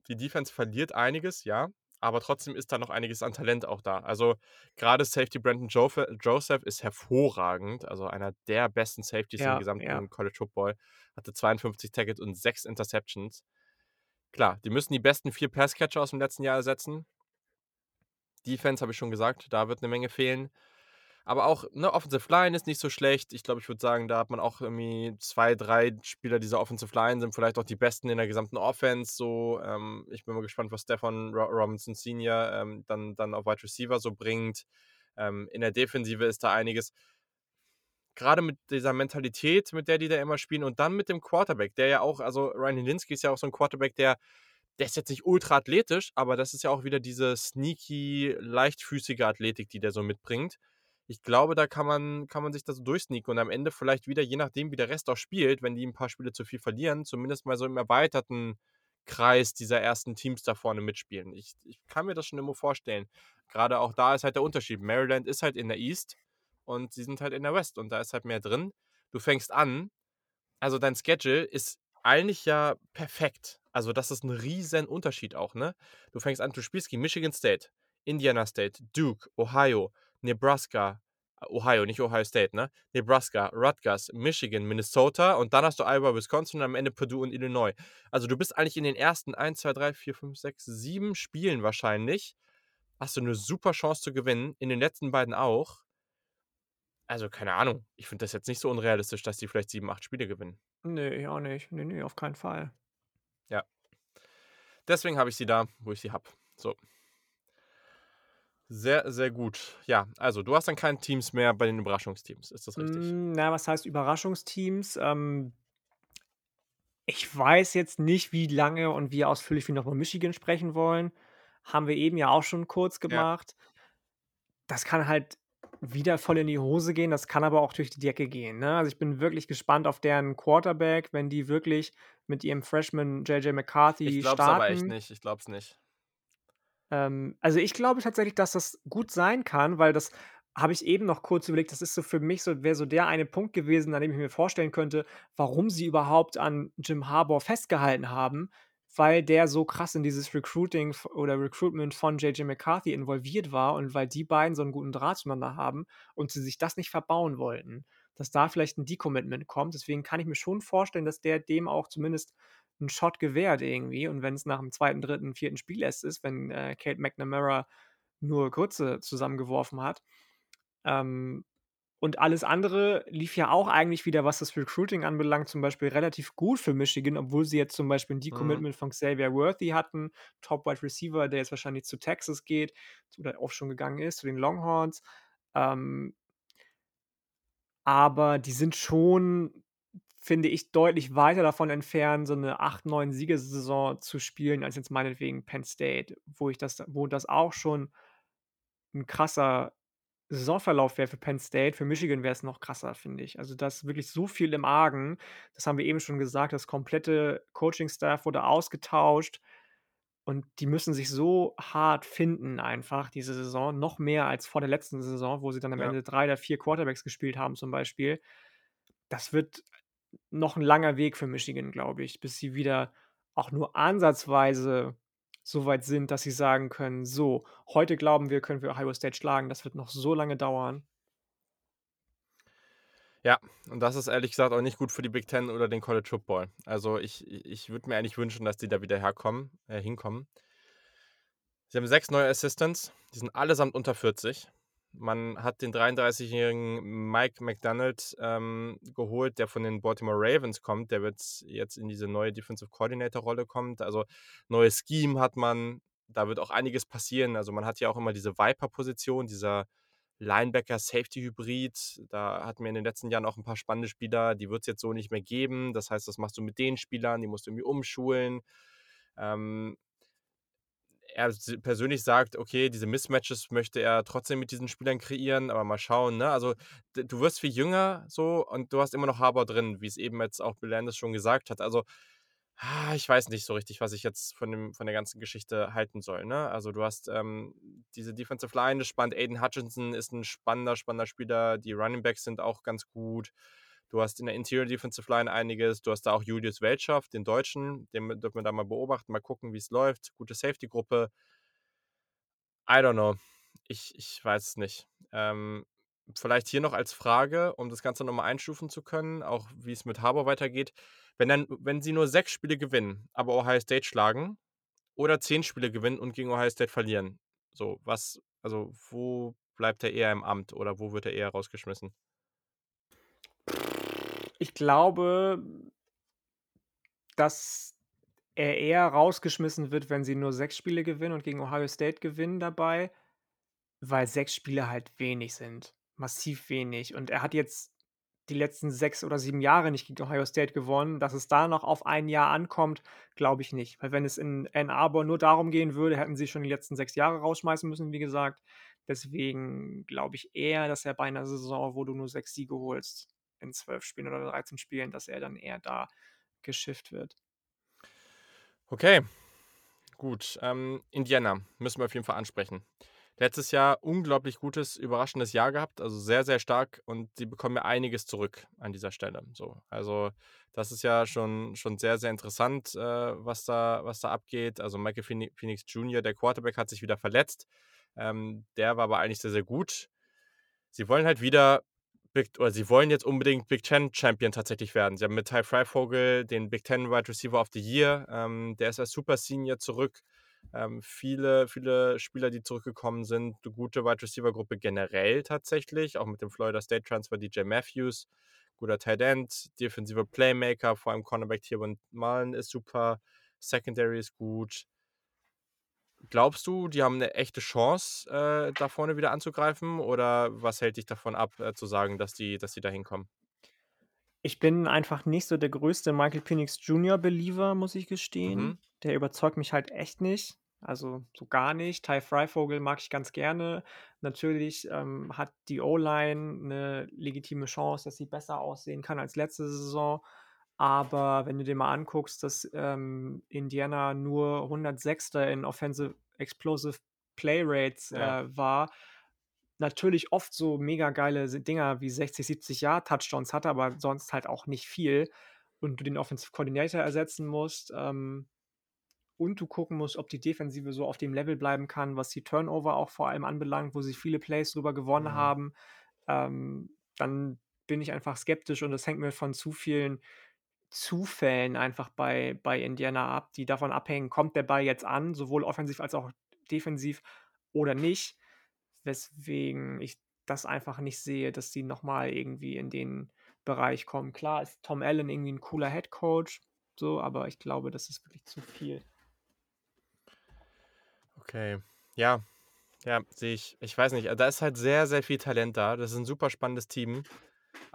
Die Defense verliert einiges, ja. Aber trotzdem ist da noch einiges an Talent auch da. Also gerade Safety Brandon Joseph ist hervorragend. Also einer der besten Safeties im Ja, gesamten ja. College Football. Hatte 52 Tackles und 6 Interceptions. Klar, die müssen die besten vier Passcatcher aus dem letzten Jahr ersetzen. Defense habe ich schon gesagt, da wird eine Menge fehlen. Aber auch, ne, Offensive Line ist nicht so schlecht. Ich glaube, ich würde sagen, da hat man auch irgendwie zwei, drei Spieler dieser Offensive Line, sind vielleicht auch die besten in der gesamten Offense. So, ähm, ich bin mal gespannt, was Stefan Ro Robinson Senior ähm, dann, dann auf Wide Receiver so bringt. Ähm, in der Defensive ist da einiges. Gerade mit dieser Mentalität, mit der die da immer spielen und dann mit dem Quarterback, der ja auch, also Ryan Helinski ist ja auch so ein Quarterback, der der ist jetzt nicht ultra athletisch, aber das ist ja auch wieder diese sneaky, leichtfüßige Athletik, die der so mitbringt. Ich glaube, da kann man, kann man sich das so durchsneaken und am Ende vielleicht wieder, je nachdem, wie der Rest auch spielt, wenn die ein paar Spiele zu viel verlieren, zumindest mal so im erweiterten Kreis dieser ersten Teams da vorne mitspielen. Ich, ich kann mir das schon immer vorstellen. Gerade auch da ist halt der Unterschied. Maryland ist halt in der East und sie sind halt in der West und da ist halt mehr drin. Du fängst an, also dein Schedule ist eigentlich ja perfekt. Also das ist ein riesen Unterschied auch, ne? Du fängst an, du spielst gegen Michigan State, Indiana State, Duke, Ohio, Nebraska, Ohio, nicht Ohio State, ne? Nebraska, Rutgers, Michigan, Minnesota und dann hast du Iowa, Wisconsin und am Ende Purdue und Illinois. Also du bist eigentlich in den ersten 1, 2, 3, 4, 5, 6, 7 Spielen wahrscheinlich, hast du eine super Chance zu gewinnen, in den letzten beiden auch. Also keine Ahnung, ich finde das jetzt nicht so unrealistisch, dass die vielleicht 7, 8 Spiele gewinnen. Nee, ich auch nicht. Nee, nee, auf keinen Fall. Ja. Deswegen habe ich sie da, wo ich sie habe. So. Sehr, sehr gut. Ja, also du hast dann keine Teams mehr bei den Überraschungsteams. Ist das richtig? Mm, Na, was heißt Überraschungsteams? Ähm, ich weiß jetzt nicht, wie lange und wie ausführlich wir noch über Michigan sprechen wollen. Haben wir eben ja auch schon kurz Ja. gemacht. Das kann halt wieder voll in die Hose gehen, das kann aber auch durch die Decke gehen. Ne? Also ich bin wirklich gespannt auf deren Quarterback, wenn die wirklich mit ihrem Freshman JJ McCarthy Ich glaube es starten. aber echt nicht. Ich glaube es nicht. Ähm, also ich glaube tatsächlich, dass das gut sein kann, weil das habe ich eben noch kurz überlegt, das ist so für mich so, wäre so der eine Punkt gewesen, an dem ich mir vorstellen könnte, warum sie überhaupt an Jim Harbour festgehalten haben, weil der so krass in dieses Recruiting oder Recruitment von JJ McCarthy involviert war und weil die beiden so einen guten Draht zueinander haben und sie sich das nicht verbauen wollten, dass da vielleicht ein Decommitment kommt. Deswegen kann ich mir schon vorstellen, dass der dem auch zumindest einen Shot gewährt irgendwie. Und wenn es nach dem zweiten, dritten, vierten Spiel erst ist, wenn äh, Kate McNamara nur Grütze zusammengeworfen hat. Ähm, und alles andere lief ja auch eigentlich wieder, was das Recruiting anbelangt, zum Beispiel relativ gut für Michigan, obwohl sie jetzt zum Beispiel 'n Mhm. Decommitment von Xavier Worthy hatten, Top Wide Receiver, der jetzt wahrscheinlich zu Texas geht oder auch schon gegangen ist, zu den Longhorns. Ähm aber die sind schon, finde ich, deutlich weiter davon entfernt, so 'ne 8, 9 Siegersaison zu spielen, als jetzt meinetwegen Penn State, wo ich das wo das auch schon 'n krasser Saisonverlauf wäre für Penn State. Für Michigan wäre es noch krasser, finde ich. Also, da ist wirklich so viel im Argen. Das haben wir eben schon gesagt, das komplette Coaching-Staff wurde ausgetauscht und die müssen sich so hart finden einfach diese Saison, noch mehr als vor der letzten Saison, wo sie dann am Ja. Ende 3 oder 4 Quarterbacks gespielt haben zum Beispiel. Das wird noch 'n langer Weg für Michigan, glaube ich, bis sie wieder auch nur ansatzweise so weit sind, dass sie sagen können: „So, heute glauben wir, können wir Ohio State schlagen.“ Das wird noch so lange dauern. Ja, und das ist ehrlich gesagt auch nicht gut für die Big Ten oder den College Football. Also, ich ich würde mir eigentlich wünschen, dass die da wieder herkommen äh, hinkommen. Sie haben 6 neue Assistants, die sind allesamt unter 40. Man hat den 33-jährigen Mike Macdonald, ähm, geholt, der von den Baltimore Ravens kommt. Der wird jetzt in diese neue Defensive Coordinator-Rolle kommt. Also, neues Scheme hat man. Da wird auch einiges passieren. Also, man hat ja auch immer diese Viper-Position, dieser Linebacker-Safety-Hybrid. Da hatten wir in den letzten Jahren auch 'n paar spannende Spieler, die wird's jetzt so nicht mehr geben. Das heißt, was machst du mit den Spielern? Die musst du irgendwie umschulen. Ähm er persönlich sagt, okay, diese Mismatches möchte er trotzdem mit diesen Spielern kreieren, aber mal schauen, ne? Also, du wirst viel jünger so und du hast immer noch Harbaugh drin, wie's eben jetzt auch Bill Landis schon gesagt hat. Also, ich weiß nicht so richtig, was ich jetzt von dem von der ganzen Geschichte halten soll, ne? Also, du hast, ähm, diese Defensive Line ist spannend. Aiden Hutchinson ist 'n spannender, spannender Spieler. Die Running Backs sind auch ganz gut. Du hast in der Interior Defensive Line einiges. Du hast da auch Julius Weltschow, den Deutschen, den dürfen wir da mal beobachten, mal gucken, wie's läuft. Gute Safety-Gruppe. I don't know. Ich ich weiß es nicht. Ähm, vielleicht hier noch als Frage, um das Ganze noch mal einstufen zu können, auch wie's mit Harbaugh weitergeht. Wenn dann wenn sie nur 6 Spiele gewinnen, aber Ohio State schlagen oder 10 Spiele gewinnen und gegen Ohio State verlieren, so, was also, wo bleibt er eher im Amt oder wo wird er eher rausgeschmissen? Ich glaube dass er eher rausgeschmissen wird, wenn sie nur 6 Spiele gewinnen und gegen Ohio State gewinnen dabei, weil 6 Spiele halt wenig sind, massiv wenig. Und er hat jetzt die letzten 6 oder 7 Jahre nicht gegen Ohio State gewonnen. Dass es da noch auf 1 Jahr ankommt, glaube ich nicht. Weil wenn es in Ann Arbor nur darum gehen würde, hätten sie schon die letzten 6 Jahre rausschmeißen müssen, wie gesagt. Deswegen glaube ich eher, dass er bei 'ner Saison, wo du nur 6 Siege holst in 12 Spielen oder 13 Spielen, dass er dann eher da geschifft wird. Okay, gut. Ähm, Indiana müssen wir auf jeden Fall ansprechen. Letztes Jahr unglaublich gutes, überraschendes Jahr gehabt, also sehr, sehr stark und sie bekommen ja einiges zurück an dieser Stelle, so. Also, das ist ja schon schon sehr, sehr interessant, äh, was da was da abgeht. Also, Michael Phoeni Penix Jr., der Quarterback, hat sich wieder verletzt. Ähm, der war aber eigentlich sehr, sehr gut. Sie wollen halt wieder Big oder sie wollen jetzt unbedingt Big Ten Champion tatsächlich werden. Sie haben mit Ty Fryfogle den Big Ten Wide Receiver of the Year. Ähm, der ist als Super Senior zurück. Ähm, viele viele Spieler, die zurückgekommen sind, 'ne gute Wide-Receiver-Gruppe generell tatsächlich, auch mit dem Florida State Transfer DJ Matthews, guter Tight End, defensiver Playmaker, vor allem Cornerback Trevon Mullen ist super, Secondary ist gut. Glaubst du, die haben 'ne echte Chance, äh, da vorne wieder anzugreifen oder was hält dich davon ab, äh, zu sagen, dass die dass die da hinkommen? Ich bin einfach nicht so der größte Michael Penix Jr. Believer, muss ich Mhm. gestehen. Der überzeugt mich halt echt nicht, also so gar nicht. Ty Fryfogle mag ich ganz gerne. Natürlich, ähm, hat die O-Line 'ne legitime Chance, dass sie besser aussehen kann als letzte Saison. Aber wenn du dir mal anguckst, dass, ähm, Indiana nur 106. in Offensive Explosive Play Rates, Ja. äh, war, natürlich oft so mega geile Dinger wie 60, 70 Yard Touchdowns hatte, aber sonst halt auch nicht viel und du den Offensive Coordinator ersetzen musst, ähm, und du gucken musst, ob die Defensive so auf dem Level bleiben kann, was die Turnover auch vor allem anbelangt, wo sie viele Plays drüber gewonnen Mhm. haben, ähm, dann bin ich einfach skeptisch und das hängt mir von zu vielen Zufällen einfach bei bei Indiana ab, die davon abhängen, kommt der Ball jetzt an, sowohl offensiv als auch defensiv oder nicht. Weswegen ich das einfach nicht sehe, dass die nochmal irgendwie in den Bereich kommen. Klar ist Tom Allen irgendwie ein cooler Head Coach, so, aber ich glaube, das ist wirklich zu viel. Okay. Ja, ja, sehe ich. Ich weiß nicht, da ist halt sehr, sehr viel Talent da. Das ist ein super spannendes Team.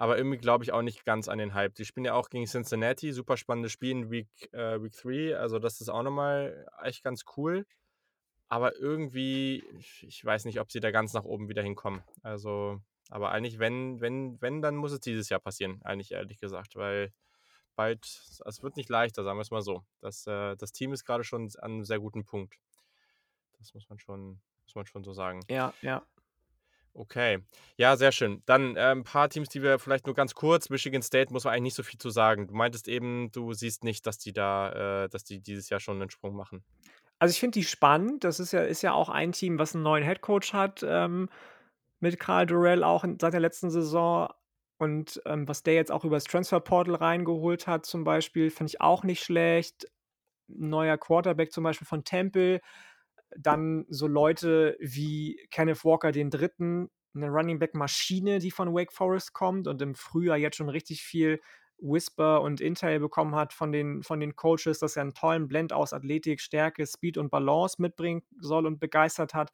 Aber irgendwie glaube ich auch nicht ganz an den Hype. Die spielen ja auch gegen Cincinnati, super spannendes Spiel in Week, äh, Week 3. Also das ist auch nochmal echt ganz cool. Aber irgendwie, ich weiß nicht, ob sie da ganz nach oben wieder hinkommen. Also, aber eigentlich, wenn, wenn, wenn, dann muss es dieses Jahr passieren, eigentlich ehrlich gesagt, weil bald, es wird nicht leichter, sagen wir es mal so. Das, äh, das Team ist gerade schon an einem sehr guten Punkt. Das muss man schon, muss man schon so sagen. Ja, ja. Okay. Ja, sehr schön. Dann äh, ein paar Teams, die wir vielleicht nur ganz kurz. Michigan State muss man eigentlich nicht so viel zu sagen. Du meintest eben, du siehst nicht, dass die da, äh, dass die dieses Jahr schon einen Sprung machen. Also ich finde die spannend. Das ist ja, ist ja auch ein Team, was einen neuen Headcoach hat, ähm, mit Karl Durrell auch in, seit der letzten Saison. Und ähm, was der jetzt auch übers Transfer Portal reingeholt hat, zum Beispiel, finde ich auch nicht schlecht. Neuer Quarterback zum Beispiel von Temple dann so Leute wie Kenneth Walker den Dritten, eine Running Back Maschine, die von Wake Forest kommt und im Frühjahr jetzt schon richtig viel Whisper und Intel bekommen hat von den, von den Coaches, dass er einen tollen Blend aus Athletik, Stärke, Speed und Balance mitbringen soll und begeistert hat.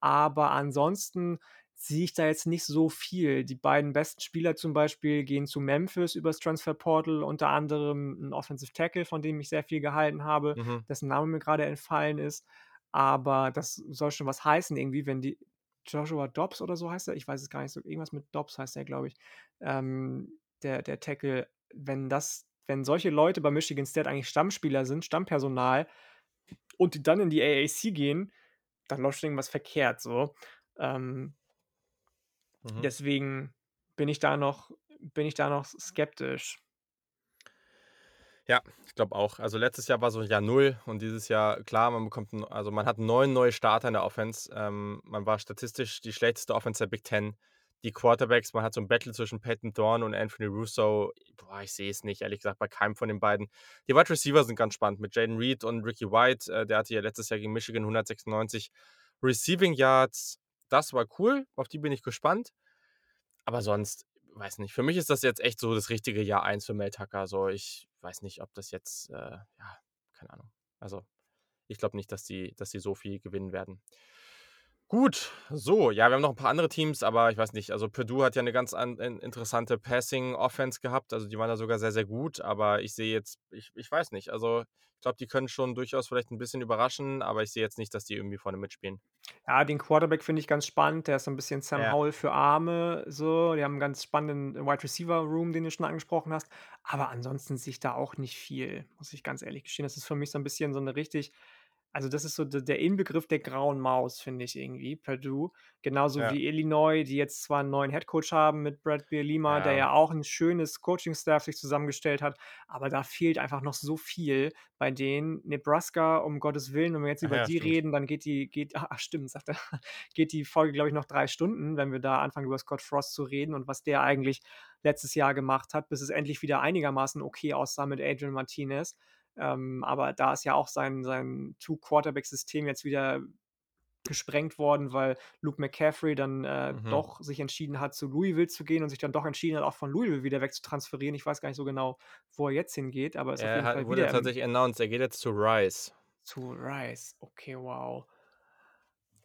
Aber ansonsten sehe ich da jetzt nicht so viel. Die beiden besten Spieler zum Beispiel gehen zu Memphis übers Transfer Portal, unter anderem ein Offensive Tackle, von dem ich sehr viel gehalten habe, mhm. dessen Name mir gerade entfallen ist. Aber das soll schon was heißen, irgendwie, wenn die Joshua Dobbs oder so heißt er, ich weiß es gar nicht so, irgendwas mit Dobbs heißt er, glaube ich, ähm, der, der Tackle, wenn das, wenn solche Leute bei Michigan State eigentlich Stammspieler sind, Stammpersonal und die dann in die AAC gehen, dann läuft schon irgendwas verkehrt, so. Ähm, mhm. Deswegen bin ich da noch, bin ich da noch skeptisch. Ja, ich glaube auch. Also letztes Jahr war so Jahr null und dieses Jahr, klar, man bekommt, ein, also man hat neun neue Starter in der Offense. Ähm, man war statistisch die schlechteste Offense der Big Ten. Die Quarterbacks, man hat so ein Battle zwischen Peyton Dorn und Anthony Russo. Boah, ich sehe es nicht, ehrlich gesagt, bei keinem von den beiden. Die Wide Receiver sind ganz spannend mit Jaden Reed und Ricky White. Äh, der hatte ja letztes Jahr gegen Michigan 196 Receiving Yards. Das war cool, auf die bin ich gespannt. Aber sonst, weiß nicht, für mich ist das jetzt echt so das richtige Jahr 1 für Mel Tucker. So, ich weiß nicht, ob das jetzt, äh, ja, keine Ahnung. Also, ich glaube nicht, dass die, dass die so viel gewinnen werden. Gut, so, ja, wir haben noch ein paar andere Teams, aber ich weiß nicht, also Purdue hat ja eine ganz an, interessante Passing-Offense gehabt, also die waren da sogar sehr, sehr gut, aber ich sehe jetzt, ich, ich weiß nicht, also ich glaube, die können schon durchaus vielleicht ein bisschen überraschen, aber ich sehe jetzt nicht, dass die irgendwie vorne mitspielen. Ja, den Quarterback finde ich ganz spannend, der ist so ein bisschen Sam ja. Howell für Arme, so, die haben einen ganz spannenden Wide Receiver Room, den du schon angesprochen hast, aber ansonsten sehe ich da auch nicht viel, muss ich ganz ehrlich gestehen, das ist für mich so ein bisschen so eine richtig also das ist so der Inbegriff der grauen Maus, finde ich irgendwie, Purdue. Genauso Ja. wie Illinois, die jetzt zwar einen neuen Headcoach haben mit Brad Bielema, der Ja. auch ein schönes Coaching-Staff sich zusammengestellt hat, aber da fehlt einfach noch so viel bei denen. Nebraska, um Gottes Willen, wenn wir jetzt über ja, die stimmt. reden, dann geht die, geht, ach stimmt, sagt er, geht die Folge, glaube ich, noch drei Stunden, wenn wir da anfangen, über Scott Frost zu reden und was der eigentlich letztes Jahr gemacht hat, bis es endlich wieder einigermaßen okay aussah mit Adrian Martinez. Ähm, aber da ist ja auch sein, sein Two-Quarterback-System jetzt wieder gesprengt worden, weil Luke McCaffrey dann äh, mhm. doch sich entschieden hat, zu Louisville zu gehen und sich dann doch entschieden hat, auch von Louisville wieder wegzutransferieren. Ich weiß gar nicht so genau, wo er jetzt hingeht, aber es ist auf jeden hat, Fall wurde wieder tatsächlich announced, er geht jetzt zu Rice. Zu Rice, okay, wow.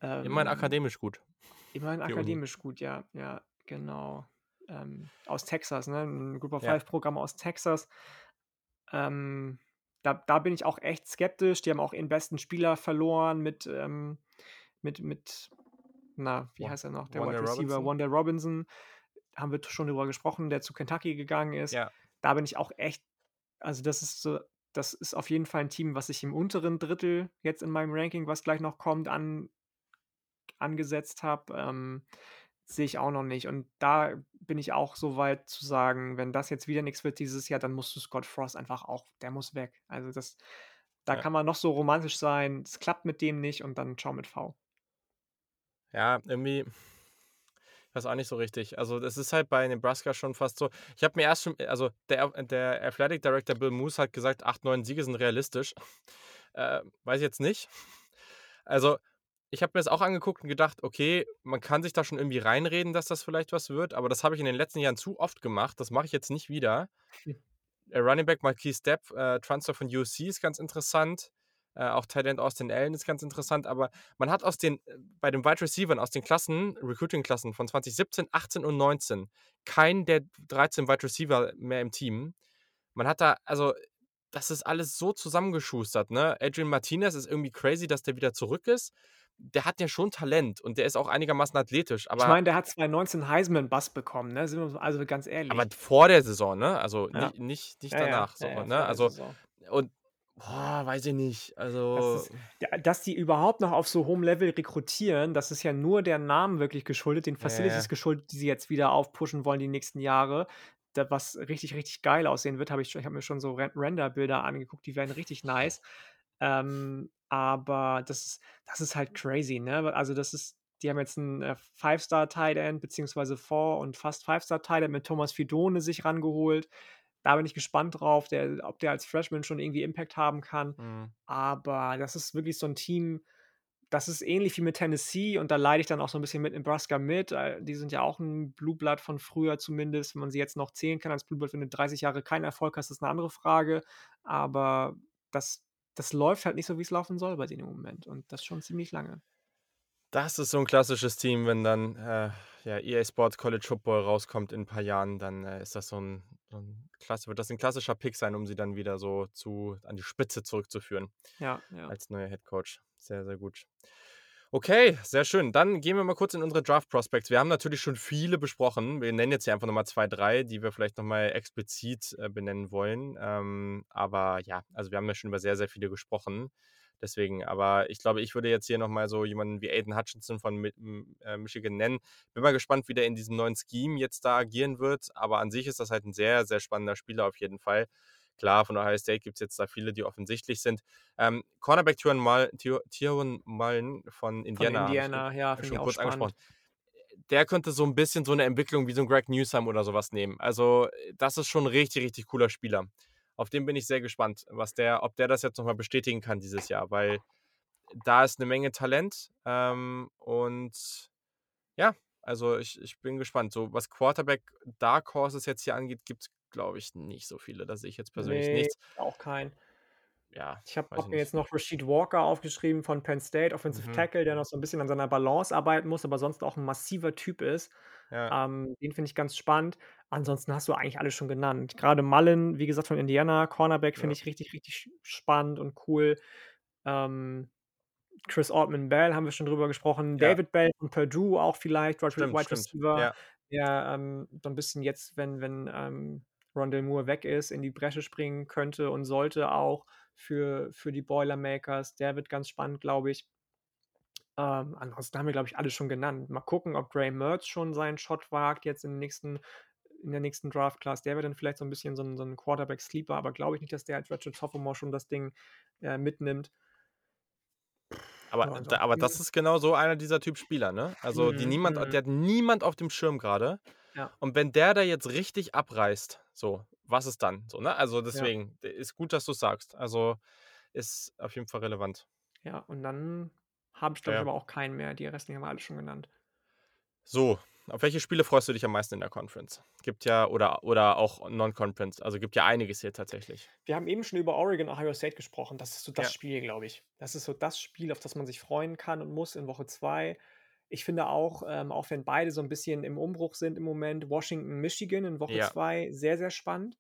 Ähm, immerhin akademisch gut. Immerhin akademisch gut, ja, ja, genau. Ähm, aus Texas, ne? Ein Group of Five Programm aus Texas. Ähm, da, da bin ich auch echt skeptisch. Die haben auch ihren besten Spieler verloren mit, ähm, mit, mit, na, wie heißt er noch? Der Wide Receiver, Wanda Robinson. Haben wir schon darüber gesprochen, der zu Kentucky gegangen ist. Ja. Da bin ich auch echt, also das ist so, das ist auf jeden Fall ein Team, was ich im unteren Drittel jetzt in meinem Ranking, was gleich noch kommt, an, angesetzt habe. Ähm, sehe ich auch noch nicht. Und da bin ich auch so weit zu sagen, wenn das jetzt wieder nichts wird dieses Jahr, dann musst du Scott Frost einfach auch, der muss weg. Also das, da ja. kann man noch so romantisch sein, es klappt mit dem nicht und dann schau mit V. Ja, irgendwie, ich weiß auch nicht so richtig. Also das ist halt bei Nebraska schon fast so. Ich habe mir erst schon, also der, der Athletic Director Bill Moose hat gesagt, 8, 9 Siege sind realistisch. Äh, weiß ich jetzt nicht. Also ich habe mir das auch angeguckt und gedacht, okay, man kann sich da schon irgendwie reinreden, dass das vielleicht was wird, aber das habe ich in den letzten Jahren zu oft gemacht. Das mache ich jetzt nicht wieder. Hm. Running Back Marquis Step, äh, Transfer von UC ist ganz interessant. Äh, auch Talent Austin Allen ist ganz interessant, aber man hat aus den, äh, bei den Wide Receivers aus den Klassen, Recruiting-Klassen von 2017, 18 und 19, keinen der 13 Wide Receiver mehr im Team. Man hat da, also das ist alles so zusammengeschustert, ne? Adrian Martinez ist irgendwie crazy, dass der wieder zurück ist. Der hat ja schon Talent und der ist auch einigermaßen athletisch, aber. Ich meine, der hat 2019 Heisman-Bass bekommen, ne? Sind wir also ganz ehrlich. Aber vor der Saison, ne? Also ja. nicht, nicht, nicht ja, danach. Ja, so, ne? Also, und Boah, weiß ich nicht. Also. Das ist, dass die überhaupt noch auf so hohem Level rekrutieren, das ist ja nur der Namen wirklich geschuldet, den Facilities geschuldet, die sie jetzt wieder aufpushen wollen die nächsten Jahre. Was richtig, richtig geil aussehen wird, habe ich, schon- ich habe mir schon so Ren- Render-Bilder angeguckt, die werden richtig nice. Ähm, aber das ist, das ist halt crazy, ne? Also, das ist, die haben jetzt einen äh, Five-Star-Tight End, beziehungsweise Four- und fast Five-Star-Tight End mit Thomas Fidone sich rangeholt. Da bin ich gespannt drauf, der, ob der als Freshman schon irgendwie Impact haben kann. hm. Aber das ist wirklich so ein Team, das ist ähnlich wie mit Tennessee und da leide ich dann auch so ein bisschen mit Nebraska mit. äh, Die sind ja auch ein Blue Blood von früher zumindest. Wenn man sie jetzt noch zählen kann als Blue Blood, wenn du 30 Jahre keinen Erfolg hast, ist eine andere Frage. Aber das, das läuft halt nicht so, wie es laufen soll bei denen im Moment. Und das schon ziemlich lange. Das ist so ein klassisches Team, wenn dann äh, ja, EA Sports College Football rauskommt in ein paar Jahren, dann äh, ist das so ein, so ein klasse, wird das ein klassischer Pick sein, um sie dann wieder so zu an die Spitze zurückzuführen Ja, ja. als neuer Head Coach. Sehr, sehr gut. Okay, sehr schön. Dann gehen wir mal kurz in unsere Draft Prospects. Wir haben natürlich schon viele besprochen. Wir nennen jetzt hier einfach nochmal zwei, drei, die wir vielleicht nochmal explizit äh, benennen wollen. Ähm, aber ja, also wir haben ja schon über sehr, sehr viele gesprochen. Deswegen, aber ich glaube, ich würde jetzt hier nochmal so jemanden wie Aiden Hutchinson von äh, Michigan nennen. Bin mal gespannt, wie der in diesem neuen Scheme jetzt da agieren wird. Aber an sich ist das halt ein sehr, sehr spannender Spieler auf jeden Fall. Klar, von Ohio State gibt es jetzt da viele, die offensichtlich sind. Ähm, Cornerback Tyron Mullen von Von Indiana. ich Indiana, ja, finde ich schon auch kurz spannend. angesprochen. Der könnte so ein bisschen so eine Entwicklung wie so ein Greg Newsome oder sowas nehmen. Also, das ist schon ein richtig, richtig cooler Spieler. Auf den bin ich sehr gespannt, was der, ob der das jetzt nochmal bestätigen kann dieses Jahr, weil da ist eine Menge Talent. Ähm, und ja, also ich, ich bin gespannt. So, was Quarterback Dark Horses jetzt hier angeht, gibt es, glaube ich, nicht so viele. Da sehe ich jetzt persönlich Nee, nichts. auch kein. Ja, Ich habe mir jetzt noch Rashid Walker aufgeschrieben von Penn State, Offensive Mhm. Tackle, der noch so ein bisschen an seiner Balance arbeiten muss, aber sonst auch ein massiver Typ ist. Ja, Ähm, den finde ich ganz spannend. Ansonsten hast du eigentlich alle schon genannt. Gerade Mullen, wie gesagt, von Indiana, Cornerback finde Ja. ich richtig, richtig spannend und cool. Ähm, Chris Ortman Bell haben wir schon drüber gesprochen. Ja. David Bell von Purdue auch vielleicht, Wide, stimmt, Wide stimmt. Receiver, Ja, der ähm, so ein bisschen jetzt, wenn, wenn ähm, Rondell Moore weg ist, in die Bresche springen könnte und sollte auch für, für die Boilermakers. Der wird ganz spannend, glaube ich. Ähm, ansonsten haben wir, glaube ich, alle schon genannt. Mal gucken, ob Gray Mertz schon seinen Shot wagt jetzt in, den nächsten, in der nächsten Draft-Class. Der wird dann vielleicht so ein bisschen so ein, so ein Quarterback-Sleeper, aber glaube ich nicht, dass der als Richard Sophomore schon das Ding äh, mitnimmt. aber, Ja, da, aber das ist genau so einer dieser Typ Spieler, ne? Also, die Mhm, niemand, mhm. der hat niemand auf dem Schirm gerade. Ja. Und wenn der da jetzt richtig abreißt, so, was ist dann? So, ne? Also deswegen, ist gut, dass du sagst. Also ist auf jeden Fall relevant. Ja, und dann habe ich, glaube Ja. ich, aber auch keinen mehr. Die restlichen haben wir alle schon genannt. So, auf welche Spiele freust du dich am meisten in der Conference? Gibt ja, oder, oder auch Non-Conference, also gibt ja einiges hier tatsächlich. Wir haben eben schon über Oregon, Ohio State gesprochen. Das ist so das Ja. Spiel, glaube ich. Das ist so das Spiel, auf das man sich freuen kann und muss in Woche 2. Ich finde auch, ähm, auch wenn beide so ein bisschen im Umbruch sind im Moment, Washington, Michigan in Woche Ja. 2 sehr, sehr spannend.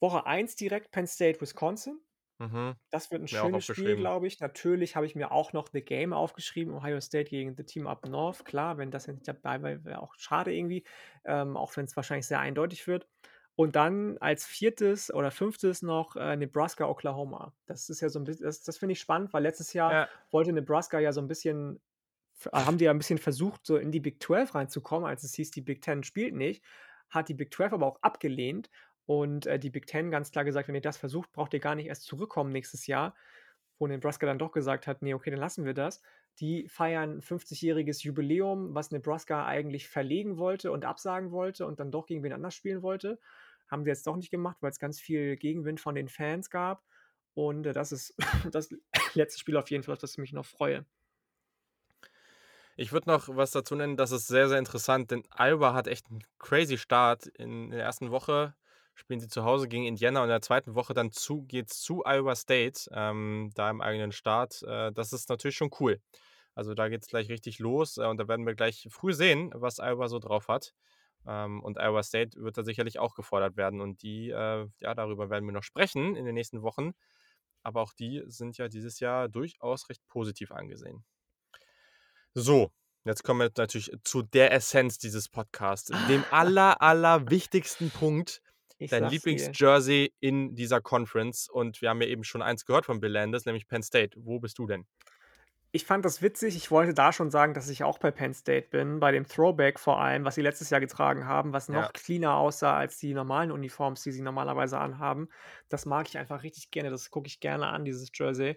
Woche 1 direkt Penn State, Wisconsin. Mhm. Das wird ein Mir schönes Spiel, glaube ich. Natürlich habe ich mir auch noch The Game aufgeschrieben, Ohio State gegen The Team Up North. Klar, wenn das nicht dabei wäre, wäre auch schade irgendwie, ähm, auch wenn es wahrscheinlich sehr eindeutig wird. Und dann als viertes oder fünftes noch äh, Nebraska, Oklahoma. Das ist ja so ein bisschen, das, das finde ich spannend, weil letztes Jahr Ja, wollte Nebraska ja so ein bisschen, haben die ja ein bisschen versucht, so in die Big 12 reinzukommen, als es hieß, die Big 10 spielt nicht. Hat die Big 12 aber auch abgelehnt und äh, die Big 10 ganz klar gesagt, wenn ihr das versucht, braucht ihr gar nicht erst zurückkommen nächstes Jahr. Wo Nebraska dann doch gesagt hat, nee, okay, dann lassen wir das. Die feiern 50-jähriges Jubiläum, was Nebraska eigentlich verlegen wollte und absagen wollte und dann doch gegen wen anders spielen wollte. Haben sie jetzt doch nicht gemacht, weil es ganz viel Gegenwind von den Fans gab. Und äh, das ist das letzte Spiel auf jeden Fall, auf das ich mich noch freue. Ich würde noch was dazu nennen, das ist sehr, sehr interessant, denn Iowa hat echt einen crazy Start. In der ersten Woche spielen sie zu Hause gegen Indiana und in der zweiten Woche dann zu, geht es zu Iowa State, ähm, da im eigenen Start. Äh, das ist natürlich schon cool. Also da geht es gleich richtig los äh, und da werden wir gleich früh sehen, was Iowa so drauf hat. Ähm, und Iowa State wird da sicherlich auch gefordert werden und die, äh, ja, darüber werden wir noch sprechen in den nächsten Wochen. Aber auch die sind ja dieses Jahr durchaus recht positiv angesehen. So, jetzt kommen wir natürlich zu der Essenz dieses Podcasts, dem aller, aller wichtigsten Punkt, Ich dein. Lieblingsjersey in dieser Conference. Und wir haben ja eben schon eins gehört von Bill Landis, nämlich Penn State. Wo bist du denn? Ich fand das witzig. Ich wollte da schon sagen, dass ich auch bei Penn State bin, bei dem Throwback vor allem, was sie letztes Jahr getragen haben, was noch Ja. cleaner aussah als die normalen Uniforms, die sie normalerweise anhaben. Das mag ich einfach richtig gerne. Das gucke ich gerne an, dieses Jersey.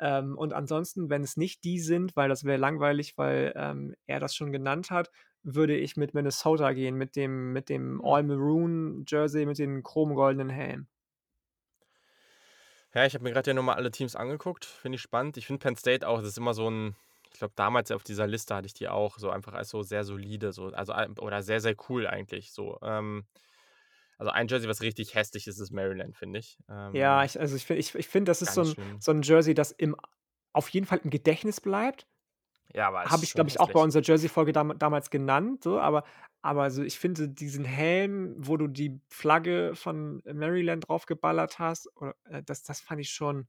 Ähm, und ansonsten, wenn es nicht die sind, weil das wäre langweilig, weil ähm, er das schon genannt hat, würde ich mit Minnesota gehen, mit dem, mit dem Hm. All-Maroon Jersey mit dem chromgoldenen Helm. Ja, ich habe mir gerade ja nochmal alle Teams angeguckt. Finde ich spannend. Ich finde Penn State auch, das ist immer so ein, ich glaube, damals auf dieser Liste hatte ich die auch so einfach als so sehr solide, so, also oder sehr, sehr cool eigentlich. So. Ähm, also ein Jersey, was richtig hässlich ist, ist Maryland, finde ich. Ja, Ähm, ich, also ich finde, ich, ich find, das ist so ein, schlimm. so ein Jersey, das im, auf jeden Fall im Gedächtnis bleibt. Ja, aber Habe ich, glaube ich, auch bei unserer Jersey-Folge dam damals genannt, so, aber, aber also ich finde diesen Helm, wo du die Flagge von Maryland draufgeballert hast, oder, äh, das, das fand ich schon,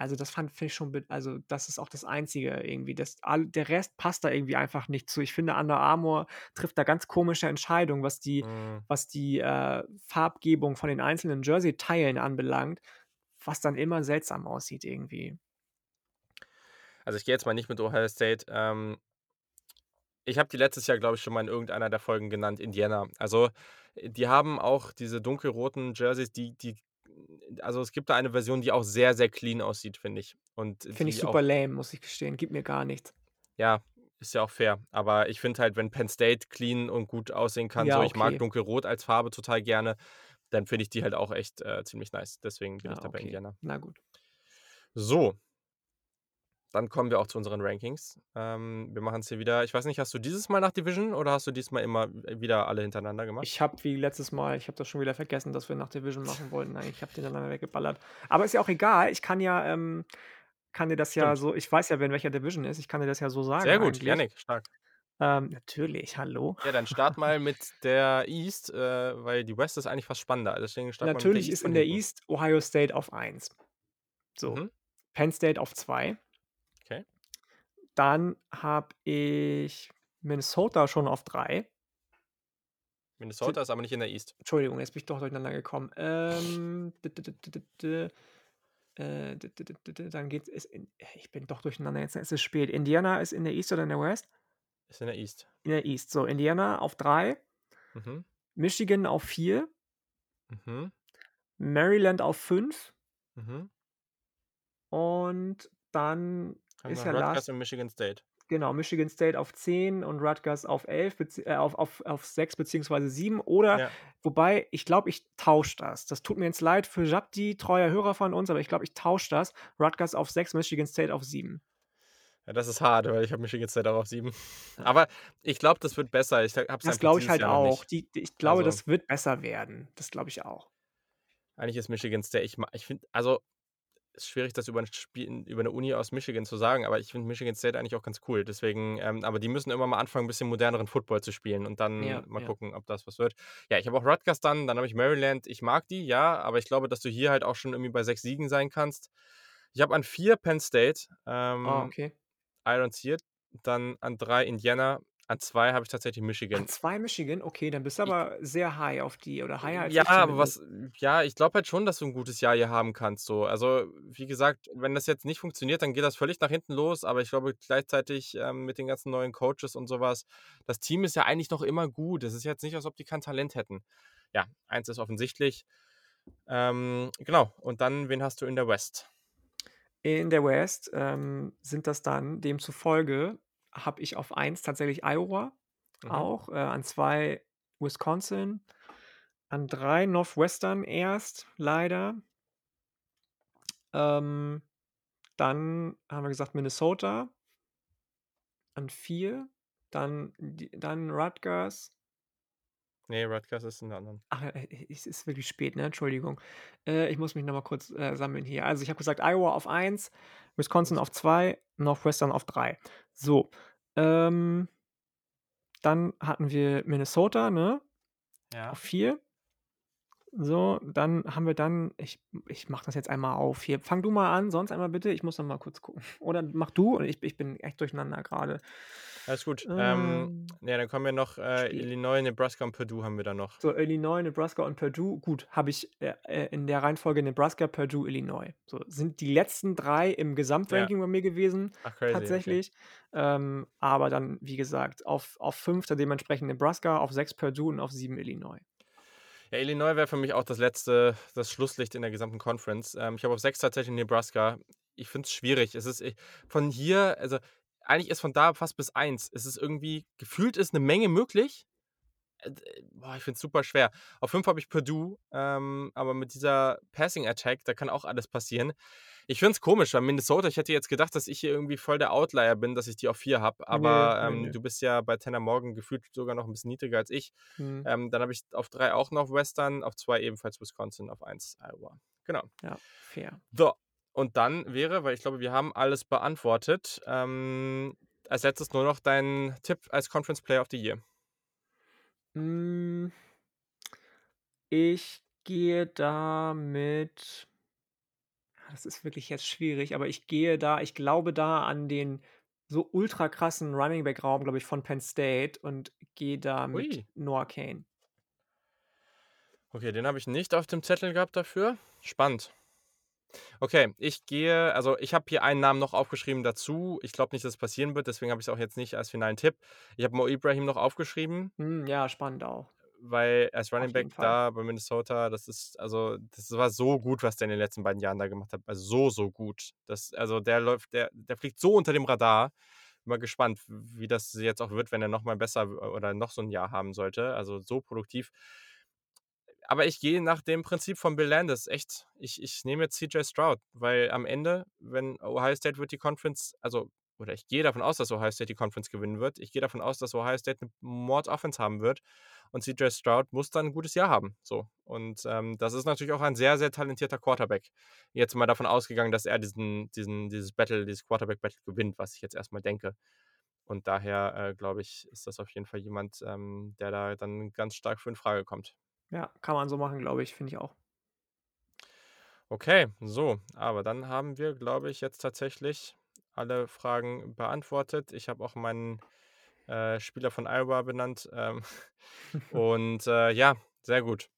also das fand ich schon, also das ist auch das Einzige irgendwie. Das, all, der Rest passt da irgendwie einfach nicht zu. Ich finde, Under Armour trifft da ganz komische Entscheidungen, was die, Mm, was die äh, Farbgebung von den einzelnen Jersey-Teilen anbelangt, was dann immer seltsam aussieht irgendwie. Also ich gehe jetzt mal nicht mit Ohio State. Ähm, ich habe die letztes Jahr, glaube ich, schon mal in irgendeiner der Folgen genannt, Indiana. Also die haben auch diese dunkelroten Jerseys, die, die, also es gibt da eine Version, die auch sehr, sehr clean aussieht, finde ich. Und Finde ich super auch, lame, muss ich gestehen. Gibt mir gar nichts. ja, ist ja auch fair. Aber ich finde halt, wenn Penn State clean und gut aussehen kann, Ja, so ich mag dunkelrot als Farbe total gerne, dann finde ich die halt auch echt äh, ziemlich nice. Deswegen bin Ja, ich da bei okay. Indiana. Na gut. So, dann kommen wir auch zu unseren Rankings. Ähm, wir machen es hier wieder. Ich weiß nicht, hast du dieses Mal nach Division oder hast du diesmal immer wieder alle hintereinander gemacht? Ich habe wie letztes Mal, ich habe das schon wieder vergessen, dass wir nach Division machen wollten. Nein, ich habe den dann weggeballert. Aber ist ja auch egal. Ich kann ja, ähm, kann dir das ja Stimmt. so, ich weiß ja, wer in welcher Division ist. Ich kann dir das ja so sagen Sehr gut. Yannick, stark. Ähm, natürlich, hallo. Ja, dann start mal mit der East, äh, weil die West ist eigentlich fast spannender. Deswegen start mal mit der Natürlich East ist in der. East Ohio State auf 1. So. Mhm. Penn State auf 2. Dann habe ich Minnesota schon auf 3. Minnesota ist aber nicht in der East. Entschuldigung, jetzt bin ich doch durcheinander gekommen. Ähm, äh, dann geht es. Ich bin doch durcheinander, jetzt ist es spät. Indiana ist in der East oder in der West? Ist in der East. In der East. So, Indiana auf 3, Mhm. Michigan auf 4, Mhm. Maryland auf 5 Mhm. und dann Haben ist ja Rutgers last, und Michigan State. genau, Michigan State auf 10 und Rutgers auf 11, bezieh- äh, auf, auf, auf 6 beziehungsweise 7 oder Ja. Wobei, ich glaube, ich tausche das. Das tut mir jetzt leid für Jabdi, treuer Hörer von uns, aber ich glaube, ich tausche das. Rutgers auf 6, Michigan State auf 7. ja, das ist hart, weil ich habe Michigan State auch auf 7. Aber ich glaube, das wird besser. Ich habe es Das glaube ich halt Jahr auch. Die, die, ich glaube, Also, das wird besser werden. Das glaube ich auch. eigentlich ist Michigan State, ich, ich finde, also ist schwierig, das über ein Spiel, über eine Uni aus Michigan zu sagen, aber ich finde Michigan State eigentlich auch ganz cool. Deswegen, ähm, aber die müssen immer mal anfangen, ein bisschen moderneren Football zu spielen und dann Ja, mal ja. gucken, ob das was wird. Ja, ich habe auch Rutgers dann, dann habe ich Maryland. Ich mag die, ja, aber ich glaube, dass du hier halt auch schon irgendwie bei sechs Siegen sein kannst. Ich habe an vier Penn State, Ah, ähm, okay. Iron Seed, dann an drei Indiana, an zwei habe ich tatsächlich An Michigan. 2 Michigan, okay, dann bist du Ich, aber sehr high auf die oder higher als ja, ich aber was, ja, ich glaube halt schon, dass du ein gutes Jahr hier haben kannst. So. Also, wie gesagt, wenn das jetzt nicht funktioniert, dann geht das völlig nach hinten los. Aber ich glaube gleichzeitig ähm, mit den ganzen neuen Coaches und sowas, das Team ist ja eigentlich noch immer gut. Es ist jetzt nicht, als ob die kein Talent hätten. Ja, eins ist offensichtlich. Ähm, genau. Und dann, wen hast du in der West? In der West ähm, sind das dann demzufolge, habe ich auf 1 tatsächlich Iowa Mhm. auch, äh, an 2 Wisconsin, an 3 Northwestern erst, leider. Ähm, dann haben wir gesagt Minnesota. an 4, dann dann Rutgers. Ne, Rutgers ist in der anderen. Ach, äh, es ist wirklich spät, ne? Entschuldigung. Äh, ich muss mich noch mal kurz, äh, sammeln hier. Also, ich habe gesagt, Iowa auf 1, Wisconsin auf 2, Northwestern auf 3. So, ähm dann hatten wir Minnesota, ne? Ja. Auf 4. So, dann haben wir dann ich ich mache das jetzt einmal auf hier. Fang du mal an, sonst einmal bitte. Ich muss noch mal kurz gucken. Oder mach du und ich ich bin echt durcheinander grade. Alles gut. Ähm, Ähm, ja, dann kommen wir noch, äh. Illinois, Nebraska und Purdue haben wir dann noch. So, Illinois, Nebraska und Purdue. Gut, habe ich, äh, äh, in der Reihenfolge Nebraska, Purdue, Illinois. So, sind die letzten 3 im Ja. Gesamtranking bei mir gewesen, Ach, crazy, okay. tatsächlich. Ähm, aber dann, wie gesagt, auf auf 5 dann dementsprechend Nebraska, auf 6 Purdue und auf 7 Illinois. Ja, Illinois wäre für mich auch das letzte das Schlusslicht in der gesamten Conference. Ähm, ich habe auf 6 tatsächlich Nebraska. Ich finde es schwierig. Es ist, äh von hier also, eigentlich ist von da fast bis 1 es ist irgendwie gefühlt ist 'ne Menge möglich. Äh, d boah, ich finde es super schwer. Auf 5 habe ich Purdue, ähm, aber mit dieser Passing Attack, da kann auch alles passieren. Ich finde es komisch, weil Minnesota ich hätte jetzt gedacht, dass ich hier irgendwie voll der Outlier bin, dass ich die auf 4 habe, aber, ne, ähm, ne. du bist ja bei Tanner Morgan gefühlt sogar noch 'n bisschen niedriger als ich. Mhm. Ähm, dann habe ich auf 3 auch Northwestern, auf 2 ebenfalls Wisconsin, auf 1 Iowa. Genau. Ja, fair. So, und dann wäre weil ich glaube, wir haben alles beantwortet, ähm, als Letztes nur noch dein Tipp als Conference Player of the Year. Hm. Ich gehe da mit ah, das ist wirklich jetzt schwierig, aber ich gehe da ich glaube da an den so ultra krassen Running Back Raum, glaube ich, von Penn State und gehe da mit Ui. Noah Cain. Okay, den habe ich nicht auf dem Zettel gehabt dafür. Spannend. Okay, ich gehe also, ich habe hier einen Namen noch aufgeschrieben dazu. Ich glaube nicht, dass es passieren wird, deswegen habe ich es auch jetzt nicht als finalen Tipp. Ich habe Mo Ibrahim noch aufgeschrieben. Hm, ja, spannend auch. Weil als Running Auf jeden Back Fall. da bei Minnesota, das ist also, das war so gut, was der in den letzten beiden Jahren da gemacht hat. Also, so, so gut. Das also, der läuft der der fliegt so unter dem Radar. Bin mal gespannt, wie das jetzt auch wird, wenn er noch mal besser oder noch so 'n Jahr haben sollte. Also, so produktiv. Aber ich gehe nach dem Prinzip von Bill Landis, echt. Ich ich nehme jetzt CJ Stroud, weil am Ende, wenn Ohio State wird die Conference also, oder ich gehe davon aus, dass Ohio State die Conference gewinnen wird. Ich gehe davon aus, dass Ohio State 'ne Mord-Offense haben wird und CJ Stroud muss dann 'n gutes Jahr haben, so. Und, ähm, das ist natürlich auch ein sehr, sehr talentierter Quarterback. Jetzt mal davon ausgegangen, dass er diesen diesen dieses Battle dieses Quarterback-Battle gewinnt, was ich jetzt erst mal denke. Und daher, äh, glaube ich, ist das auf jeden Fall jemand, ähm, der da dann ganz stark für in Frage kommt. Ja, kann man so machen, glaube ich, finde ich auch. Okay, so, aber dann haben wir, glaube ich, jetzt tatsächlich alle Fragen beantwortet. Ich habe auch meinen, äh, Spieler von Iowa benannt, ähm, und, äh, ja, sehr gut.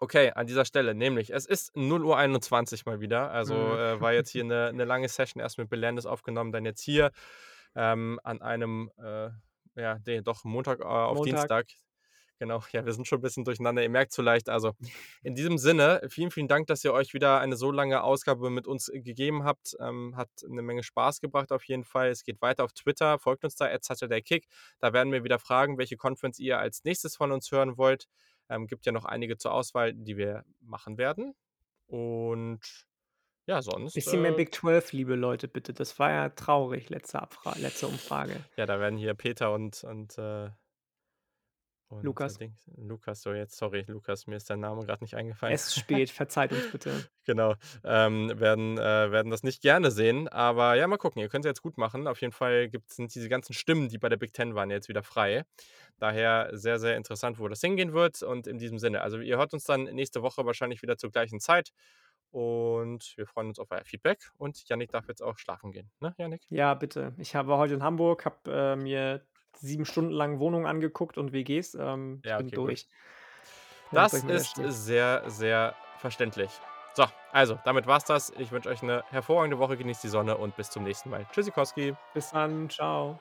Okay, an dieser Stelle, nämlich es ist 0:21 mal wieder. Also, Mhm. äh, war jetzt hier 'ne 'ne lange Session erst mit Bill Landis aufgenommen, dann jetzt hier, ähm, an einem, äh, ja, ne, doch Montag, äh, auf Montag. Dienstag. Genau, ja, wir sind schon 'n bisschen durcheinander. Ihr merkt's vielleicht. Also, in diesem Sinne, vielen, vielen Dank, dass ihr euch wieder eine so lange Ausgabe mit uns gegeben habt. Ähm, hat 'ne Menge Spaß gebracht auf jeden Fall. Es geht weiter auf Twitter. Folgt uns da @SaturdayKick. Da werden wir wieder fragen, welche Conference ihr als Nächstes von uns hören wollt. Ähm, gibt ja noch einige zur Auswahl, die wir machen werden. Und ja, sonst, Bisschen mehr äh Big 12 Liebe, Leute, bitte. Das war ja traurig, letzte Abfra letzte Umfrage. Ja, da werden hier Peter und und, äh und, Lukas. Lukas, so jetzt sorry, Lukas, mir ist dein Name grad nicht eingefallen. Es ist spät, verzeiht uns bitte. Genau, ähm, werden äh, werden das nicht gerne sehen, aber ja, mal gucken. Ihr könnt's ja jetzt gut machen. Auf jeden Fall gibt's sind diese ganzen Stimmen, die bei der Big Ten waren, jetzt wieder frei. Daher sehr, sehr interessant, wo das hingehen wird. Und in diesem Sinne also, ihr hört uns dann nächste Woche wahrscheinlich wieder zur gleichen Zeit und wir freuen uns auf euer Feedback und Jannik darf jetzt auch schlafen gehen, ne, Jannik? Ja, bitte. Ich war heute in Hamburg, habe, äh, mir 7 Stunden lang Wohnungen angeguckt und WGs. Ähm, ich Ja, bin okay, gut. durch. Das ich ist sehr, sehr verständlich. So, also, damit war's das. Ich wünsche euch 'ne hervorragende Woche, genießt die Sonne und bis zum nächsten Mal. Tschüssikowski. Bis dann, tschau.